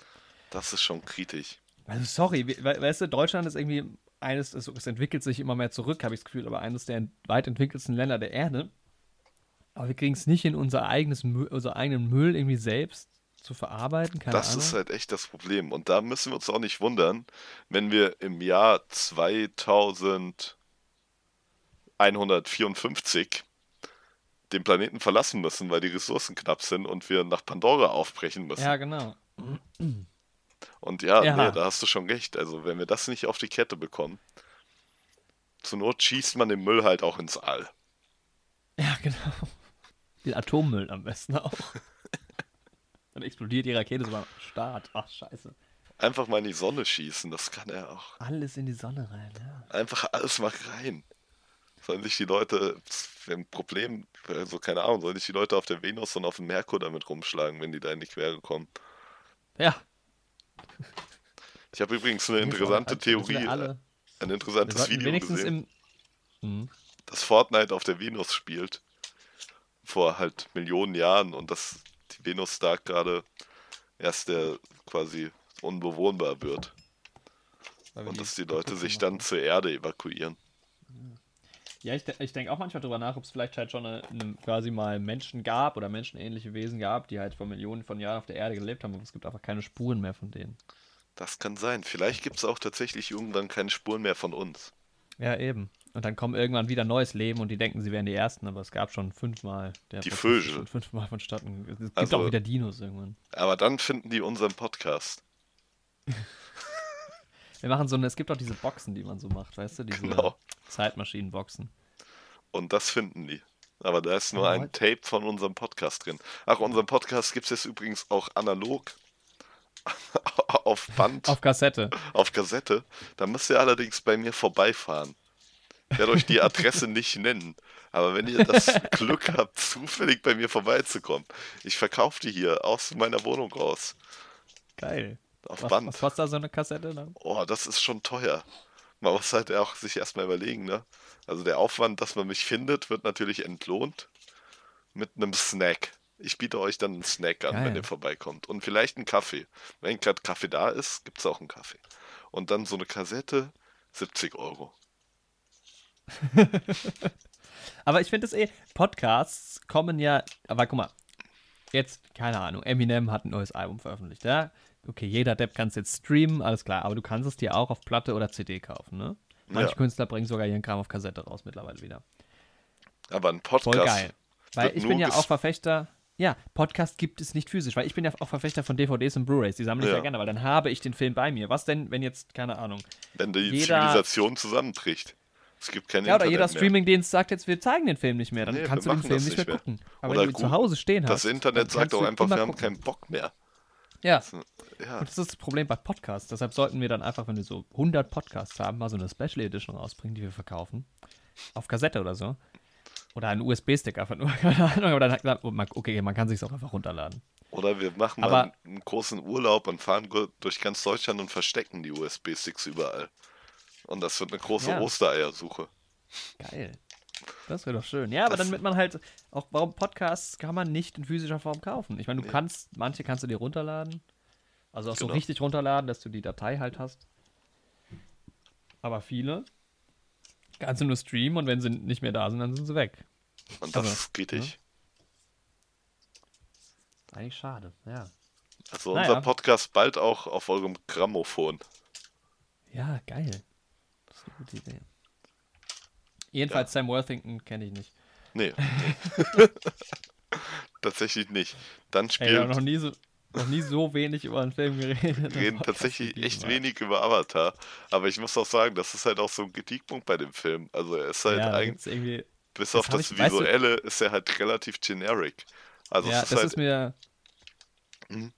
Das ist schon kritisch. Also sorry, we, we, weißt du, Deutschland ist irgendwie eines, es, es entwickelt sich immer mehr zurück, habe ich das Gefühl, aber eines der weit entwickelsten Länder der Erde. Aber wir kriegen es nicht in unser eigenes Müll, unser eigenen Müll irgendwie selbst zu verarbeiten, keine Das Ahnung. ist halt echt das Problem. Und da müssen wir uns auch nicht wundern, wenn wir im Jahr 2154 den Planeten verlassen müssen, weil die Ressourcen knapp sind und wir nach Pandora aufbrechen müssen. ja, genau. Und ja, Ja. nee, da hast du schon recht. Also, wenn wir das nicht auf die Kette bekommen, zur Not schießt man den Müll halt auch ins All. Ja, genau. Den Atommüll am besten auch. Dann explodiert die Rakete so beim Start. Ach, scheiße. Einfach mal in die Sonne schießen, das kann er auch. Alles in die Sonne rein, ja. Einfach alles mal rein. Sollen sich die Leute, ein Problem, also keine Ahnung, sollen sich die Leute auf der Venus und auf dem Merkur damit rumschlagen, wenn die da in die Quere kommen? Ja. Ich habe übrigens eine interessante also, Theorie, Alle, ein interessantes Video gesehen, im. Mhm. dass Fortnite auf der Venus spielt. Vor halt Millionen Jahren und dass die Venus da gerade erst der quasi unbewohnbar wird. Und dass die Leute sich dann zur Erde evakuieren. Ja, ich, ich denke auch manchmal drüber nach, ob es vielleicht halt schon eine, eine, quasi mal Menschen gab oder menschenähnliche Wesen gab, die halt vor Millionen von Jahren auf der Erde gelebt haben, aber es gibt einfach keine Spuren mehr von denen. Das kann sein. Vielleicht gibt es auch tatsächlich irgendwann keine Spuren mehr von uns. Ja, eben. Und dann kommt irgendwann wieder neues Leben und die denken, sie wären die Ersten, aber es gab schon fünfmal. Der Die Vögel. fünfmal vonstatten. Es gibt Also- auch wieder Dinos irgendwann. Aber dann finden die unseren Podcast. Wir machen so eine, es gibt auch diese Boxen, die man so macht, weißt du, diese Genau. Zeitmaschinenboxen. Und das finden die. Aber da ist nur Ja, ein what? Tape von unserem Podcast drin. Ach, unseren Podcast gibt es jetzt übrigens auch analog auf Band, auf, Auf Kassette. Kassette. Da müsst ihr allerdings bei mir vorbeifahren. Ich werde euch die Adresse nicht nennen. Aber wenn ihr das Glück habt, zufällig bei mir vorbeizukommen, ich verkaufe die hier aus meiner Wohnung raus. Geil. Auf Was, Band. was kostet da so eine Kassette dann? Oh, das ist schon teuer. Man muss halt auch sich erstmal überlegen, ne? Also der Aufwand, dass man mich findet, wird natürlich entlohnt mit einem Snack. Ich biete euch dann einen Snack an, Geil. wenn ihr vorbeikommt. Und vielleicht einen Kaffee. Wenn gerade Kaffee da ist, gibt es auch einen Kaffee. Und dann so eine Kassette, 70 Euro. Aber ich finde es eh, Podcasts kommen ja, aber guck mal, jetzt, keine Ahnung, Eminem hat ein neues Album veröffentlicht, ja? Okay, jeder Depp kann es jetzt streamen, alles klar, aber du kannst es dir auch auf Platte oder CD kaufen, ne? Manche Ja. Künstler bringen sogar ihren Kram auf Kassette raus mittlerweile wieder. Aber ein Podcast. Voll geil. Weil ich bin ja auch Verfechter, ja, Podcast gibt es nicht physisch, weil ich bin ja auch Verfechter von DVDs und Blu-Rays, die sammle ich ja. Ja. gerne, weil dann habe ich den Film bei mir. Was denn, wenn jetzt, keine Ahnung, Wenn die jeder- Zivilisation zusammenbricht. Es gibt kein ja, oder Internet jeder. Streamingdienst sagt jetzt, wir zeigen den Film nicht mehr, dann Nee, kannst du den Film nicht mehr, mehr. gucken. Aber Oder wenn du gut, zu Hause stehen hast, Das Internet sagt auch einfach, wir haben gucken. keinen Bock mehr. Ja, Ja, Und das ist das Problem bei Podcasts. Deshalb sollten wir dann einfach, wenn wir so 100 Podcasts haben, mal so eine Special Edition rausbringen, die wir verkaufen. Auf Kassette oder so. Oder ein USB-Stick einfach nur. Keine Ahnung, aber dann oh, man- okay, man kann sich auch einfach runterladen. Oder wir machen Aber- mal einen großen Urlaub und fahren durch ganz Deutschland und verstecken die USB-Sticks überall. Und das wird eine große Ja. Ostereiersuche. Geil. Das wäre doch schön. Ja, aber Das- damit man halt auch, warum Podcasts kann man nicht in physischer Form kaufen? Ich meine, du Nee. kannst, manche kannst du dir runterladen. Also auch so Genau. richtig runterladen, dass du die Datei halt hast. Aber viele kannst du nur streamen und wenn sie nicht mehr da sind, dann sind sie weg. Und das Aber, ist kritisch. Eigentlich schade, ja. Also Naja. unser Podcast bald auch auf eurem Grammophon. Ja, geil. Ist eine gute Idee. Jedenfalls Sam Worthington kenne ich nicht. Nee. Tatsächlich nicht. Dann Ey, wir haben spielt noch nie so, noch nie so wenig über einen Film geredet. Wir reden tatsächlich echt wenig über Avatar. Aber ich muss auch sagen, das ist halt auch so ein Kritikpunkt bei dem Film. Also er ist halt Ja, eigentlich, bis auf das ich- weißt du- Visuelle, ist er halt relativ generic. Also ja, es ist das halt, ist mir. Mhm.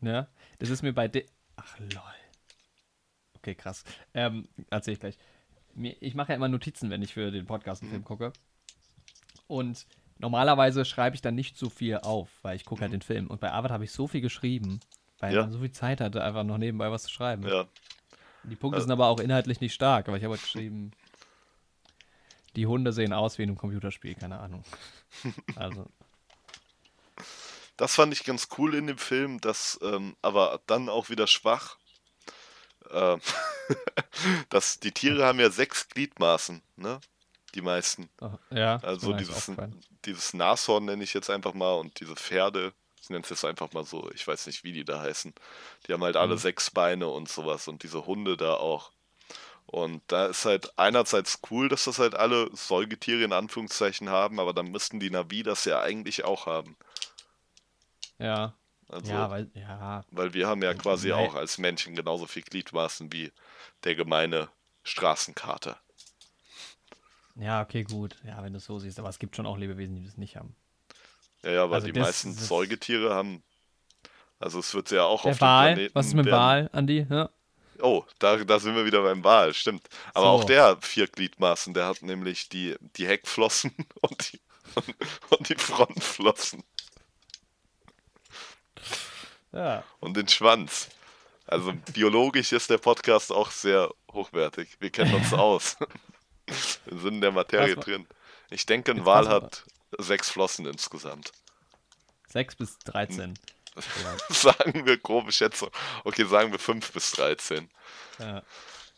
Ja, das ist mir bei. De Ach, lol. Okay, krass. Ähm, erzähl ich gleich. Ich mache ja immer Notizen, wenn ich für den Podcast einen Mhm. Film gucke. Und normalerweise schreibe ich dann nicht so viel auf, weil ich gucke halt den Film. Und bei Avatar habe ich so viel geschrieben, weil Mhm. Ja. man so viel Zeit hatte, einfach noch nebenbei was zu schreiben. ja, Die Punkte Äh. sind aber auch inhaltlich nicht stark, aber ich habe halt geschrieben, die Hunde sehen aus wie in einem Computerspiel, keine Ahnung. Also, das fand ich ganz cool in dem Film, das ähm, aber dann auch wieder schwach. Ähm, dass die Tiere haben ja sechs Gliedmaßen, ne? Die meisten. oh, ja. Also dieses, dieses Nashorn nenne ich jetzt einfach mal und diese Pferde, ich nenne es jetzt einfach mal so, ich weiß nicht, wie die da heißen. Die haben halt alle Mhm. sechs Beine und sowas und diese Hunde da auch. Und da ist halt einerseits cool, dass das halt alle Säugetiere in Anführungszeichen haben, aber dann müssten die Navi das ja eigentlich auch haben. Ja. Also, ja, weil, ja, weil wir haben ja quasi Nein. auch als Menschen genauso viel Gliedmaßen wie der gemeine Straßenkater. ja, okay, gut. Ja, wenn du es so siehst, aber es gibt schon auch Lebewesen, die das nicht haben. Ja, ja, aber Also die das- meisten das- Säugetiere haben. Also es wird ja auch Der auf dem Wal, Planeten was ist mit dem werden- Wal, Andi? Ja. Oh, da, da sind wir wieder beim Wal, stimmt. Aber So. auch der hat vier Gliedmaßen, der hat nämlich die, die Heckflossen und die, und, und die Frontflossen ja. und den Schwanz. Also biologisch ist der Podcast auch sehr hochwertig. Wir kennen uns aus. Wir sind in der Materie drin. Ich denke, ein Jetzt Wal hat sechs Flossen insgesamt. 6 bis 13. Sagen wir grobe Schätzung. Okay, sagen wir fünf bis 13. Ja.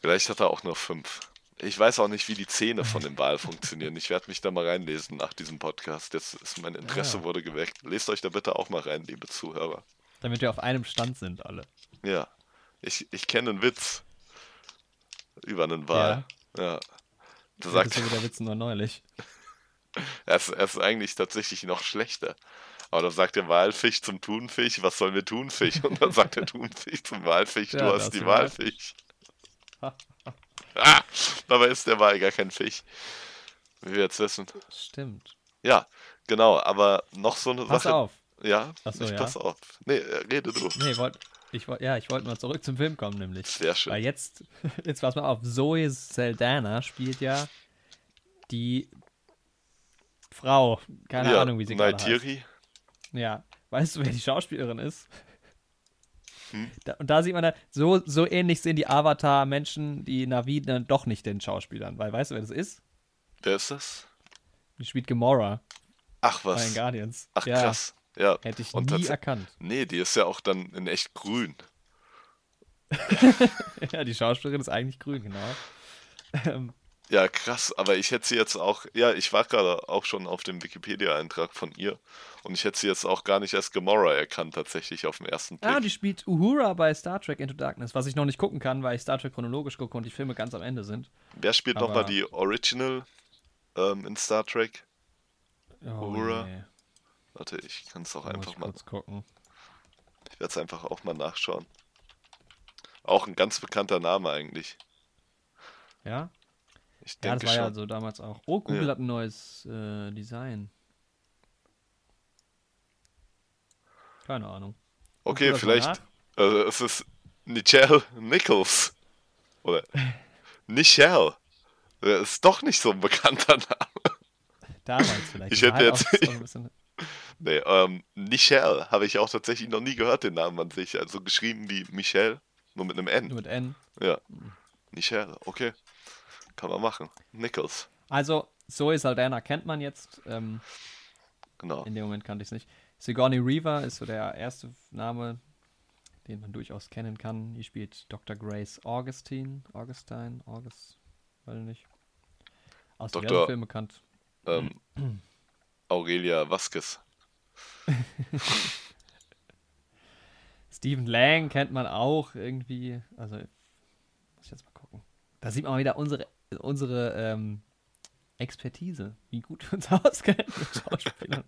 Vielleicht hat er auch nur fünf. Ich weiß auch nicht, wie die Zähne von dem Wal funktionieren. Ich werde mich da mal reinlesen nach diesem Podcast. Jetzt ist mein Interesse Ja. wurde geweckt. Lest euch da bitte auch mal rein, liebe Zuhörer. Damit wir auf einem Stand sind, alle. Ja, ich, ich kenne einen Witz über einen Wal. Ja. Da Das sagt, ist so wie der Witz nur neulich. er ist, er ist eigentlich tatsächlich noch schlechter. Aber da sagt der Walfisch zum Thunfisch, was sollen wir Thunfisch? Und dann sagt der Thunfisch zum Walfisch, Ja, du da hast die Walfisch. ah, dabei ist der Wal gar kein Fisch. Wie wir jetzt wissen. Stimmt. Ja, genau, aber noch so eine Pass Sache. auf. Ja, so, ich ja. pass auf. Nee, äh, rede du. Nee, wollt, ich wollt, ja, ich wollte mal zurück zum Film kommen, nämlich. Sehr schön. Weil jetzt, jetzt pass mal auf, Zoe Saldana spielt ja die Frau. Keine ja, Ahnung, wie sie gerade heißt. Naitiri. Ja. Weißt du, wer die Schauspielerin ist? Hm? Da, und da sieht man, da, so, so ähnlich sehen die Avatar-Menschen, die Navi dann doch nicht den Schauspielern. Weil, weißt du, wer das ist? Wer ist das? Die spielt Gamora Ach bei den was. Guardians. Ach ja, krass. Ja. Hätte ich Und nie erkannt. Nee, die ist ja auch dann in echt grün. ja, die Schauspielerin ist eigentlich grün, genau. Ähm, Ja, krass, aber ich hätte sie jetzt auch, ja, ich war gerade auch schon auf dem Wikipedia-Eintrag von ihr und ich hätte sie jetzt auch gar nicht als Gamora erkannt, tatsächlich auf den ersten Blick. Ah, die spielt Uhura bei Star Trek Into Darkness, was ich noch nicht gucken kann, weil ich Star Trek chronologisch gucke und die Filme ganz am Ende sind. Wer spielt nochmal die Original ähm, in Star Trek? Oh, Uhura. nee. Warte, ich kann es auch einfach mal, gucken. ich werde es einfach auch mal nachschauen. Auch ein ganz bekannter Name eigentlich. Ja? Ich Ja, das denke war ja schon. so damals auch. Oh, Google Ja. hat ein neues äh, Design. Keine Ahnung. Okay, das vielleicht, äh, es ist Nichelle Nichols. Oder Nichelle. Das ist doch nicht so ein bekannter Name. Damals vielleicht. Ich Das war hätte jetzt- Nee, ähm, Michelle habe ich auch tatsächlich noch nie gehört, den Namen an sich. Also geschrieben wie Michelle, nur mit einem N. nur mit N. Ja. Michelle, okay. Kann man machen. Nichols, Also, Zoe Saldana kennt man jetzt. Ähm, genau. in dem Moment kannte ich es nicht. Sigourney Weaver ist so der erste Name, den man durchaus kennen kann. Die spielt Dr. Grace Augustine. Augustine, August, weiß ich nicht. Aus Dr. diversen Filmen bekannt. Ähm, Aurelia Vasquez. Stephen Lang kennt man auch irgendwie. Also, muss ich jetzt mal gucken. Da sieht man mal wieder unsere, unsere ähm, Expertise, wie gut wir uns auskennen mit Schauspielern.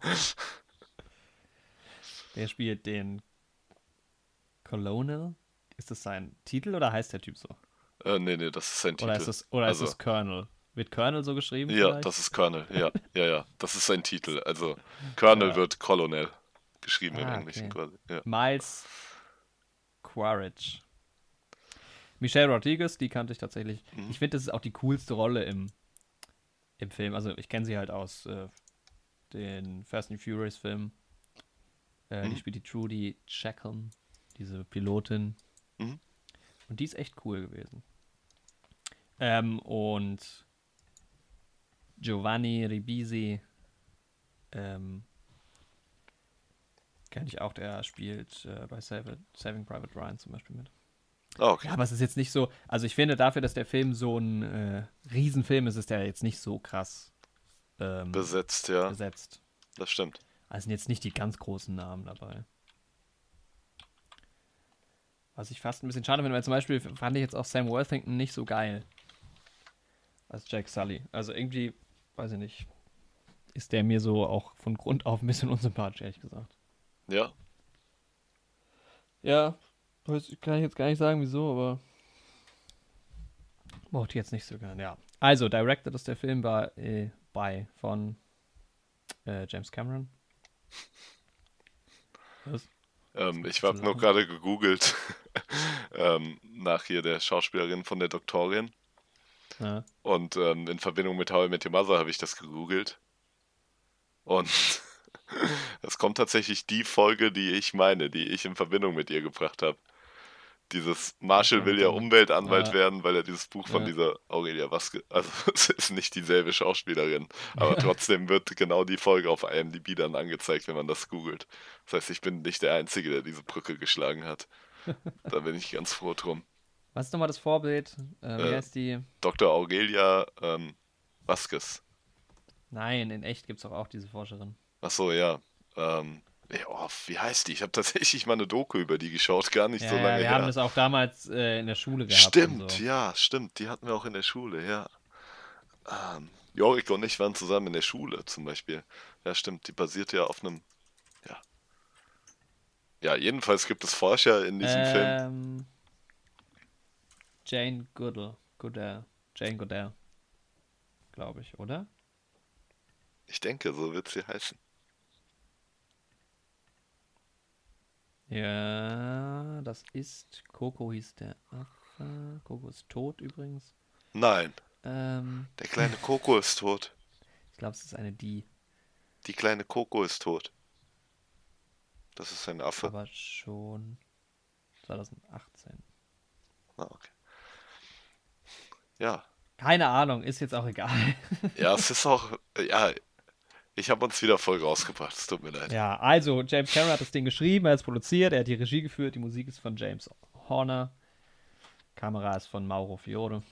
Der spielt den Colonel. Ist das sein Titel oder heißt der Typ so? Äh, nee, nee, das ist sein Titel. Oder ist es, oder Also- ist es Colonel? Wird Colonel so geschrieben? Ja, vielleicht? das ist Colonel. Ja, ja, ja. Das ist sein Titel. Also Colonel Ja. wird Colonel geschrieben im Ah, Englischen okay. quasi. Ja. Miles Quaritch. Michelle Rodriguez, die kannte ich tatsächlich. Mhm. Ich finde, das ist auch die coolste Rolle im, im Film. Also ich kenne sie halt aus äh, den Fast and Furious Filmen. Äh, Mhm. Die spielt die Trudy Chackham, diese Pilotin. Mhm. Und die ist echt cool gewesen. Ähm, und Giovanni Ribisi ähm, kenne ich auch, der spielt äh, bei Saving, Private Ryan zum Beispiel mit. Ah, okay. Ja, aber es ist jetzt nicht so, also ich finde dafür, dass der Film so ein äh, Riesenfilm ist, ist der jetzt nicht so krass ähm, Besetzt, ja. besetzt. Das stimmt. Also sind jetzt nicht die ganz großen Namen dabei. Was ich fast ein bisschen schade finde, weil zum Beispiel fand ich jetzt auch Sam Worthington nicht so geil. Als Jack Sully. Also irgendwie, weiß ich nicht, ist der mir so auch von Grund auf ein bisschen unsympathisch, ehrlich gesagt. Ja. Ja, kann ich jetzt gar nicht sagen, wieso, aber. Mochte ich jetzt nicht so gern, ja. Also, directed ist der Film war äh, bei von äh, James Cameron. Was? Ähm, ich habe nur gerade gegoogelt ähm, nach hier der Schauspielerin von der Doktorin. Ja. Und ähm, in Verbindung mit How I Met Your Mother habe ich das gegoogelt. Und es kommt tatsächlich die Folge, die ich meine, die ich in Verbindung mit ihr gebracht habe. Dieses Marshall will ja Umweltanwalt Ja. werden, weil er dieses Buch von Ja. dieser Aurelia Vasquez, also es ist nicht dieselbe Schauspielerin, aber trotzdem wird genau die Folge auf IMDb dann angezeigt, wenn man das googelt. Das heißt, ich bin nicht der Einzige, der diese Brücke geschlagen hat. Da bin ich ganz froh drum. Was ist nochmal das Vorbild? Äh, Äh. heißt die? Dr. Aurelia ähm, Vasquez. Nein, in echt gibt es auch, auch diese Forscherin. Ach so, ja. Ähm, oh, wie heißt die? Ich habe tatsächlich mal eine Doku über die geschaut, gar nicht Ja, so ja, lange wir haben her. das auch damals äh, in der Schule gehabt. Stimmt, so. ja, stimmt. Die hatten wir auch in der Schule, ja. Ähm, Jorik und ich waren zusammen in der Schule zum Beispiel. Ja, stimmt, die basiert ja auf einem. Ja. Ja, jedenfalls gibt es Forscher in diesem Film. Jane Goodall. Goodell. Jane Goodell. Glaube ich, oder? Ich denke, so wird sie heißen. Ja, das ist. Coco hieß der Affe. Coco ist tot übrigens. Nein, Ähm, der kleine Coco ist tot. ich glaube, es ist eine Die. Die kleine Coco ist tot. Das ist ein Affe. Aber schon 2018. Ah, okay. Ja, Keine Ahnung, ist jetzt auch egal. Ja, es ist auch, ja, ich habe uns wieder voll rausgebracht, es tut mir leid. Ja, also James Cameron hat das Ding geschrieben, er hat es produziert, er hat die Regie geführt, die Musik ist von James Horner, Kamera ist von Mauro Fiore.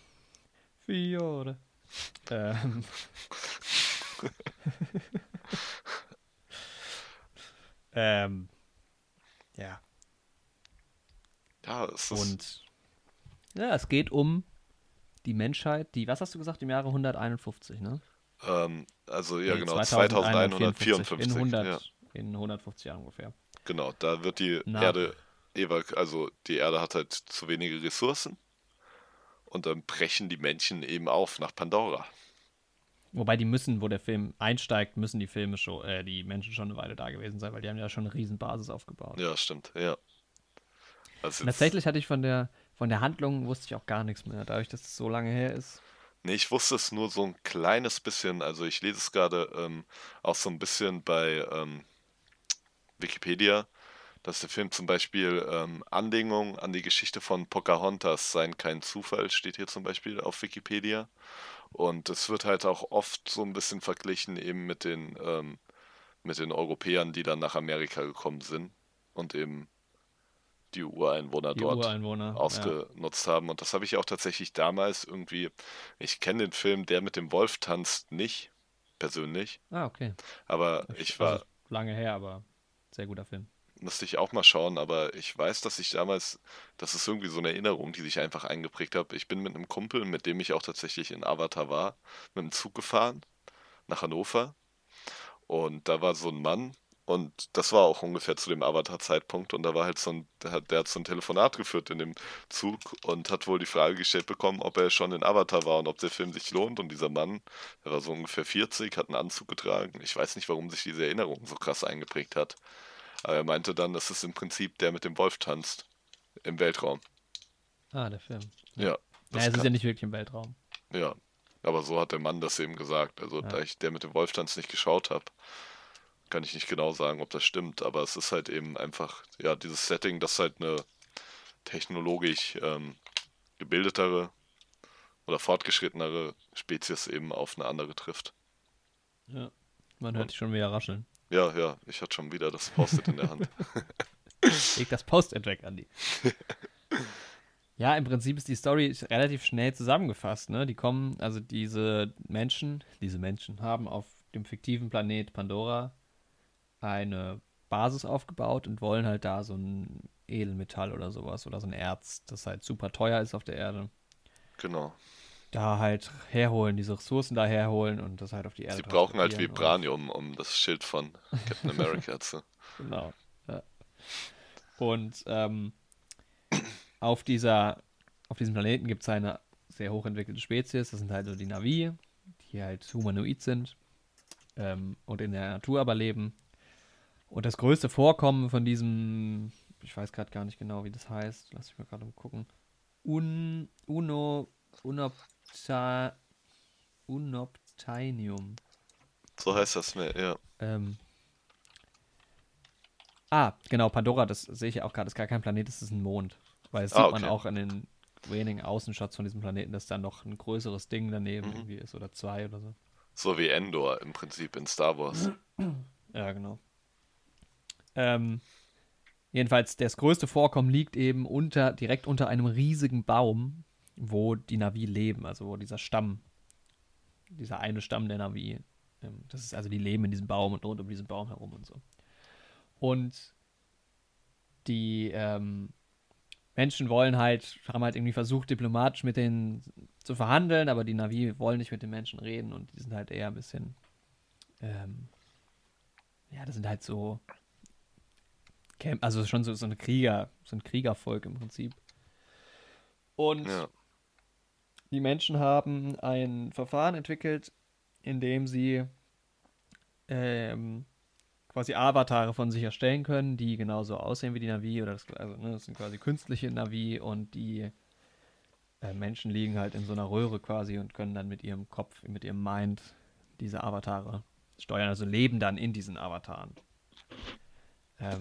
Fiore. Ähm. ähm. Ja, Ja, es ist, und ja, es geht um die Menschheit, die, was hast du gesagt, im Jahre 151, ne? ähm, also ja Nee, genau, 2154, 2154, in 100, ja, in 150 Jahren ungefähr. genau, da wird die Na. Erde, also die Erde hat halt zu wenige Ressourcen und dann brechen die Menschen eben auf nach Pandora. Wobei die müssen, wo der Film einsteigt, müssen die Filme schon, äh, die Menschen schon eine Weile da gewesen sein, weil die haben ja schon eine riesen Basis aufgebaut. Ja, stimmt, ja. Also tatsächlich hatte ich von der, von der Handlung wusste ich auch gar nichts mehr, dadurch, dass es so lange her ist. Nee, ich wusste es nur so ein kleines bisschen. Also ich lese es gerade ähm, auch so ein bisschen bei ähm, Wikipedia, dass der Film zum Beispiel ähm, Anlehnung an die Geschichte von Pocahontas sein kein Zufall, steht hier zum Beispiel auf Wikipedia. Und es wird halt auch oft so ein bisschen verglichen eben mit den, ähm, mit den Europäern, die dann nach Amerika gekommen sind und eben die Ureinwohner Die dort Ureinwohner, ja. ausgenutzt haben. Und das habe ich auch tatsächlich damals irgendwie, ich kenne den Film Der mit dem Wolf tanzt nicht, persönlich, Ah, okay. aber ich war, Also lange her, aber sehr guter Film. musste ich auch mal schauen, aber ich weiß, dass ich damals, das ist irgendwie so eine Erinnerung, die sich einfach eingeprägt hat. Ich bin mit einem Kumpel, mit dem ich auch tatsächlich in Avatar war, mit dem Zug gefahren nach Hannover und da war so ein Mann und das war auch ungefähr zu dem Avatar-Zeitpunkt und da war halt so ein, der hat, der hat so ein Telefonat geführt in dem Zug und hat wohl die Frage gestellt bekommen, ob er schon in Avatar war und ob der Film sich lohnt und dieser Mann, der war so ungefähr 40, hat einen Anzug getragen. Ich weiß nicht, warum sich diese Erinnerung so krass eingeprägt hat. Aber er meinte dann, das ist im Prinzip der mit dem Wolf tanzt. Im Weltraum. Ah, der Film. Ja. Naja, Das es ist kann, ja nicht wirklich im Weltraum. ja. Aber so hat der Mann das eben gesagt. Also, Ja. da ich der mit dem Wolf tanzt nicht geschaut habe, kann ich nicht genau sagen, ob das stimmt. Aber es ist halt eben einfach, ja, dieses Setting, das halt eine technologisch ähm, gebildetere oder fortgeschrittenere Spezies eben auf eine andere trifft. Ja. Man hört dich schon wieder rascheln. ja, ja, ich hatte schon wieder das Post-it in der Hand. Leg das Post-it weg, Andi. Ja, im Prinzip ist die Story relativ schnell zusammengefasst, ne? Die kommen, also diese Menschen, diese Menschen haben auf dem fiktiven Planet Pandora eine Basis aufgebaut und wollen halt da so ein Edelmetall oder sowas oder so ein Erz, das halt super teuer ist auf der Erde, Genau. da halt herholen, diese Ressourcen da herholen und das halt auf die Erde Sie brauchen halt Vibranium, um das Schild von Captain America zu. Genau. Ja. Und ähm, auf dieser, auf diesem Planeten gibt es eine sehr hochentwickelte Spezies, das sind halt so die Navi, die halt humanoid sind ähm, und in der Natur aber leben. Und das größte Vorkommen von diesem, ich weiß gerade gar nicht genau, wie das heißt, lass mich mal gerade gucken. Un, uno, unopta, unoptinium. So heißt das mir, ja. Ähm, ah, genau, Pandora, das sehe ich ja auch gerade, ist gar kein Planet, das ist ein Mond. Weil das Ah, sieht man okay. auch in den wenigen Außenshots von diesem Planeten, dass da noch ein größeres Ding daneben Mhm. irgendwie ist oder zwei oder so. So wie Endor im Prinzip in Star Wars. Ja, genau. Ähm, jedenfalls, das größte Vorkommen liegt eben unter, direkt unter einem riesigen Baum, wo die Navi leben, also wo dieser Stamm, dieser eine Stamm der Navi, ähm, das ist also, die leben in diesem Baum und rund um diesen Baum herum und so. Und die ähm, Menschen wollen halt, haben halt irgendwie versucht, diplomatisch mit denen zu verhandeln, aber die Navi wollen nicht mit den Menschen reden und die sind halt eher ein bisschen, ähm, ja, das sind halt so, Camp, also schon so, so eine Krieger, so ein Kriegervolk im Prinzip. Und Ja. die Menschen haben ein Verfahren entwickelt, in dem sie ähm, quasi Avatare von sich erstellen können, die genauso aussehen wie die Navi oder das, also, ne, das sind quasi künstliche Navi und die äh, Menschen liegen halt in so einer Röhre quasi und können dann mit ihrem Kopf, mit ihrem Mind diese Avatare steuern, also leben dann in diesen Avataren. Ähm,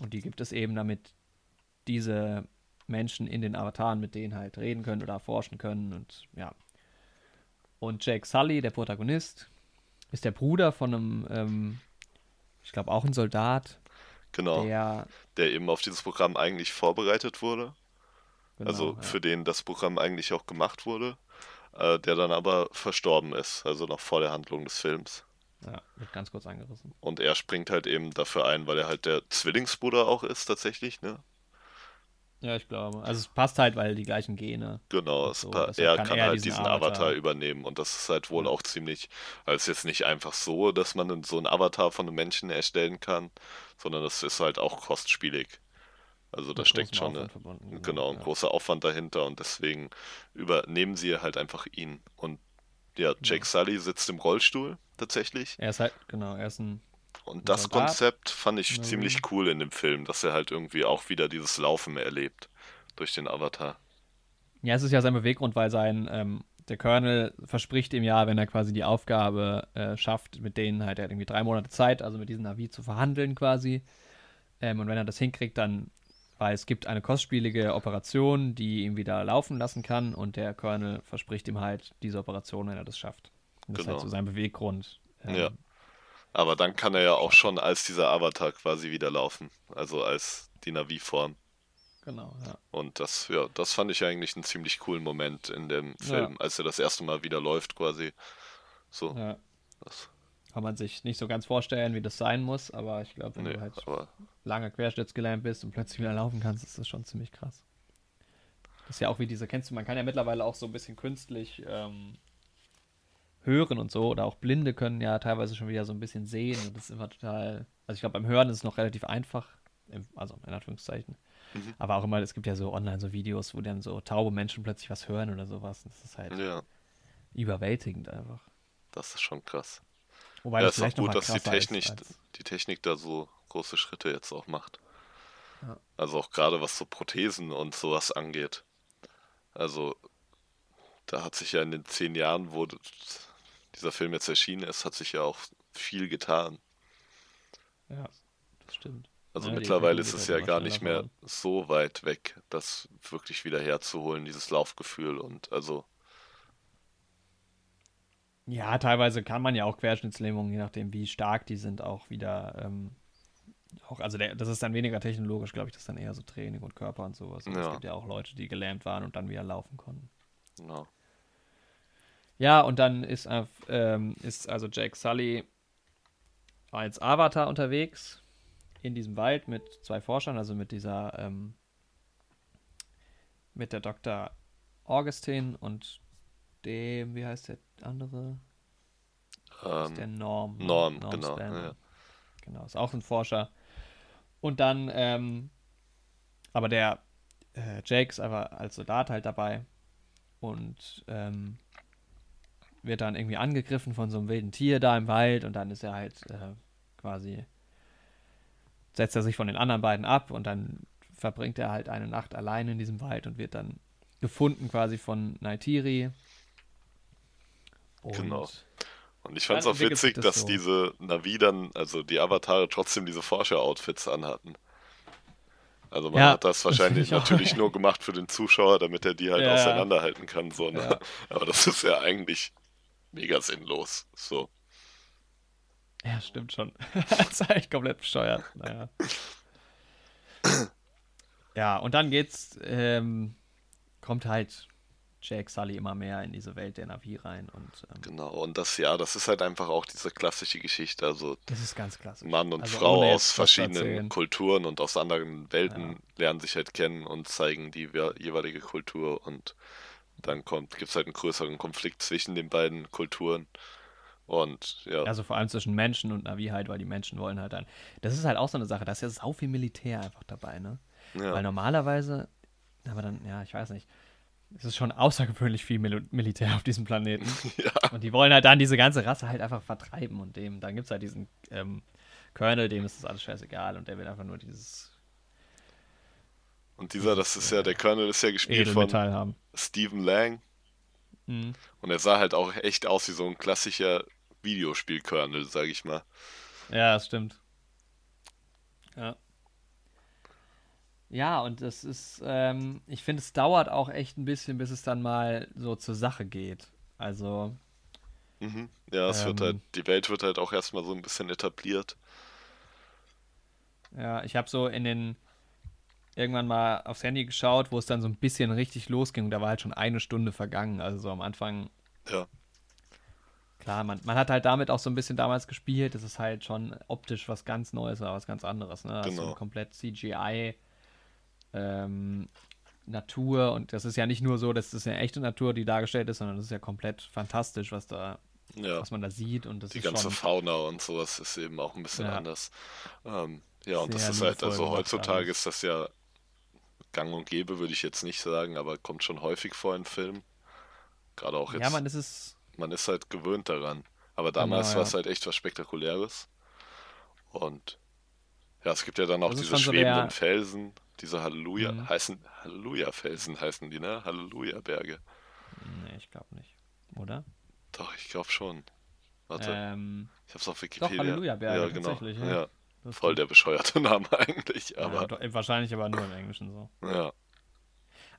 und die gibt es eben, damit diese Menschen in den Avataren mit denen halt reden können oder erforschen können und ja. Und Jake Sully, der Protagonist, ist der Bruder von einem, ähm, ich glaube auch ein Soldat, Genau. der, Der eben auf dieses Programm eigentlich vorbereitet wurde. genau, also ja. für den das Programm eigentlich auch gemacht wurde. Äh, der dann aber verstorben ist, also noch vor der Handlung des Films. Ja, wird ganz kurz angerissen. Und er springt halt eben dafür ein, weil er halt der Zwillingsbruder auch ist, tatsächlich, ne? Ja, ich glaube. Also es passt halt, weil die gleichen Gene. Genau, so, er kann kann er halt diesen diesen Avatar. Avatar übernehmen und das ist halt wohl Ja. auch ziemlich, also es ist jetzt nicht einfach so, dass man so einen Avatar von einem Menschen erstellen kann, sondern das ist halt auch kostspielig. Also da steckt schon eine, genau, ein ja. großer Aufwand dahinter und deswegen übernehmen sie halt einfach ihn. Und ja, Jake Sully sitzt im Rollstuhl tatsächlich Er ist halt, genau, er ist ein, und das Soldat. Konzept fand ich Ja. ziemlich cool in dem Film, dass er halt irgendwie auch wieder dieses Laufen erlebt durch den Avatar. ja, es ist ja sein Beweggrund, weil sein, ähm, der Colonel verspricht ihm ja, wenn er quasi die Aufgabe äh, schafft, mit denen halt, er hat irgendwie drei Monate Zeit, also mit diesem Navi zu verhandeln quasi. Ähm, und wenn er das hinkriegt, dann, weil es gibt eine kostspielige Operation, die ihn wieder laufen lassen kann und der Colonel verspricht ihm halt diese Operation, wenn er das schafft. Und das genau. ist halt so sein Beweggrund. Ähm, ja. Aber dann kann er ja auch schon als dieser Avatar quasi wieder laufen. Also als die Navi-Form. Genau, ja. Und das, ja, das fand ich eigentlich einen ziemlich coolen Moment in dem Film, ja. als er das erste Mal wieder läuft, quasi. So. Ja. Das. Kann man sich nicht so ganz vorstellen, wie das sein muss, aber ich glaube, wenn nee, du halt lange querschnittsgelähmt bist und plötzlich wieder laufen kannst, ist das schon ziemlich krass. Das ist ja auch wie diese, kennst du, man kann ja mittlerweile auch so ein bisschen künstlich ähm, hören und so, oder auch Blinde können ja teilweise schon wieder so ein bisschen sehen und das ist immer total, also ich glaube, beim Hören ist es noch relativ einfach, also in Anführungszeichen. Mhm. Aber auch immer, es gibt ja so online so Videos, wo dann so taube Menschen plötzlich was hören oder sowas. Und das ist halt ja. überwältigend einfach. Das ist schon krass. Wobei ja, das ist auch gut, dass die Technik, als... die Technik da so große Schritte jetzt auch macht. Ja. Also auch gerade was so Prothesen und sowas angeht. Also da hat sich ja in den zehn Jahren, wo dieser Film jetzt erschienen ist, hat sich ja auch viel getan. Ja, das stimmt. Also ja, mittlerweile ist es ja gar nicht mehr so weit weg, das wirklich wieder herzuholen, dieses Laufgefühl und also. Ja, teilweise kann man ja auch Querschnittslähmungen, je nachdem wie stark die sind, auch wieder ähm, auch, also der, das ist dann weniger technologisch, glaube ich, das ist dann eher so Training und Körper und sowas. Und ja. Es gibt ja auch Leute, die gelähmt waren und dann wieder laufen konnten. Genau. Ja, und dann ist, ähm, ist also Jake Sully als Avatar unterwegs in diesem Wald mit zwei Forschern, also mit dieser, ähm, mit der Dr. Augustin und dem, wie heißt der andere? Ähm, der Norm. Norm, Norm genau. Ja. Genau, ist auch ein Forscher. Und dann, ähm, aber der äh, Jake ist aber als Soldat halt dabei und ähm, wird dann irgendwie angegriffen von so einem wilden Tier da im Wald und dann ist er halt äh, quasi setzt er sich von den anderen beiden ab und dann verbringt er halt eine Nacht allein in diesem Wald und wird dann gefunden quasi von Naitiri. Und genau. Und ich fand es auch witzig, das dass so. diese Navi dann, also die Avatare trotzdem diese Forscher-Outfits anhatten. Also man ja, hat das wahrscheinlich das natürlich nur gemacht für den Zuschauer, damit er die halt ja. auseinanderhalten kann. So, ne? ja. Aber das ist ja eigentlich mega sinnlos. So. Ja, stimmt schon. das ist eigentlich komplett bescheuert. Naja. ja, und dann geht's, ähm, kommt halt Jake Sully immer mehr in diese Welt der Navi rein. Und, ähm, genau, und das ja, das ist halt einfach auch diese klassische Geschichte. Also das ist ganz klassisch. Mann und also Frau aus verschiedenen Kulturen und aus anderen Welten ja. lernen sich halt kennen und zeigen die jeweilige Kultur und dann kommt, gibt es halt einen größeren Konflikt zwischen den beiden Kulturen. Und ja. Also vor allem zwischen Menschen und Navi halt, weil die Menschen wollen halt dann. Das ist halt auch so eine Sache, da ist ja sau viel Militär einfach dabei, ne? Ja. Weil normalerweise, aber dann, ja, ich weiß nicht, es ist schon außergewöhnlich viel Mil Militär auf diesem Planeten. ja. Und die wollen halt dann diese ganze Rasse halt einfach vertreiben und dem, dann gibt es halt diesen ähm, Colonel, dem ist das alles scheißegal und der will einfach nur dieses. Und dieser, das ist ja, der Colonel ist ja gespielt von haben. Stephen Lang. Mhm. Und er sah halt auch echt aus wie so ein klassischer Videospielkernel, sag ich mal. Ja, das stimmt. Ja. Ja, und es ist, ähm, ich finde, es dauert auch echt ein bisschen, bis es dann mal so zur Sache geht. Also. Mhm. Ja, es ähm, wird halt, die Welt wird halt auch erstmal so ein bisschen etabliert. Ja, ich habe so in den irgendwann mal aufs Handy geschaut, wo es dann so ein bisschen richtig losging und da war halt schon eine Stunde vergangen. Also so am Anfang. Ja. Klar, man, man hat halt damit auch so ein bisschen damals gespielt. Das ist halt schon optisch was ganz Neues oder was ganz anderes. Ne? Das genau. ist komplett CGI. Ähm, Natur und das ist ja nicht nur so, dass das eine echte Natur, die dargestellt ist, sondern das ist ja komplett fantastisch, was da, ja. was man da sieht und das die ganze schon, Fauna und sowas ist eben auch ein bisschen ja. anders. Ähm, ja, und das ist halt, also heutzutage ist das ja gang und gäbe, würde ich jetzt nicht sagen, aber kommt schon häufig vor in Filmen. Gerade auch jetzt. Ja, man ist es man ist halt gewöhnt daran. Aber damals genau, war es halt echt was Spektakuläres. Und ja, es gibt ja dann auch diese schwebenden so Felsen, diese Halleluja, mhm. heißen Halleluja-Felsen heißen die, ne? Halleluja-Berge. Nee, ich glaube nicht. oder? Doch, ich glaube schon. Warte, Ähm, ich hab's auf doch, Wikipedia. Halleluja-Berge, ja, genau. tatsächlich. Ja. Ja, voll der bescheuerte Name eigentlich, Ja, aber doch, wahrscheinlich aber nur im Englischen so. ja.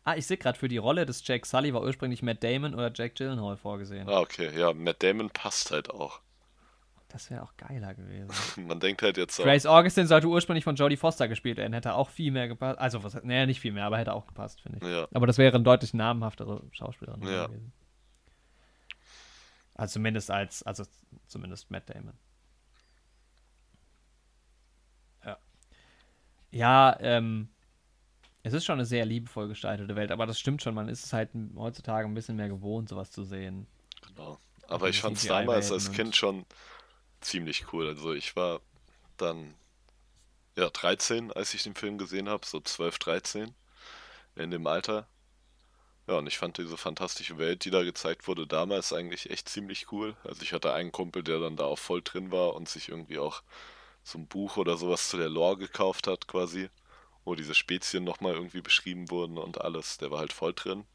Ah, ich sehe gerade, für die Rolle des Jack Sully war ursprünglich Matt Damon oder Jack Gyllenhaal vorgesehen. Ah, okay, ja, Matt Damon passt halt auch. Das wäre auch geiler gewesen. Man denkt halt jetzt auch, Grace Augustin sollte ursprünglich von Jodie Foster gespielt werden, hätte auch viel mehr gepasst. Also, was, naja, nicht viel mehr, aber hätte auch gepasst, finde ich. ja, Aber das wäre eine deutlich namhaftere Schauspielerin Ja. gewesen. Also zumindest als, also zumindest Matt Damon. Ja. Ja, ähm, es ist schon eine sehr liebevoll gestaltete Welt, aber das stimmt schon, man ist es halt heutzutage ein bisschen mehr gewohnt, sowas zu sehen. genau. Aber ich fand's CGI-Welten damals als Kind schon ziemlich cool. Also ich war dann ja 13, als ich den Film gesehen habe, so 12, 13 in dem Alter. Ja, und ich fand diese fantastische Welt, die da gezeigt wurde, damals eigentlich echt ziemlich cool. Also ich hatte einen Kumpel, der dann da auch voll drin war und sich irgendwie auch so ein Buch oder sowas zu der Lore gekauft hat, quasi, wo diese Spezien nochmal irgendwie beschrieben wurden und alles. Der war halt voll drin.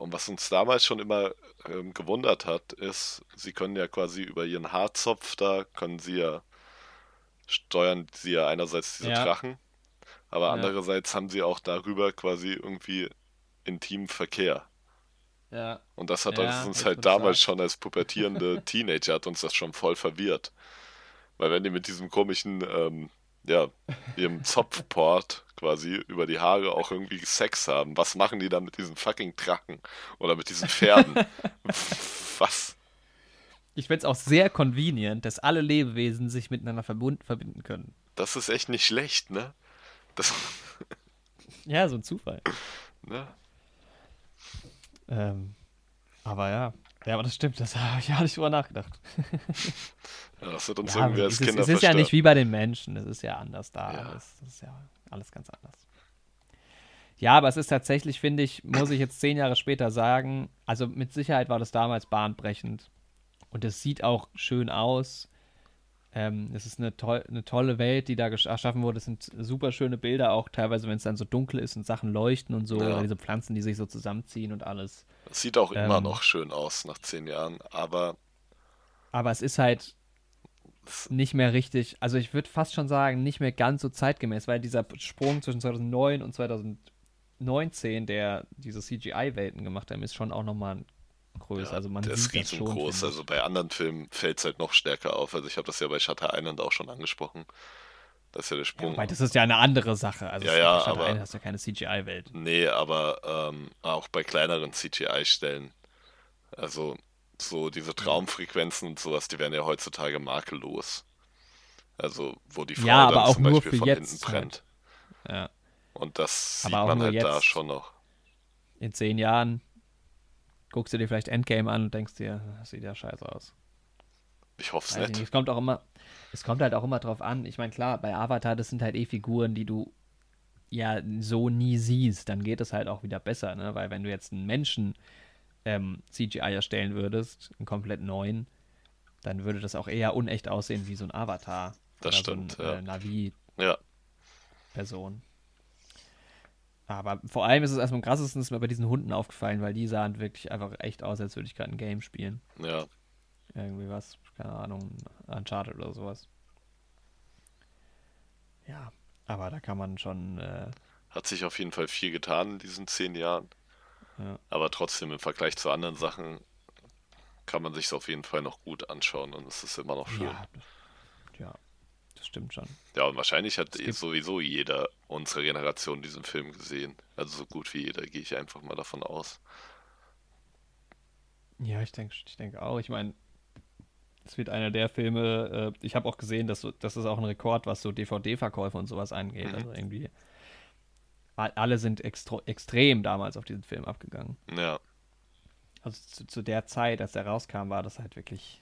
Und was uns damals schon immer ähm, gewundert hat, ist, sie können ja quasi über ihren Haarzopf da, können sie ja, steuern sie ja einerseits diese Ja. Drachen, aber Ja. andererseits haben sie auch darüber quasi irgendwie intimen Verkehr. Ja. Und das hat Ja, uns halt damals sagst. schon als pubertierende Teenager hat uns das schon voll verwirrt. Weil wenn die mit diesem komischen, ähm, ja, ihrem Zopfport quasi über die Haare auch irgendwie Sex haben, was machen die dann mit diesen fucking Drachen oder mit diesen Pferden? was? Ich finde es auch sehr convenient, dass alle Lebewesen sich miteinander verbinden können. Das ist echt nicht schlecht, ne? Das, Ja, so ein Zufall. ne? Ähm, aber ja. Ja, aber das stimmt, das habe ich ja nicht drüber nachgedacht. Ja, das hat uns Ja, irgendwie als es, ist, Kinder es ist ja verstört. nicht wie bei den Menschen, es ist ja anders da. Ja. Alles. Das ist ja alles ganz anders. Ja, aber es ist tatsächlich, finde ich, muss ich jetzt zehn Jahre später sagen, also mit Sicherheit war das damals bahnbrechend. Und es sieht auch schön aus. Ähm, es ist eine, toll, eine tolle Welt, die da gesch- erschaffen wurde. Es sind super schöne Bilder, auch teilweise, wenn es dann so dunkel ist und Sachen leuchten und so. Ja. Oder diese Pflanzen, die sich so zusammenziehen und alles. Das sieht auch immer Ähm, noch schön aus nach zehn Jahren, aber Aber es ist halt es- nicht mehr richtig, also ich würde fast schon sagen, nicht mehr ganz so zeitgemäß, weil dieser Sprung zwischen 2009 und 2019, der diese CGI-Welten gemacht haben, ist schon auch nochmal größer. Ja, also man der sieht ist riesengroß. Also bei anderen Filmen fällt es halt noch stärker auf. Also ich habe das ja bei Shutter Island auch schon angesprochen. Das ist ja der ja, Sprung. wobei, das ist ja eine andere Sache. Also Ja, ja, bei Shutter aber- Island hast du ja keine CGI-Welt. nee, aber ähm, auch bei kleineren CGI-Stellen. Also so diese Traumfrequenzen und sowas, die werden ja heutzutage makellos. Also wo die Frau Ja, aber dann auch zum nur Beispiel von hinten brennt. Ja. Und das sieht man halt da jetzt. schon noch. In zehn Jahren guckst du dir vielleicht Endgame an und denkst dir, das sieht ja scheiße aus. Ich hoffe es nicht. nicht. Es kommt auch immer, es kommt halt auch immer drauf an. Ich meine, klar, bei Avatar, das sind halt eh Figuren, die du ja so nie siehst. Dann geht es halt auch wieder besser, ne? Weil wenn du jetzt einen Menschen ähm, CGI erstellen würdest, einen komplett neuen, dann würde das auch eher unecht aussehen wie so ein Avatar. Das oder stimmt, so ein, ja. äh, Navi-Person. Ja, Aber vor allem ist es erstmal am krassesten ist mir bei diesen Hunden aufgefallen, weil die sahen wirklich einfach echt aus, als würde ich gerade ein Game spielen. ja. Irgendwie was, keine Ahnung, Uncharted oder sowas. Ja, aber da kann man schon, äh, Hat sich auf jeden Fall viel getan in diesen zehn Jahren. Ja. Aber trotzdem im Vergleich zu anderen Sachen kann man sich auf jeden Fall noch gut anschauen und es ist immer noch schön. ja, das- ja, das stimmt schon. Ja, und wahrscheinlich hat Es gibt- sowieso jeder unserer Generation diesen Film gesehen. Also so gut wie jeder, gehe ich einfach mal davon aus. Ja, ich denke ich denk auch. Ich meine, es wird einer der Filme, äh, ich habe auch gesehen, dass so, das ist auch ein Rekord, was so DVD-Verkäufe und sowas angeht. Mhm. Also irgendwie, alle sind extrem damals auf diesen Film abgegangen. Ja, Also zu, zu der Zeit, als der rauskam, war das halt wirklich,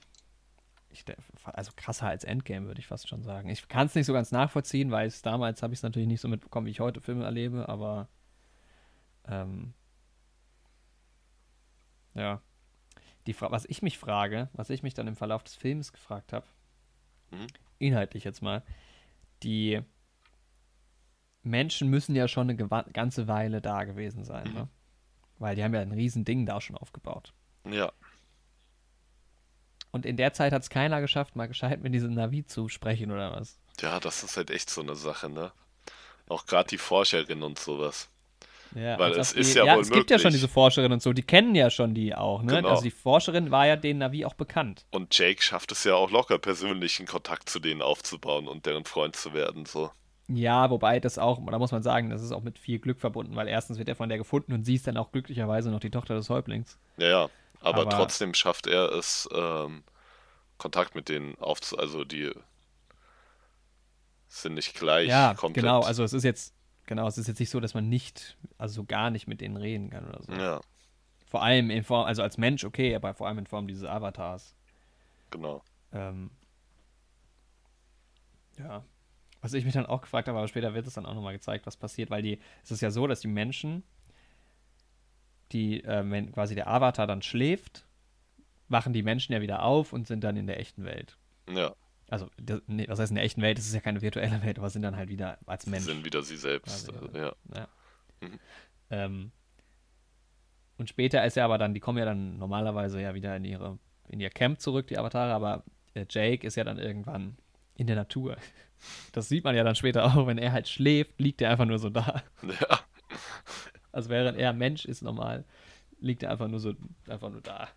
ich, also krasser als Endgame, würde ich fast schon sagen. Ich kann es nicht so ganz nachvollziehen, weil es damals habe ich es natürlich nicht so mitbekommen, wie ich heute Filme erlebe, aber ähm, ja. Die Fra was ich mich frage, was ich mich dann im Verlauf des Films gefragt habe, Mhm. inhaltlich jetzt mal, die Menschen müssen ja schon eine ganze Weile da gewesen sein, Mhm. ne? Weil die haben ja ein riesen Ding da schon aufgebaut. Ja. Und in der Zeit hat es keiner geschafft, mal gescheit mit diesem Navi zu sprechen oder was. Ja, das ist halt echt so eine Sache, ne? Auch gerade die Forscherin und sowas. Ja, Weil es ist die, ja ja wohl es gibt ja schon möglich. diese Forscherin und so, die kennen ja schon die auch, ne? Genau. Also die Forscherin war ja den Navi auch bekannt. Und Jake schafft es ja auch locker, persönlichen Kontakt zu denen aufzubauen und deren Freund zu werden, so. Ja, wobei das auch, da muss man sagen, das ist auch mit viel Glück verbunden, weil erstens wird er von der gefunden und sie ist dann auch glücklicherweise noch die Tochter des Häuptlings. Ja, ja. Aber, Aber- trotzdem schafft er es, ähm, Kontakt mit denen aufzu... Also die sind nicht gleich Ja, komplett. genau, also es ist jetzt, genau, es ist jetzt nicht so, dass man nicht, also so gar nicht mit denen reden kann oder so. Ja, Vor allem in Form, also als Mensch okay, aber vor allem in Form dieses Avatars. genau. Ähm, ja. Was ich mich dann auch gefragt habe, aber später wird es dann auch nochmal gezeigt, was passiert, weil die, es ist ja so, dass die Menschen, die, äh, wenn quasi der Avatar dann schläft, wachen die Menschen ja wieder auf und sind dann in der echten Welt. Ja, Also, das, nee, was heißt in der echten Welt? Das ist ja keine virtuelle Welt, aber sind dann halt wieder als Mensch. sind wieder sie selbst. Ja, Also, ja. Ja. Mhm. Ähm, und später ist ja aber dann, die kommen ja dann normalerweise ja wieder in ihre, in ihr Camp zurück, die Avatare, aber äh, Jake ist ja dann irgendwann in der Natur. Das sieht man ja dann später auch, wenn er halt schläft, liegt er einfach nur so da. ja, Also während er Mensch ist normal, liegt er einfach nur so, einfach nur da.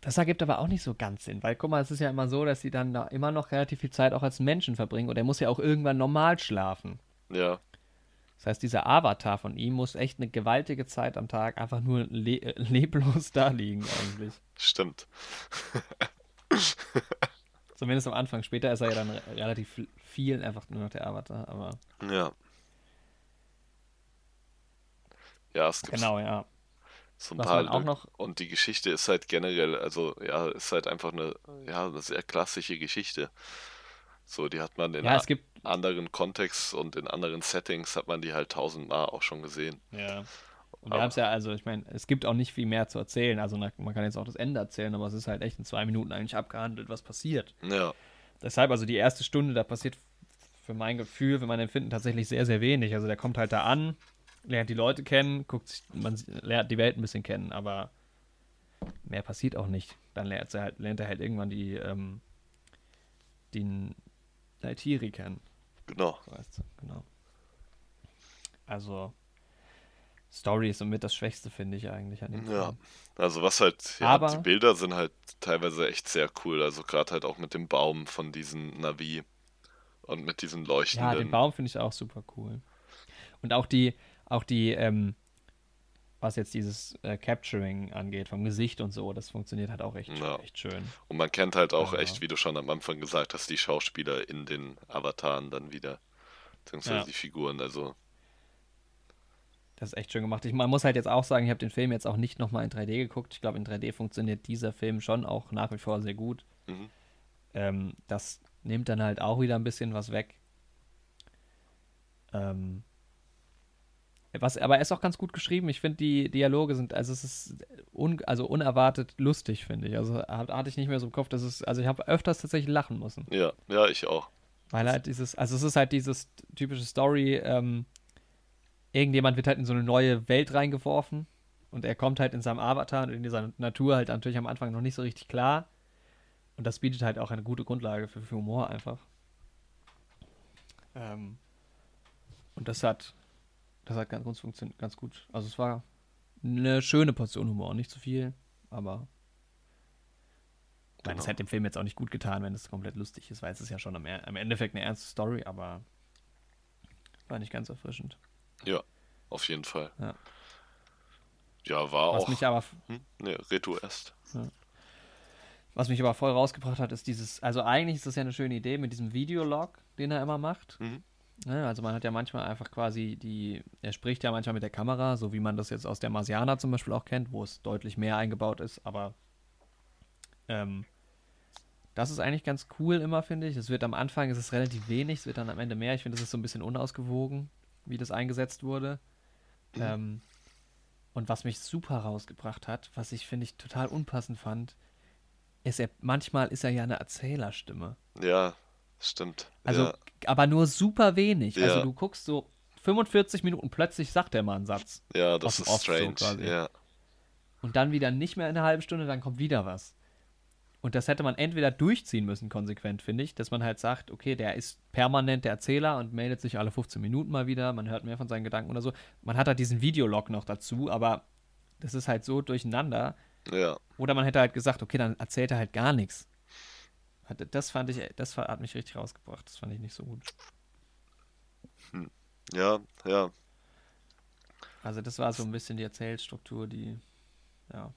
Das ergibt aber auch nicht so ganz Sinn, weil guck mal, es ist ja immer so, dass sie dann da immer noch relativ viel Zeit auch als Menschen verbringen und er muss ja auch irgendwann normal schlafen. ja, Das heißt, dieser Avatar von ihm muss echt eine gewaltige Zeit am Tag einfach nur le leblos da liegen eigentlich. stimmt. Zumindest am Anfang. Später ist er ja dann re relativ viel einfach nur noch der Avatar, aber Ja. Ja, es gibt genau, ja. so ein Was paar auch noch- Und die Geschichte ist halt generell, also ja, ist halt einfach eine, ja, eine sehr klassische Geschichte. So, die hat man in Ja, gibt anderen Kontexts und in anderen Settings hat man die halt tausendmal auch schon gesehen. Ja. Und wir haben es ja, also ich meine, es gibt auch nicht viel mehr zu erzählen. Also man kann jetzt auch das Ende erzählen, aber es ist halt echt in zwei Minuten eigentlich abgehandelt, was passiert. Ja, Deshalb, also die erste Stunde, da passiert für mein Gefühl, für mein Empfinden tatsächlich sehr, sehr wenig. Also der kommt halt da an, lernt die Leute kennen, guckt sich, man lernt die Welt ein bisschen kennen, aber mehr passiert auch nicht. Dann lernt er halt, lernt er halt irgendwann die, ähm, den Naitiri kennen. genau. So genau. Also, Story ist somit das Schwächste, finde ich eigentlich an dem Ja. Film. Also was halt, ja, Aber- die Bilder sind halt teilweise echt sehr cool. Also gerade halt auch mit dem Baum von diesen Navi und mit diesen Ja, leuchtenden. den Baum finde ich auch super cool. Und auch die, auch die, ähm, was jetzt dieses äh, Capturing angeht, vom Gesicht und so, das funktioniert halt auch echt, Ja. echt schön. Und man kennt halt auch Ja. echt, wie du schon am Anfang gesagt hast, die Schauspieler in den Avataren dann wieder. Beziehungsweise Ja. die Figuren. Also, Das ist echt schön gemacht. Ich, man muss halt jetzt auch sagen, ich habe den Film jetzt auch nicht nochmal in 3D geguckt. Ich glaube, in 3D funktioniert dieser Film schon auch nach wie vor sehr gut. mhm. Ähm, das nimmt dann halt auch wieder ein bisschen was weg. Ähm, was, aber er ist auch ganz gut geschrieben. Ich finde, die Dialoge sind, also es ist un, also unerwartet lustig, finde ich. Also hat- hatte ich nicht mehr so im Kopf, dass es, also ich habe öfters tatsächlich lachen müssen. ja, ja, ich auch. Weil halt dieses, also es ist halt dieses typische Story, ähm, irgendjemand wird halt in so eine neue Welt reingeworfen und er kommt halt in seinem Avatar und in dieser Natur halt natürlich am Anfang noch nicht so richtig klar. Und das bietet halt auch eine gute Grundlage für, für Humor einfach. Ähm, und das hat, das hat ganz gut funktioniert, ganz gut. Also es war eine schöne Portion Humor, nicht zu viel, aber meine, es Genau. hätte dem Film jetzt auch nicht gut getan, wenn es komplett lustig ist, weil es ist ja schon am, Er- am Endeffekt eine ernste Story, aber war nicht ganz erfrischend. Ja, auf jeden Fall. Ja. Ja, war Was auch. mich aber Hm? Ne, Retu erst. Was mich aber voll rausgebracht hat, ist dieses, also eigentlich ist das ja eine schöne Idee mit diesem Videolog, den er immer macht. Mhm. Also man hat ja manchmal einfach quasi die, er spricht ja manchmal mit der Kamera, so wie man das jetzt aus der Marsianer zum Beispiel auch kennt, wo es deutlich mehr eingebaut ist, aber ähm, das ist eigentlich ganz cool immer, finde ich. Es wird am Anfang, es ist relativ wenig, es wird dann am Ende mehr. Ich finde, es ist so ein bisschen unausgewogen, wie das eingesetzt wurde. Mhm. Ähm, und was mich super rausgebracht hat, was ich, finde ich, total unpassend fand, ist er, manchmal ist er ja eine Erzählerstimme. Ja, stimmt. Also, ja, aber nur super wenig. Also Ja. du guckst so 45 Minuten plötzlich sagt er mal einen Satz. Ja, das ist so strange. quasi. ja. Und dann wieder nicht mehr in einer halben Stunde, dann kommt wieder was. Und das hätte man entweder durchziehen müssen, konsequent, finde ich, dass man halt sagt, okay, der ist permanent der Erzähler und meldet sich alle 15 Minuten mal wieder, man hört mehr von seinen Gedanken oder so. Man hat halt diesen Videolog noch dazu, aber das ist halt so durcheinander. ja. Oder man hätte halt gesagt, okay, dann erzählt er halt gar nichts. Das fand ich, das hat mich richtig rausgebracht. Das fand ich nicht so gut. Ja, ja. Also das war so ein bisschen die Erzählstruktur, die, ja.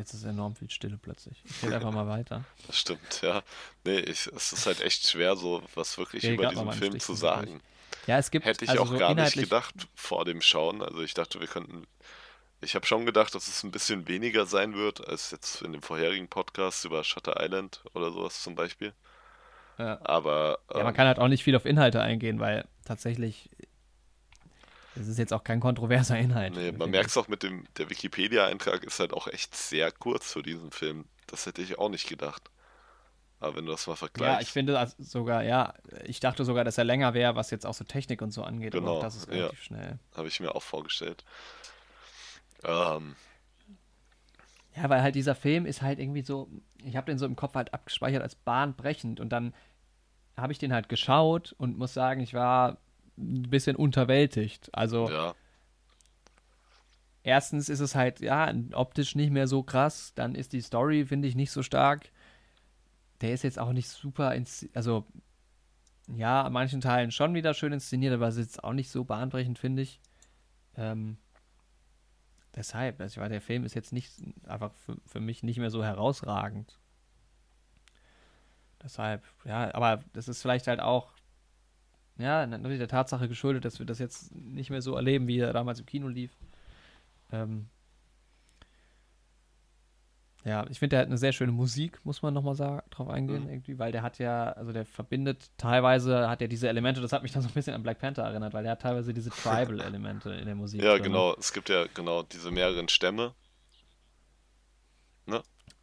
Jetzt ist enorm viel Stille plötzlich. Ich rede einfach mal weiter. Das stimmt, ja. Nee, ich, es ist halt echt schwer, so was wirklich Ja, über diesen Film Stich zu sagen. Ja, es gibt Hätte ich also auch so gar nicht gedacht vor dem Schauen. Also ich dachte, wir könnten. Ich habe schon gedacht, dass es ein bisschen weniger sein wird als jetzt in dem vorherigen Podcast über Shutter Island oder sowas zum Beispiel. Ja. Aber Ja, man ähm, kann halt auch nicht viel auf Inhalte eingehen, weil tatsächlich es ist jetzt auch kein kontroverser Inhalt. nee, man merkt es auch mit dem, der Wikipedia-Eintrag ist halt auch echt sehr kurz für diesen Film. Das hätte ich auch nicht gedacht. Aber wenn du das mal Ja, vergleichst. ich finde das sogar, ja, ich dachte sogar, dass er länger wäre, was jetzt auch so Technik und so angeht, aber Genau, auch das ist ja. relativ schnell. Habe ich mir auch vorgestellt. Ähm, Ja, weil halt dieser Film ist halt irgendwie so, ich habe den so im Kopf halt abgespeichert als bahnbrechend und dann habe ich den halt geschaut und muss sagen, ich war ein bisschen unterwältigt. Also ja, erstens ist es halt, ja, optisch nicht mehr so krass, dann ist die Story, finde ich, nicht so stark. Der ist jetzt auch nicht super, ins, also ja, an manchen Teilen schon wieder schön inszeniert, aber es ist jetzt auch nicht so bahnbrechend, finde ich. Ähm, deshalb, also ich war, der Film ist jetzt nicht einfach für, für mich nicht mehr so herausragend. Deshalb, ja, aber das ist vielleicht halt auch, ja, natürlich der Tatsache geschuldet, dass wir das jetzt nicht mehr so erleben, wie er damals im Kino lief. Ähm, ja, ich finde, der hat eine sehr schöne Musik, muss man nochmal drauf eingehen, Mhm. irgendwie, weil der hat ja, also der verbindet teilweise, hat er diese Elemente, das hat mich dann so ein bisschen an Black Panther erinnert, weil der hat teilweise diese Tribal-Elemente in der Musik. ja, drin. genau. Es gibt ja genau diese mehreren Stämme.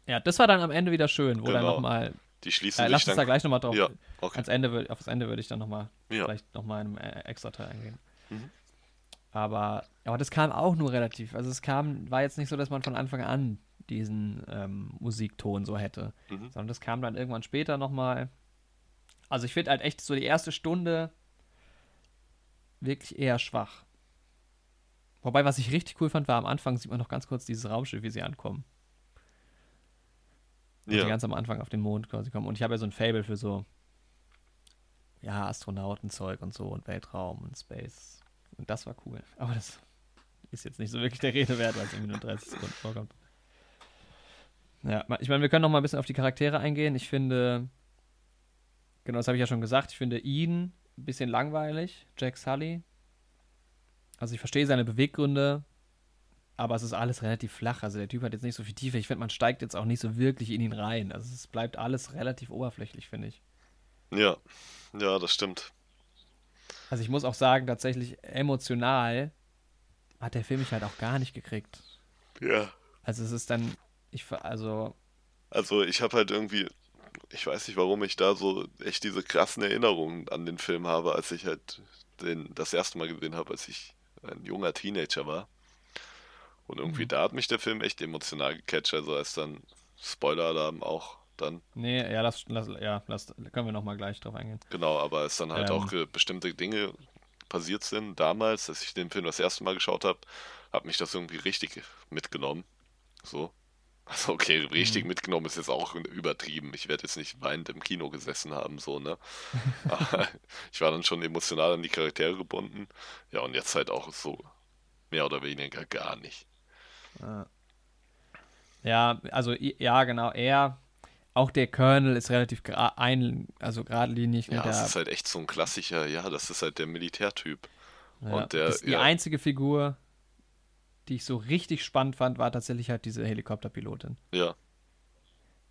Ja, das war dann am Ende wieder schön, wo dann Genau. nochmal, Die schließen äh, lass sich uns da dann. gleich nochmal drauf, Ja, okay. ans Ende, auf das Ende würde ich dann nochmal, Ja. vielleicht nochmal in einem äh, extra Teil eingehen. Mhm. Aber, aber das kam auch nur relativ, also es kam, war jetzt nicht so, dass man von Anfang an diesen ähm, Musikton so hätte, Mhm. sondern das kam dann irgendwann später nochmal. Also ich finde halt echt so die erste Stunde wirklich eher schwach. Wobei, was ich richtig cool fand, war am Anfang sieht man noch ganz kurz dieses Raumschiff, wie sie ankommen. Ja, ganz am Anfang auf den Mond quasi kommen. Und ich habe ja so ein Fable für so, ja, Astronautenzeug und so und Weltraum und Space. Und das war cool. Aber das ist jetzt nicht so wirklich der Rede wert, weil es irgendwie nur 30 Sekunden vorkommt. Ja, ich meine, wir können noch mal ein bisschen auf die Charaktere eingehen. Ich finde, genau, das habe ich ja schon gesagt, ich finde ihn ein bisschen langweilig, Jack Sully. Also ich verstehe seine Beweggründe, aber es ist alles relativ flach. Also der Typ hat jetzt nicht so viel Tiefe. Ich finde, man steigt jetzt auch nicht so wirklich in ihn rein. Also es bleibt alles relativ oberflächlich, finde ich. ja, ja, das stimmt. Also ich muss auch sagen, tatsächlich emotional hat der Film mich halt auch gar nicht gekriegt. Ja. Also es ist dann, ich, also, Also ich habe halt irgendwie, ich weiß nicht, warum ich da so echt diese krassen Erinnerungen an den Film habe, als ich halt den das erste Mal gesehen habe, als ich ein junger Teenager war. Und irgendwie Mhm. da hat mich der Film echt emotional gecatcht, also als dann Spoiler-Alarm auch dann, nee, ja, lass, lass, ja, lass, können wir noch mal gleich drauf eingehen. genau, aber als dann halt Ähm. auch bestimmte Dinge passiert sind damals, als ich den Film das erste Mal geschaut habe, hat mich das irgendwie richtig mitgenommen. So. Also okay, richtig Mhm. mitgenommen ist jetzt auch übertrieben. Ich werde jetzt nicht weinend im Kino gesessen haben, so, ne? Aber ich war dann schon emotional an die Charaktere gebunden. Ja, und jetzt halt auch so mehr oder weniger gar nicht. Ja. Ja, also ja, genau, er, auch der Colonel ist relativ ein, also geradlinig. Ja, der, ist halt echt so ein klassischer, ja, das ist halt der Militärtyp. ja, und der- das die ja. einzige Figur, die ich so richtig spannend fand, war tatsächlich halt diese Helikopterpilotin. Ja,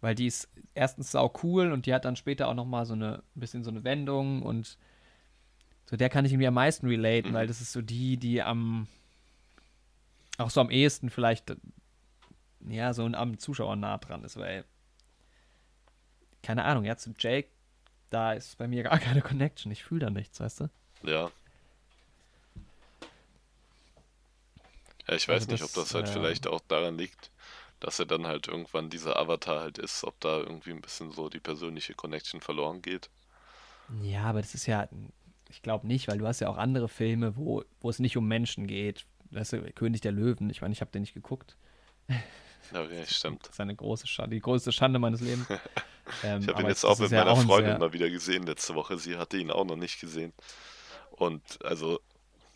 Weil die ist erstens sau cool und die hat dann später auch noch mal so eine ein bisschen so eine Wendung und so der kann ich irgendwie am meisten relaten, Mhm. weil das ist so die, die am auch so am ehesten vielleicht ja so am Zuschauer nah dran ist, weil keine Ahnung, ja zu Jake da ist bei mir gar keine Connection. Ich fühle da nichts, weißt du? Ja. Ja, ich weiß Also nicht, ob das, das halt äh, vielleicht auch daran liegt, dass er dann halt irgendwann dieser Avatar halt ist, ob da irgendwie ein bisschen so die persönliche Connection verloren geht. Ja, aber das ist ja, ich glaube nicht, weil du hast ja auch andere Filme, wo, wo es nicht um Menschen geht. Weißt du, König der Löwen, ich meine, ich habe den nicht geguckt. Ja, okay, stimmt. Das ist eine große Schande, die größte Schande meines Lebens. Ähm, Ich habe ihn jetzt das auch ist mit ja meiner auch Freundin sehr- mal wieder gesehen letzte Woche. Sie hatte ihn auch noch nicht gesehen. Und also,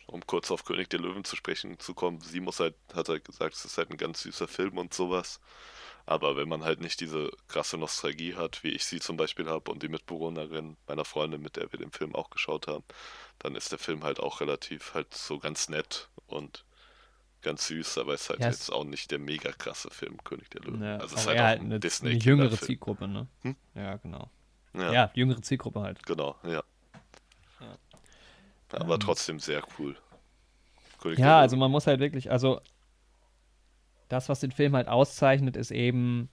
um kurz auf König der Löwen zu sprechen zu kommen, sie muss halt, hat halt gesagt, es ist halt ein ganz süßer Film und sowas. Aber wenn man halt nicht diese krasse Nostalgie hat, wie ich sie zum Beispiel habe und die Mitbewohnerin meiner Freundin, mit der wir den Film auch geschaut haben, dann ist der Film halt auch relativ halt so ganz nett und ganz süß, aber ist halt Ja, es- jetzt auch nicht der mega krasse Film, König der Löwen. Ne, also es ist halt auch halt ein eine, Disney eine jüngere. Zielgruppe, ne? Hm? Ja, genau. Ja, Ja. jüngere Zielgruppe halt. genau, ja. Ja. Aber Ähm. trotzdem sehr cool. König Ja, also man muss halt wirklich, also das, was den Film halt auszeichnet, ist eben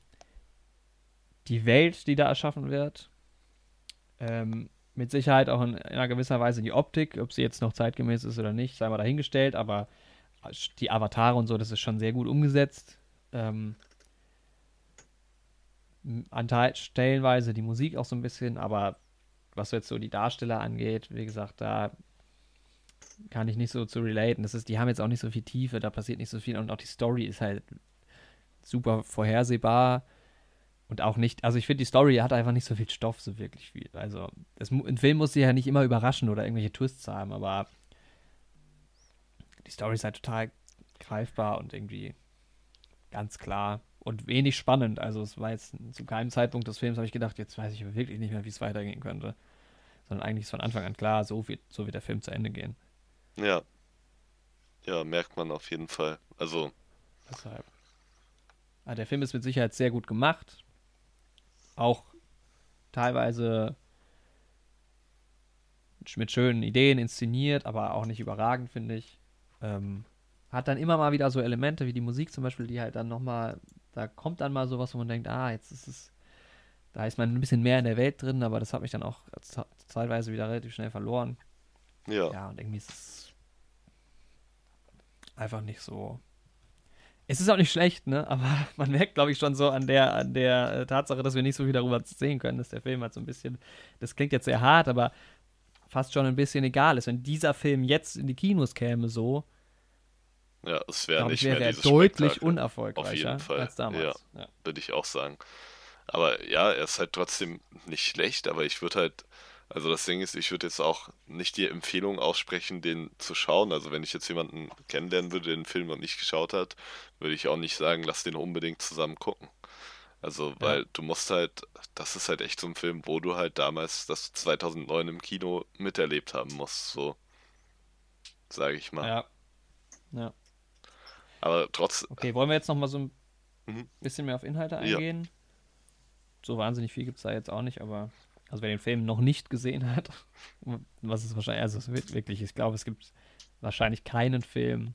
die Welt, die da erschaffen wird. Ähm, mit Sicherheit auch in, in einer gewisser Weise die Optik, ob sie jetzt noch zeitgemäß ist oder nicht, sei mal dahingestellt, aber die Avatare und so, das ist schon sehr gut umgesetzt. Ähm, an Teil- stellenweise die Musik auch so ein bisschen, aber was jetzt so die Darsteller angeht, wie gesagt, da kann ich nicht so zu relaten. Das ist, die haben jetzt auch nicht so viel Tiefe, da passiert nicht so viel und auch die Story ist halt super vorhersehbar und auch nicht, also ich finde, die Story hat einfach nicht so viel Stoff, so wirklich viel. Also, mu- ein Film muss sie ja nicht immer überraschen oder irgendwelche Twists haben, aber die Story ist halt total greifbar und irgendwie ganz klar und wenig spannend. Also, es war jetzt zu keinem Zeitpunkt des Films, habe ich gedacht, jetzt weiß ich wirklich nicht mehr, wie es weitergehen könnte. Sondern eigentlich ist von Anfang an klar, so wird, so wird der Film zu Ende gehen. Ja. Ja, merkt man auf jeden Fall. Also, Deshalb. Ah, der Film ist mit Sicherheit sehr gut gemacht. Auch teilweise mit schönen Ideen inszeniert, aber auch nicht überragend, finde ich. Ähm, hat dann immer mal wieder so Elemente wie die Musik zum Beispiel, die halt dann nochmal, da kommt dann mal sowas, wo man denkt, ah, jetzt ist es, da ist man ein bisschen mehr in der Welt drin, aber das hat mich dann auch ze- zeitweise wieder relativ schnell verloren. ja. Ja, und irgendwie ist es einfach nicht so. Es ist auch nicht schlecht, ne? Aber man merkt, glaube ich, schon so an der, an der äh, Tatsache, dass wir nicht so viel darüber sehen können, dass der Film halt so ein bisschen, das klingt jetzt sehr hart, aber fast schon ein bisschen egal ist. Wenn dieser Film jetzt in die Kinos käme, so, Ja, es wäre nicht mehr wäre er dieses deutlich Spektakel. unerfolgreicher Auf jeden Fall, als damals. Ja. würde ich auch sagen. Aber ja, er ist halt trotzdem nicht schlecht, aber ich würde halt, also das Ding ist, ich würde jetzt auch nicht die Empfehlung aussprechen, den zu schauen. Also wenn ich jetzt jemanden kennenlernen würde, der den Film noch nicht geschaut hat, würde ich auch nicht sagen, lass den unbedingt zusammen gucken. Also, weil du musst halt, das ist halt echt so ein Film, wo du halt damals das 2009 im Kino miterlebt haben musst, so sage ich mal. ja. Ja. Aber trotz, Okay, wollen wir jetzt noch mal so ein Mhm. bisschen mehr auf Inhalte Ja. eingehen? So wahnsinnig viel gibt es da jetzt auch nicht, aber also wer den Film noch nicht gesehen hat, was ist wahrscheinlich, also es wird wirklich, ich glaube, es gibt wahrscheinlich keinen Film,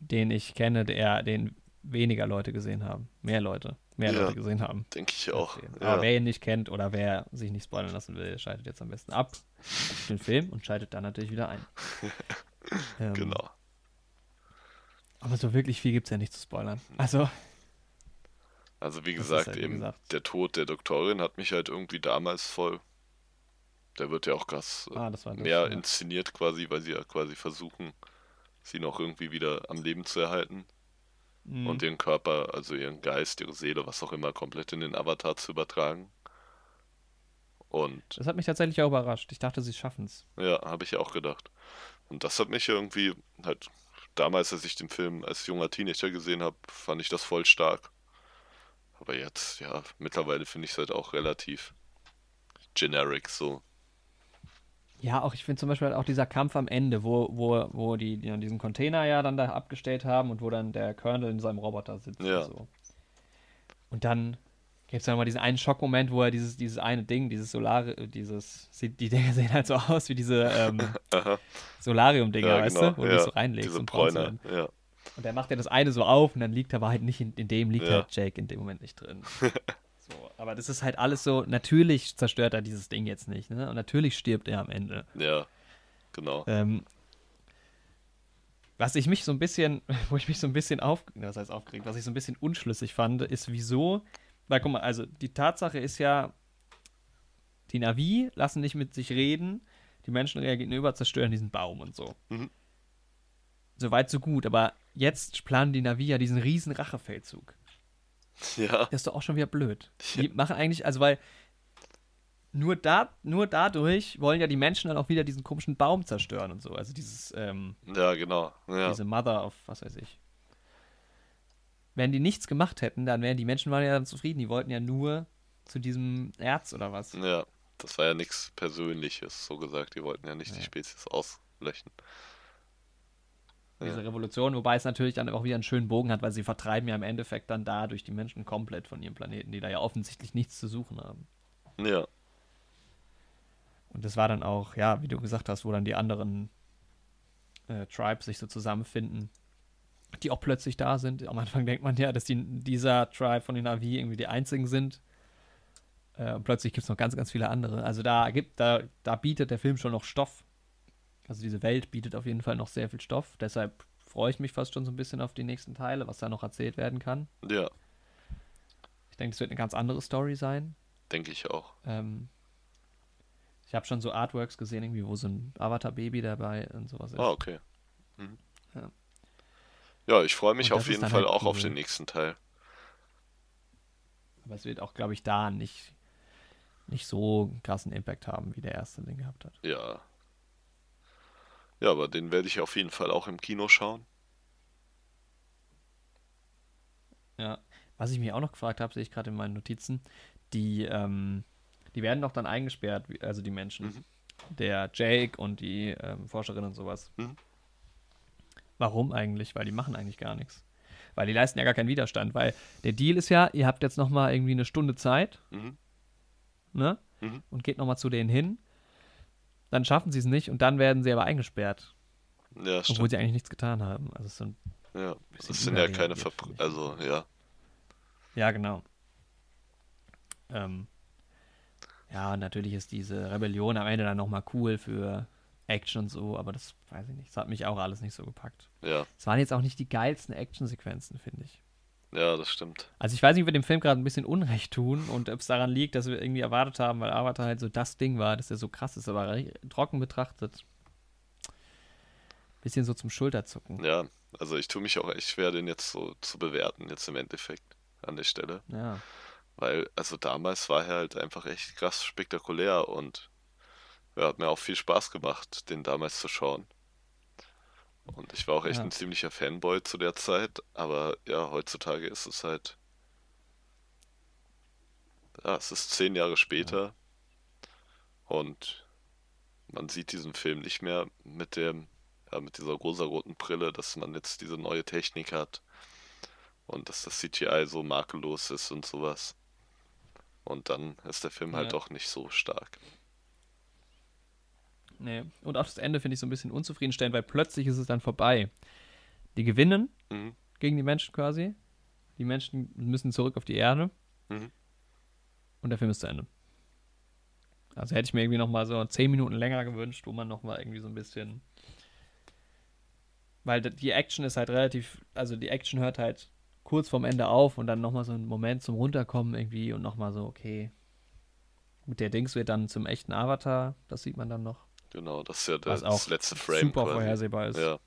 den ich kenne, der den weniger Leute gesehen haben. Mehr Leute, mehr Ja. Leute gesehen haben. denke ich auch. Ja. Aber wer ihn nicht kennt oder wer sich nicht spoilern lassen will, schaltet jetzt am besten ab den Film und schaltet dann natürlich wieder ein. Ähm, Genau. Aber so wirklich viel gibt es ja nicht zu spoilern. Also, Also wie Das gesagt, halt, eben gesagt. der Tod der Doktorin hat mich halt irgendwie damals voll. Der wird ja auch krass äh, ah, das das. mehr ja. inszeniert quasi, weil sie ja quasi versuchen, sie noch irgendwie wieder am Leben zu erhalten Mhm. und ihren Körper, also ihren Geist, ihre Seele, was auch immer, komplett in den Avatar zu übertragen. Und Das hat mich tatsächlich auch überrascht. Ich dachte, sie schaffen es. ja, habe ich ja auch gedacht. Und das hat mich irgendwie halt damals, als ich den Film als junger Teenager gesehen habe, fand ich das voll stark. Aber jetzt, ja, mittlerweile finde ich es halt auch relativ generic so. Ja, auch ich finde zum Beispiel halt auch dieser Kampf am Ende, wo, wo, wo die, die diesen Container ja dann da abgestellt haben und wo dann der Colonel in seinem Roboter sitzt Ja. und so. Und dann gibt es ja nochmal diesen einen Schockmoment, wo er dieses, dieses eine Ding, dieses Solare, äh, dieses, sieht- die Dinger sehen halt so aus wie diese ähm, Solarium-Dinger, ja, weißt genau, du? Wo du ja, das so reinlegst diese werden. ja. Und der macht ja das eine so auf und dann liegt aber halt nicht in, in dem liegt Ja. halt Jake in dem Moment nicht drin. So, aber das ist halt alles so, natürlich zerstört er dieses Ding jetzt nicht, ne? Und natürlich stirbt er am Ende. Ja, genau. Ähm, was ich mich so ein bisschen, wo ich mich so ein bisschen auf, das heißt aufgeregt, was ich so ein bisschen unschlüssig fand, ist wieso, weil guck mal, also die Tatsache ist ja, die Navi lassen nicht mit sich reden, die Menschen reagieren über, zerstören diesen Baum und so. Mhm. Soweit so gut, aber jetzt planen die Navi ja diesen riesen Rachefeldzug. Ja. Das ist doch auch schon wieder blöd. Die machen eigentlich, also weil nur, da, nur dadurch wollen ja die Menschen dann auch wieder diesen komischen Baum zerstören und so. Also dieses, ähm, Ja, genau. Ja. diese Mother of, was weiß ich. Wenn die nichts gemacht hätten, dann wären die Menschen waren ja dann zufrieden. Die wollten ja nur zu diesem Erz oder was. ja. Das war ja nichts Persönliches, so gesagt. Die wollten ja nicht die Ja. Spezies auslöschen. Ja. Diese Revolution, wobei es natürlich dann auch wieder einen schönen Bogen hat, weil sie vertreiben ja im Endeffekt dann dadurch die Menschen komplett von ihrem Planeten, die da ja offensichtlich nichts zu suchen haben. Ja. Und das war dann auch, ja, wie du gesagt hast, wo dann die anderen äh, Tribes sich so zusammenfinden, die auch plötzlich da sind. Am Anfang denkt man ja, dass die, dieser Tribe von den Navi irgendwie die einzigen sind. Äh, und plötzlich gibt es noch ganz, ganz viele andere. Also da gibt, da, da bietet der Film schon noch Stoff. Also diese Welt bietet auf jeden Fall noch sehr viel Stoff. Deshalb freue ich mich fast schon so ein bisschen auf die nächsten Teile, was da noch erzählt werden kann. Ja, Ich denke, es wird eine ganz andere Story sein. denke ich auch. Ähm, ich habe schon so Artworks gesehen, irgendwie, wo so ein Avatar-Baby dabei und sowas ist. Ah, okay. Mhm. Ja. Ja, ich freue mich Und auf jeden Fall halt auch auf cool. den nächsten Teil. Aber es wird auch, glaube ich, da nicht, nicht so einen krassen Impact haben, wie der erste den gehabt hat. Ja. Ja, aber den werde ich auf jeden Fall auch im Kino schauen. Ja. Was ich mich auch noch gefragt habe, sehe ich gerade in meinen Notizen, die, ähm, die werden doch dann eingesperrt, also die Menschen. Mhm. Der Jake und die ähm, Forscherin und sowas. Mhm. Warum eigentlich? Weil die machen eigentlich gar nichts. Weil die leisten ja gar keinen Widerstand. Weil der Deal ist ja, ihr habt jetzt noch mal irgendwie eine Stunde Zeit, Mhm. ne? Mhm. Und geht noch mal zu denen hin. Dann schaffen sie es nicht und dann werden sie aber eingesperrt. Ja, Obwohl stimmt. sie eigentlich nichts getan haben. Also es ein, Ja, das sind ja keine überreagiert, Verbr finde ich. Also, ja. ja, genau. Ähm, ja, und natürlich ist diese Rebellion am Ende dann noch mal cool für Action und so, aber das weiß ich nicht. Das hat mich auch alles nicht so gepackt. Ja, Es waren jetzt auch nicht die geilsten Actionsequenzen, finde ich. Ja, das stimmt. Also ich weiß nicht, ob wir dem Film gerade ein bisschen Unrecht tun und ob es daran liegt, dass wir irgendwie erwartet haben, weil Avatar halt so das Ding war, dass er so krass ist, aber trocken betrachtet. Bisschen so zum Schulterzucken. Ja, also ich tue mich auch echt schwer, den jetzt so zu bewerten, jetzt im Endeffekt an der Stelle. Ja. Weil, also damals war er halt einfach echt krass spektakulär und ja, hat mir auch viel Spaß gemacht, den damals zu schauen. Und ich war auch echt Ja. ein ziemlicher Fanboy zu der Zeit, aber ja, heutzutage ist es halt. Ja, es ist zehn Jahre später und man sieht diesen Film nicht mehr mit dem, ja, mit dieser rosaroten Brille, dass man jetzt diese neue Technik hat und dass das CGI so makellos ist und sowas. Und dann ist der Film halt Ja. doch nicht so stark. Nee. Und auch das Ende finde ich so ein bisschen unzufriedenstellend, weil plötzlich ist es dann vorbei. Die gewinnen Mhm. gegen die Menschen quasi. Die Menschen müssen zurück auf die Erde. Mhm. Und der Film ist zu Ende. Also hätte ich mir irgendwie noch mal so zehn Minuten länger gewünscht, wo man noch mal irgendwie so ein bisschen weil die Action ist halt relativ, also die Action hört halt kurz vorm Ende auf und dann noch mal so ein Moment zum Runterkommen irgendwie und noch mal so, okay. Gut, der Dings wird dann zum echten Avatar, das sieht man dann noch. Genau, das ist ja Was das letzte Frame super quasi. vorhersehbar ist. Ja,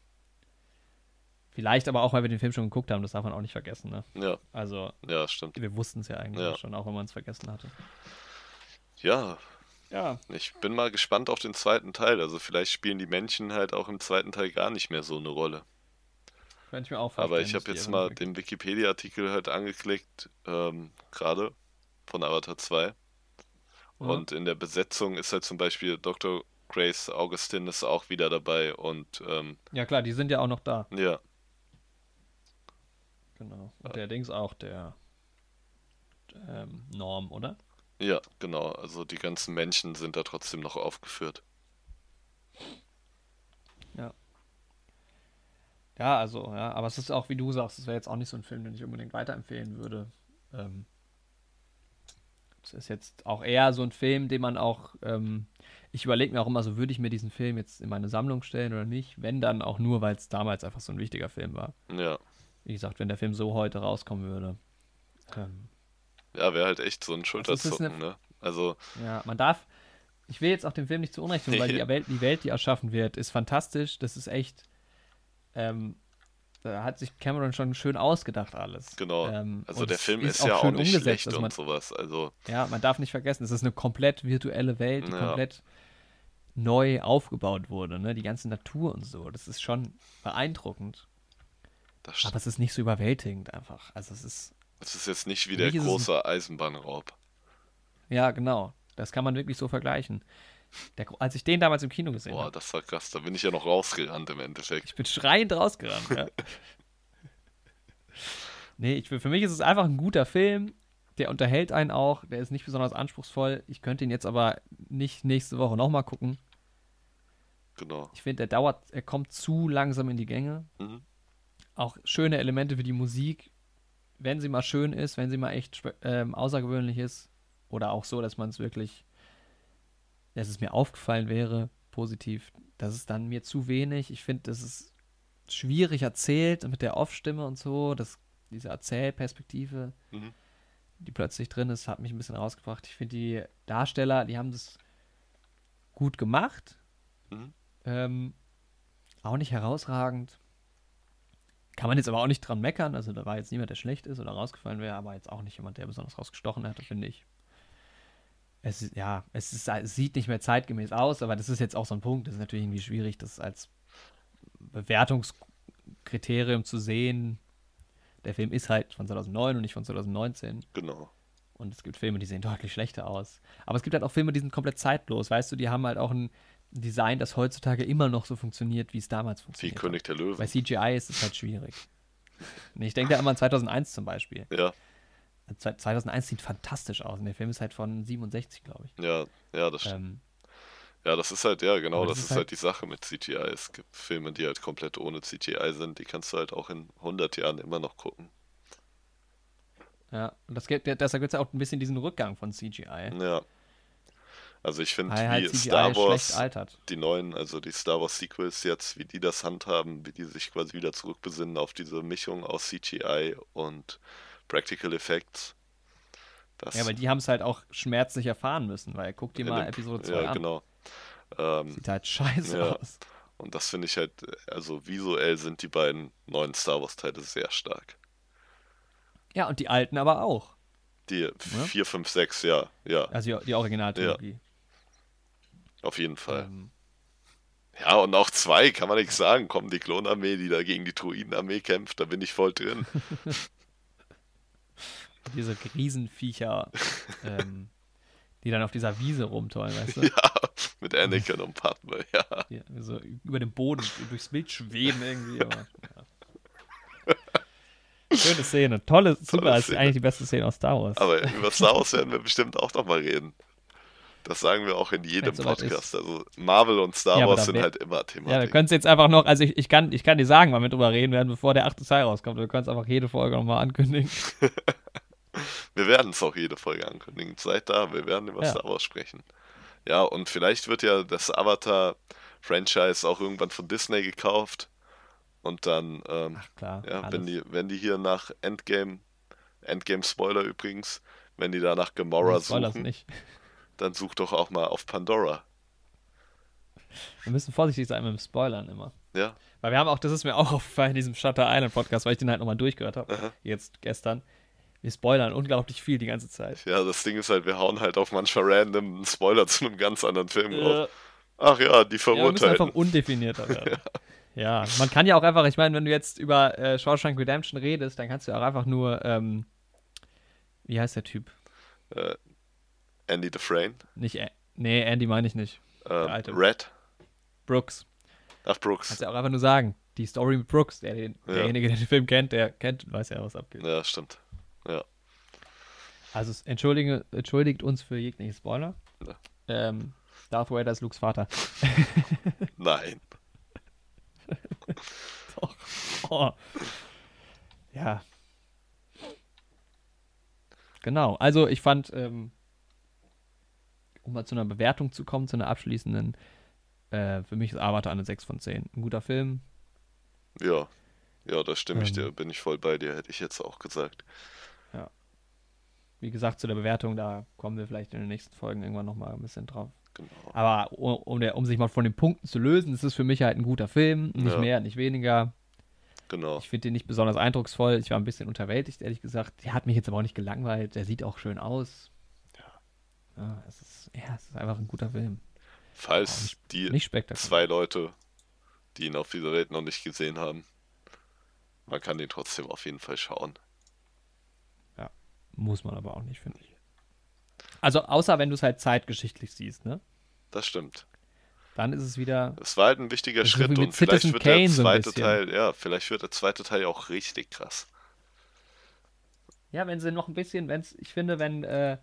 Vielleicht aber auch, weil wir den Film schon geguckt haben, das darf man auch nicht vergessen, ne? ja, Also, ja, stimmt. wir wussten es ja eigentlich Ja. schon, auch wenn man es vergessen hatte. Ja, Ja. ich bin mal gespannt auf den zweiten Teil. Also vielleicht spielen die Männchen halt auch im zweiten Teil gar nicht mehr so eine Rolle. Könnte ich mir auch vorstellen. Aber ich habe jetzt mal den Wikipedia-Artikel halt angeklickt, ähm, gerade von Avatar 2. Ja. Und in der Besetzung ist halt zum Beispiel Dr. Grace Augustin ist auch wieder dabei und ähm, Ja, klar, die sind ja auch noch da. ja, Genau. Und der Dings auch, der ähm, Norm, oder? ja, genau. Also die ganzen Männchen sind da trotzdem noch aufgeführt. Ja, also, ja, aber es ist auch, wie du sagst, es wäre jetzt auch nicht so ein Film, den ich unbedingt weiterempfehlen würde. Ähm, es ist jetzt auch eher so ein Film, den man auch, ähm, ich überlege mir auch immer so, würde ich mir diesen Film jetzt in meine Sammlung stellen oder nicht? Wenn dann auch nur, weil es damals einfach so ein wichtiger Film war. Ja. Wie gesagt, wenn der Film so heute rauskommen würde. Ähm, Ja, wäre halt echt so ein Also Schulterzucken, eine- ne? Also, ja, man darf, ich will jetzt auch dem Film nicht zu Unrecht tun, weil die Welt, die Welt, die erschaffen wird, ist fantastisch. Das ist echt, ähm, da hat sich Cameron schon schön ausgedacht alles. genau. Ähm, also und der Film ist, ja auch schön nicht schlecht Also und man, sowas. Also, Ja, man darf nicht vergessen, es ist eine komplett virtuelle Welt, die Ja. komplett neu aufgebaut wurde, ne? Die ganze Natur und so. Das ist schon beeindruckend. das, Aber es ist nicht so überwältigend einfach. Also es ist, das ist jetzt nicht wie der es große Eisenbahnraub. ja, genau. Das kann man wirklich so vergleichen. Der, als ich den damals im Kino gesehen Boah, habe, das war krass. Da bin ich ja noch rausgerannt im Endeffekt. ich bin schreiend rausgerannt. ja. nee, ich, für mich ist es einfach ein guter Film. Der unterhält einen auch. Der ist nicht besonders anspruchsvoll. Ich könnte ihn jetzt aber nicht nächste Woche nochmal gucken. Genau. Ich finde, er dauert, er kommt zu langsam in die Gänge. Mhm. Auch schöne Elemente wie die Musik, wenn sie mal schön ist, wenn sie mal echt ähm, außergewöhnlich ist. Oder auch so, dass man es wirklich, dass es mir aufgefallen wäre, positiv. Das ist dann mir zu wenig. Ich finde, das ist schwierig erzählt mit der Off-Stimme und so. Das, diese Erzählperspektive, Mhm. die plötzlich drin ist, hat mich ein bisschen rausgebracht. Ich finde, die Darsteller, die haben das gut gemacht. Mhm. Ähm, auch nicht herausragend. Kann man jetzt aber auch nicht dran meckern. Also da war jetzt niemand, der schlecht ist oder rausgefallen wäre, aber jetzt auch nicht jemand, der besonders rausgestochen hätte, finde ich. Es ist, ja, es, ist, es sieht nicht mehr zeitgemäß aus, aber das ist jetzt auch so ein Punkt. Das ist natürlich irgendwie schwierig, das als Bewertungskriterium zu sehen. Der Film ist halt von 2009 und nicht von 2019. Genau. Und es gibt Filme, die sehen deutlich schlechter aus. Aber es gibt halt auch Filme, die sind komplett zeitlos. Weißt du, die haben halt auch ein Design, das heutzutage immer noch so funktioniert, wie es damals Wie funktioniert. König der Hat. Bei Löwen. CGI ist es halt schwierig. Ich denke da immer an 2001 zum Beispiel. Ja, Ze- 2001 sieht fantastisch aus und der Film ist halt von 67, glaube ich. ja, ja, das stimmt. Ähm, Ja, das ist halt, ja, genau, aber das, ist halt, die Sache mit CGI. Es gibt Filme, die halt komplett ohne CGI sind, die kannst du halt auch in 100 Jahren immer noch gucken. ja, und das deshalb gibt es ja auch ein bisschen diesen Rückgang von CGI. Ja. Also ich finde, halt wie CGI Star Wars, die neuen, also die Star Wars Sequels jetzt, wie die das handhaben, wie die sich quasi wieder zurückbesinnen auf diese Mischung aus CGI und Practical Effects. Ja, weil die haben es halt auch schmerzlich erfahren müssen, weil guck dir mal dem- Episode 2 Ja, an. genau. Ähm, Sieht halt scheiße Ja. aus. und das finde ich halt, also visuell sind die beiden neuen Star Wars Teile sehr stark. Ja, und die alten aber auch. Die 4, 5, 6, ja, ja, Also die, die Originaltrilogie. Auf jeden Fall. Ähm, Ja, und auch zwei, kann man nichts sagen. Kommen die Klonarmee, die da gegen die Druidenarmee kämpft, da bin ich voll drin. diese Riesenviecher, ähm, die dann auf dieser Wiese rumtollen, weißt du? ja, mit Anakin und Padme, ja. Die so über den Boden, durchs Bild schweben irgendwie. Aber, ja. Schöne Szene, tolle, super, ist Szene. eigentlich die beste Szene aus Star Wars. Aber über Star Wars werden wir bestimmt auch nochmal reden. Das sagen wir auch in jedem Podcast. Also Marvel und Star Ja, Wars sind halt immer ja, wir können es jetzt einfach noch, also ich, ich, kann, ich kann dir sagen, wann wir drüber reden werden, bevor der achte Teil rauskommt. Wir können es einfach jede Folge nochmal ankündigen. Wir werden es auch jede Folge ankündigen. Seid da, wir werden über Ja. Star Wars sprechen. Ja, und vielleicht wird ja das Avatar-Franchise auch irgendwann von Disney gekauft. Und dann, ähm, Ach klar, ja, wenn die, wenn die hier nach Endgame, Endgame-Spoiler übrigens, wenn die da nach Gamora spoil das suchen, nicht. Dann such doch auch mal auf Pandora. Wir müssen vorsichtig sein mit dem Spoilern immer. Ja, Weil wir haben auch, das ist mir auch aufgefallen in diesem Shutter Island Podcast, weil ich den halt nochmal durchgehört habe, Aha. jetzt gestern. Wir spoilern unglaublich viel die ganze Zeit. ja, das Ding ist halt, wir hauen halt auf manchmal random einen Spoiler zu einem ganz anderen Film. Äh, Ach ja, die ja, wir müssen einfach undefinierter werden. ja. man kann ja auch einfach, ich meine, wenn du jetzt über äh, Shawshank Redemption redest, dann kannst du ja auch einfach nur, ähm, wie heißt der Typ? Äh, Andy Dufresne, Nicht, nee, Andy meine ich nicht. ähm, alte. Red, Brooks. ach Brooks. Kannst du ja auch einfach nur sagen. Die Story mit Brooks, der, den, Ja. derjenige, der den Film kennt, der kennt, weiß ja, was abgeht. Ja, stimmt. Ja. Also es entschuldige, entschuldigt uns für jegliche Spoiler. Ja. Ähm, Darth Vader ist Lukes Vater. Nein. Doch. Oh. Ja. Genau. Also ich fand, ähm, um mal zu einer Bewertung zu kommen, zu einer abschließenden, äh, für mich ist Avatar eine 6 von 10. Ein guter Film. Ja, ja, da stimme ich Ähm. dir, bin ich voll bei dir, hätte ich jetzt auch gesagt. Wie gesagt, zu der Bewertung, da kommen wir vielleicht in den nächsten Folgen irgendwann nochmal ein bisschen drauf. Genau. Aber um, um, der, um sich mal von den Punkten zu lösen, ist es für mich halt ein guter Film. Nicht Ja. mehr, nicht weniger. Genau. Ich finde den nicht besonders eindrucksvoll. Ich war ein bisschen unterwältigt, ehrlich gesagt. Der hat mich jetzt aber auch nicht gelangweilt. Der sieht auch schön aus. Ja. Ja, es ist, ja, es ist einfach ein guter Film. Falls die Nicht zwei Leute, die ihn auf dieser Welt noch nicht gesehen haben, man kann den trotzdem auf jeden Fall schauen. Muss man aber auch nicht, finde ich. Also, außer wenn du es halt zeitgeschichtlich siehst, ne? Das stimmt. Dann ist es wieder. Es war halt ein wichtiger Schritt mit und vielleicht Citizen wird Kane der so zweite bisschen. Teil, ja, vielleicht wird der zweite Teil ja auch richtig krass. Ja, wenn sie noch ein bisschen, wenn ich finde, wenn, äh,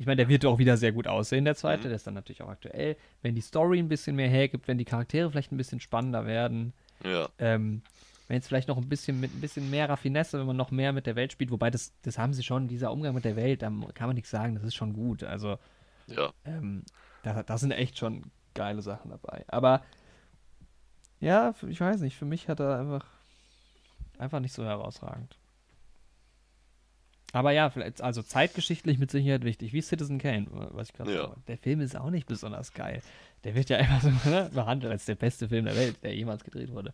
ich meine, der wird auch wieder sehr gut aussehen, der zweite, Mhm. der ist dann natürlich auch aktuell. Wenn die Story ein bisschen mehr hergibt, wenn die Charaktere vielleicht ein bisschen spannender werden, Ja, ähm, wenn es vielleicht noch ein bisschen mit ein bisschen mehr Raffinesse, wenn man noch mehr mit der Welt spielt, wobei das, das haben sie schon, dieser Umgang mit der Welt, da kann man nichts sagen, das ist schon gut. Also, ja, ähm, da, da sind echt schon geile Sachen dabei. Aber ja, ich weiß nicht, für mich hat er einfach, einfach nicht so herausragend. Aber ja, vielleicht, also zeitgeschichtlich mit Sicherheit wichtig, wie Citizen Kane, was ich gerade Ja. sage. Der Film ist auch nicht besonders geil. Der wird ja immer so ne, behandelt als der beste Film der Welt, der jemals gedreht wurde.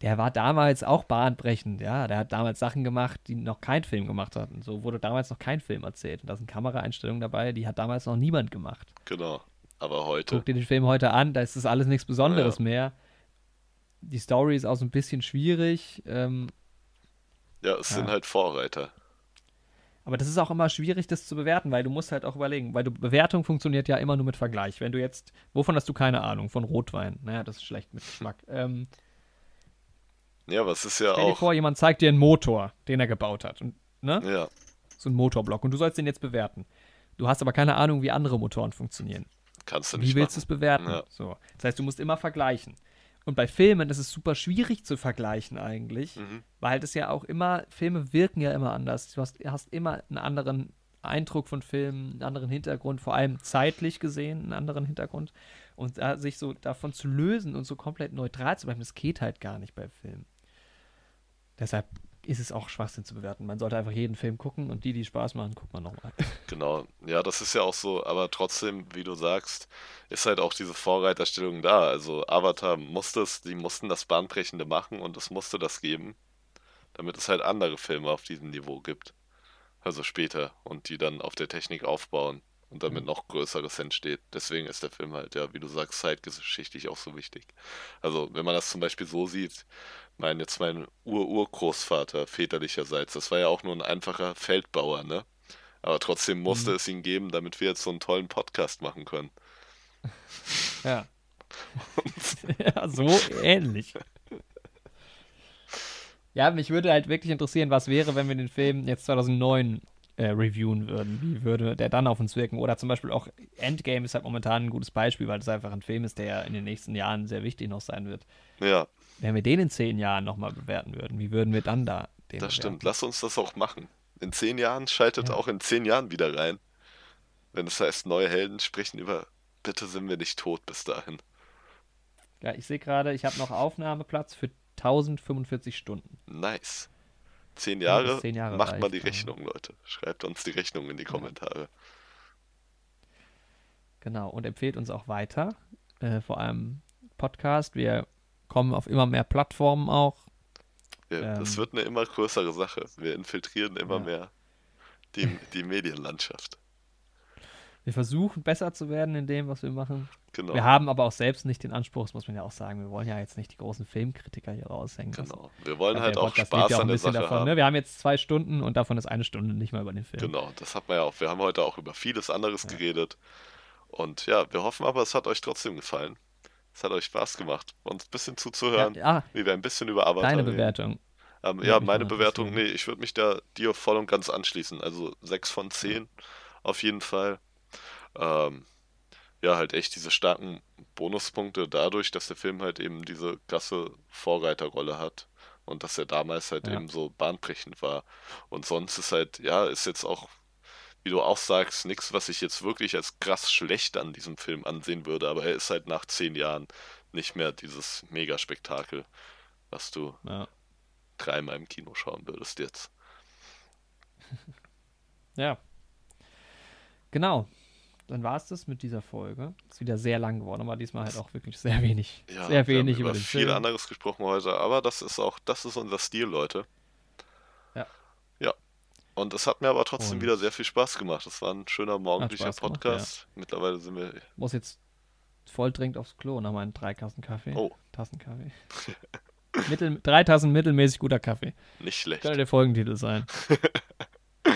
Der war damals auch bahnbrechend, ja. Der hat damals Sachen gemacht, die noch kein Film gemacht hatten. So wurde damals noch kein Film erzählt. Und da sind Kameraeinstellungen dabei, die hat damals noch niemand gemacht. genau. Aber heute, Guck dir den Film heute an, da ist das alles nichts Besonderes Ja. mehr. Die Story ist auch so ein bisschen schwierig, ähm, ja, es sind Ja. halt Vorreiter. Aber das ist auch immer schwierig, das zu bewerten, weil du musst halt auch überlegen, weil du, Bewertung funktioniert ja immer nur mit Vergleich. Wenn du jetzt, wovon hast du keine Ahnung? Von Rotwein. Naja, das ist schlecht mit Geschmack. ähm, Ja, aber es ist ja stell dir auch, vor, jemand zeigt dir einen Motor, den er gebaut hat. Und, ne? ja, So ein Motorblock. Und du sollst den jetzt bewerten. Du hast aber keine Ahnung, wie andere Motoren funktionieren. kannst du Wie nicht willst du es bewerten? Ja. So. Das heißt, du musst immer vergleichen. Und bei Filmen ist es super schwierig zu vergleichen eigentlich, Mhm. weil das ja auch immer, Filme wirken ja immer anders. Du hast, hast immer einen anderen Eindruck von Filmen, einen anderen Hintergrund, vor allem zeitlich gesehen, einen anderen Hintergrund. Und da, sich so davon zu lösen und so komplett neutral zu bleiben, das geht halt gar nicht bei Filmen. Deshalb ist es auch Schwachsinn zu bewerten. Man sollte einfach jeden Film gucken und die, die Spaß machen, guckt man nochmal. Genau, ja, das ist ja auch so, aber trotzdem, wie du sagst, ist halt auch diese Vorreiterstellung da. Also Avatar musste es, die mussten das Bahnbrechende machen und es musste das geben, damit es halt andere Filme auf diesem Niveau gibt. Also später und die dann auf der Technik aufbauen und damit noch Größeres entsteht. Deswegen ist der Film halt, ja, wie du sagst, zeitgeschichtlich auch so wichtig. Also wenn man das zum Beispiel so sieht, mein, jetzt mein Ur-Urgroßvater väterlicherseits, das war ja auch nur ein einfacher Feldbauer, ne? Aber trotzdem musste Mhm. es ihn geben, damit wir jetzt so einen tollen Podcast machen können. Ja. ja, so ähnlich. Ja, mich würde halt wirklich interessieren, was wäre, wenn wir den Film jetzt 2009 äh, reviewen würden. Wie würde der dann auf uns wirken? Oder zum Beispiel auch Endgame ist halt momentan ein gutes Beispiel, weil das einfach ein Film ist, der in den nächsten Jahren sehr wichtig noch sein wird. Ja, Wenn wir den in zehn Jahren nochmal bewerten würden, wie würden wir dann da den das stimmt. bewerten? Lass uns das auch machen. In zehn Jahren schaltet Ja. auch in zehn Jahren wieder rein. Wenn es heißt, neue Helden sprechen über, bitte sind wir nicht tot bis dahin. Ja, ich sehe gerade, ich habe noch Aufnahmeplatz für 1045 Stunden. Nice. Zehn Ja, Jahre, zehn Jahre macht mal die ja. Rechnung, Leute. Schreibt uns die Rechnung in die Kommentare. Genau, und empfehlt uns auch weiter. Äh, vor allem Podcast. Wir kommen auf immer mehr Plattformen auch. Das Ähm. wird eine immer größere Sache. Wir infiltrieren immer Ja. mehr die, die Medienlandschaft. Wir versuchen besser zu werden in dem, was wir machen. Genau. Wir haben aber auch selbst nicht den Anspruch, das muss man ja auch sagen. Wir wollen ja jetzt nicht die großen Filmkritiker hier raushängen. Genau. Wir wollen Also halt auch Podcast Spaß ja auch an der Sache davon. haben. Ne? Wir haben jetzt zwei Stunden und davon ist eine Stunde nicht mal über den Film. Genau, das hat man ja auch. Wir haben heute auch über vieles anderes Ja. geredet. Und ja, wir hoffen aber, es hat euch trotzdem gefallen. Es hat euch Spaß gemacht, uns ein bisschen Ja, zuzuhören, ah, wie wir ein bisschen über Avatar deine reden. Bewertung. Ähm, ja, meine Bewertung, nee, ich würde mich da dir voll und ganz anschließen. Also 6 von 10 auf jeden Fall. Ähm, ja, halt echt diese starken Bonuspunkte dadurch, dass der Film halt eben diese krasse Vorreiterrolle hat und dass er damals halt Ja. eben so bahnbrechend war. Und sonst ist halt, ja, ist jetzt auch wie du auch sagst, nichts, was ich jetzt wirklich als krass schlecht an diesem Film ansehen würde, aber er ist halt nach zehn Jahren nicht mehr dieses Megaspektakel, was du Ja. dreimal im Kino schauen würdest jetzt. Ja. Genau. Dann war es das mit dieser Folge. Ist wieder sehr lang geworden, aber diesmal halt auch wirklich sehr wenig. Ja, sehr wir haben wenig über, über viel Film. anderes gesprochen heute, aber das ist auch, das ist unser Stil, Leute. Ja. Ja. Und es hat mir aber trotzdem Und- wieder sehr viel Spaß gemacht. Es war ein schöner morgendlicher Spaß gemacht, Podcast. Mittlerweile sind wir. Muss jetzt voll dringend aufs Klo nach meinen drei Kassen Kaffee. Oh. Tassen Kaffee. Mittel, drei Tassen mittelmäßig guter Kaffee. Nicht schlecht. Könnte der Folgentitel sein.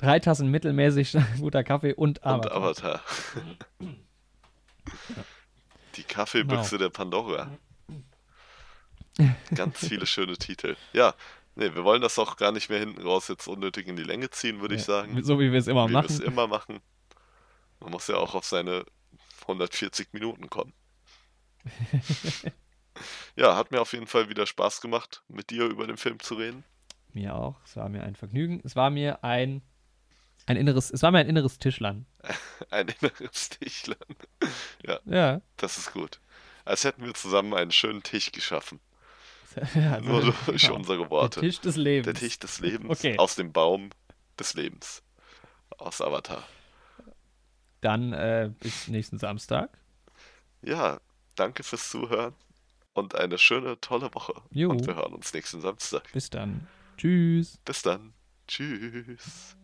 drei Tassen mittelmäßig guter Kaffee und Und Avatar. Avatar. Die Kaffeebüchse der Pandora. Ganz viele schöne Titel. Ja, nee, wir wollen das auch gar nicht mehr hinten raus jetzt unnötig in die Länge ziehen, würde ich Ja, sagen. So wie wir es immer wie wir es machen. immer machen. Man muss ja auch auf seine 140 Minuten kommen. ja, hat mir auf jeden Fall wieder Spaß gemacht, mit dir über den Film zu reden. Mir auch. Es war mir ein Vergnügen. Es war mir ein, ein inneres, es war mir ein inneres Tischlern. Ein inneres Tischlein. Ja. Das ist gut. Als hätten wir zusammen einen schönen Tisch geschaffen. ja also, Nur durch genau. unsere Der Worte. Tisch des Lebens. Der Tisch des Lebens Okay. aus dem Baum des Lebens. Aus Avatar. Dann äh, bis nächsten Samstag. Ja, danke fürs Zuhören und eine schöne, tolle Woche. Jo. Und wir hören uns nächsten Samstag. Bis dann. Tschüss. Bis dann. Tschüss.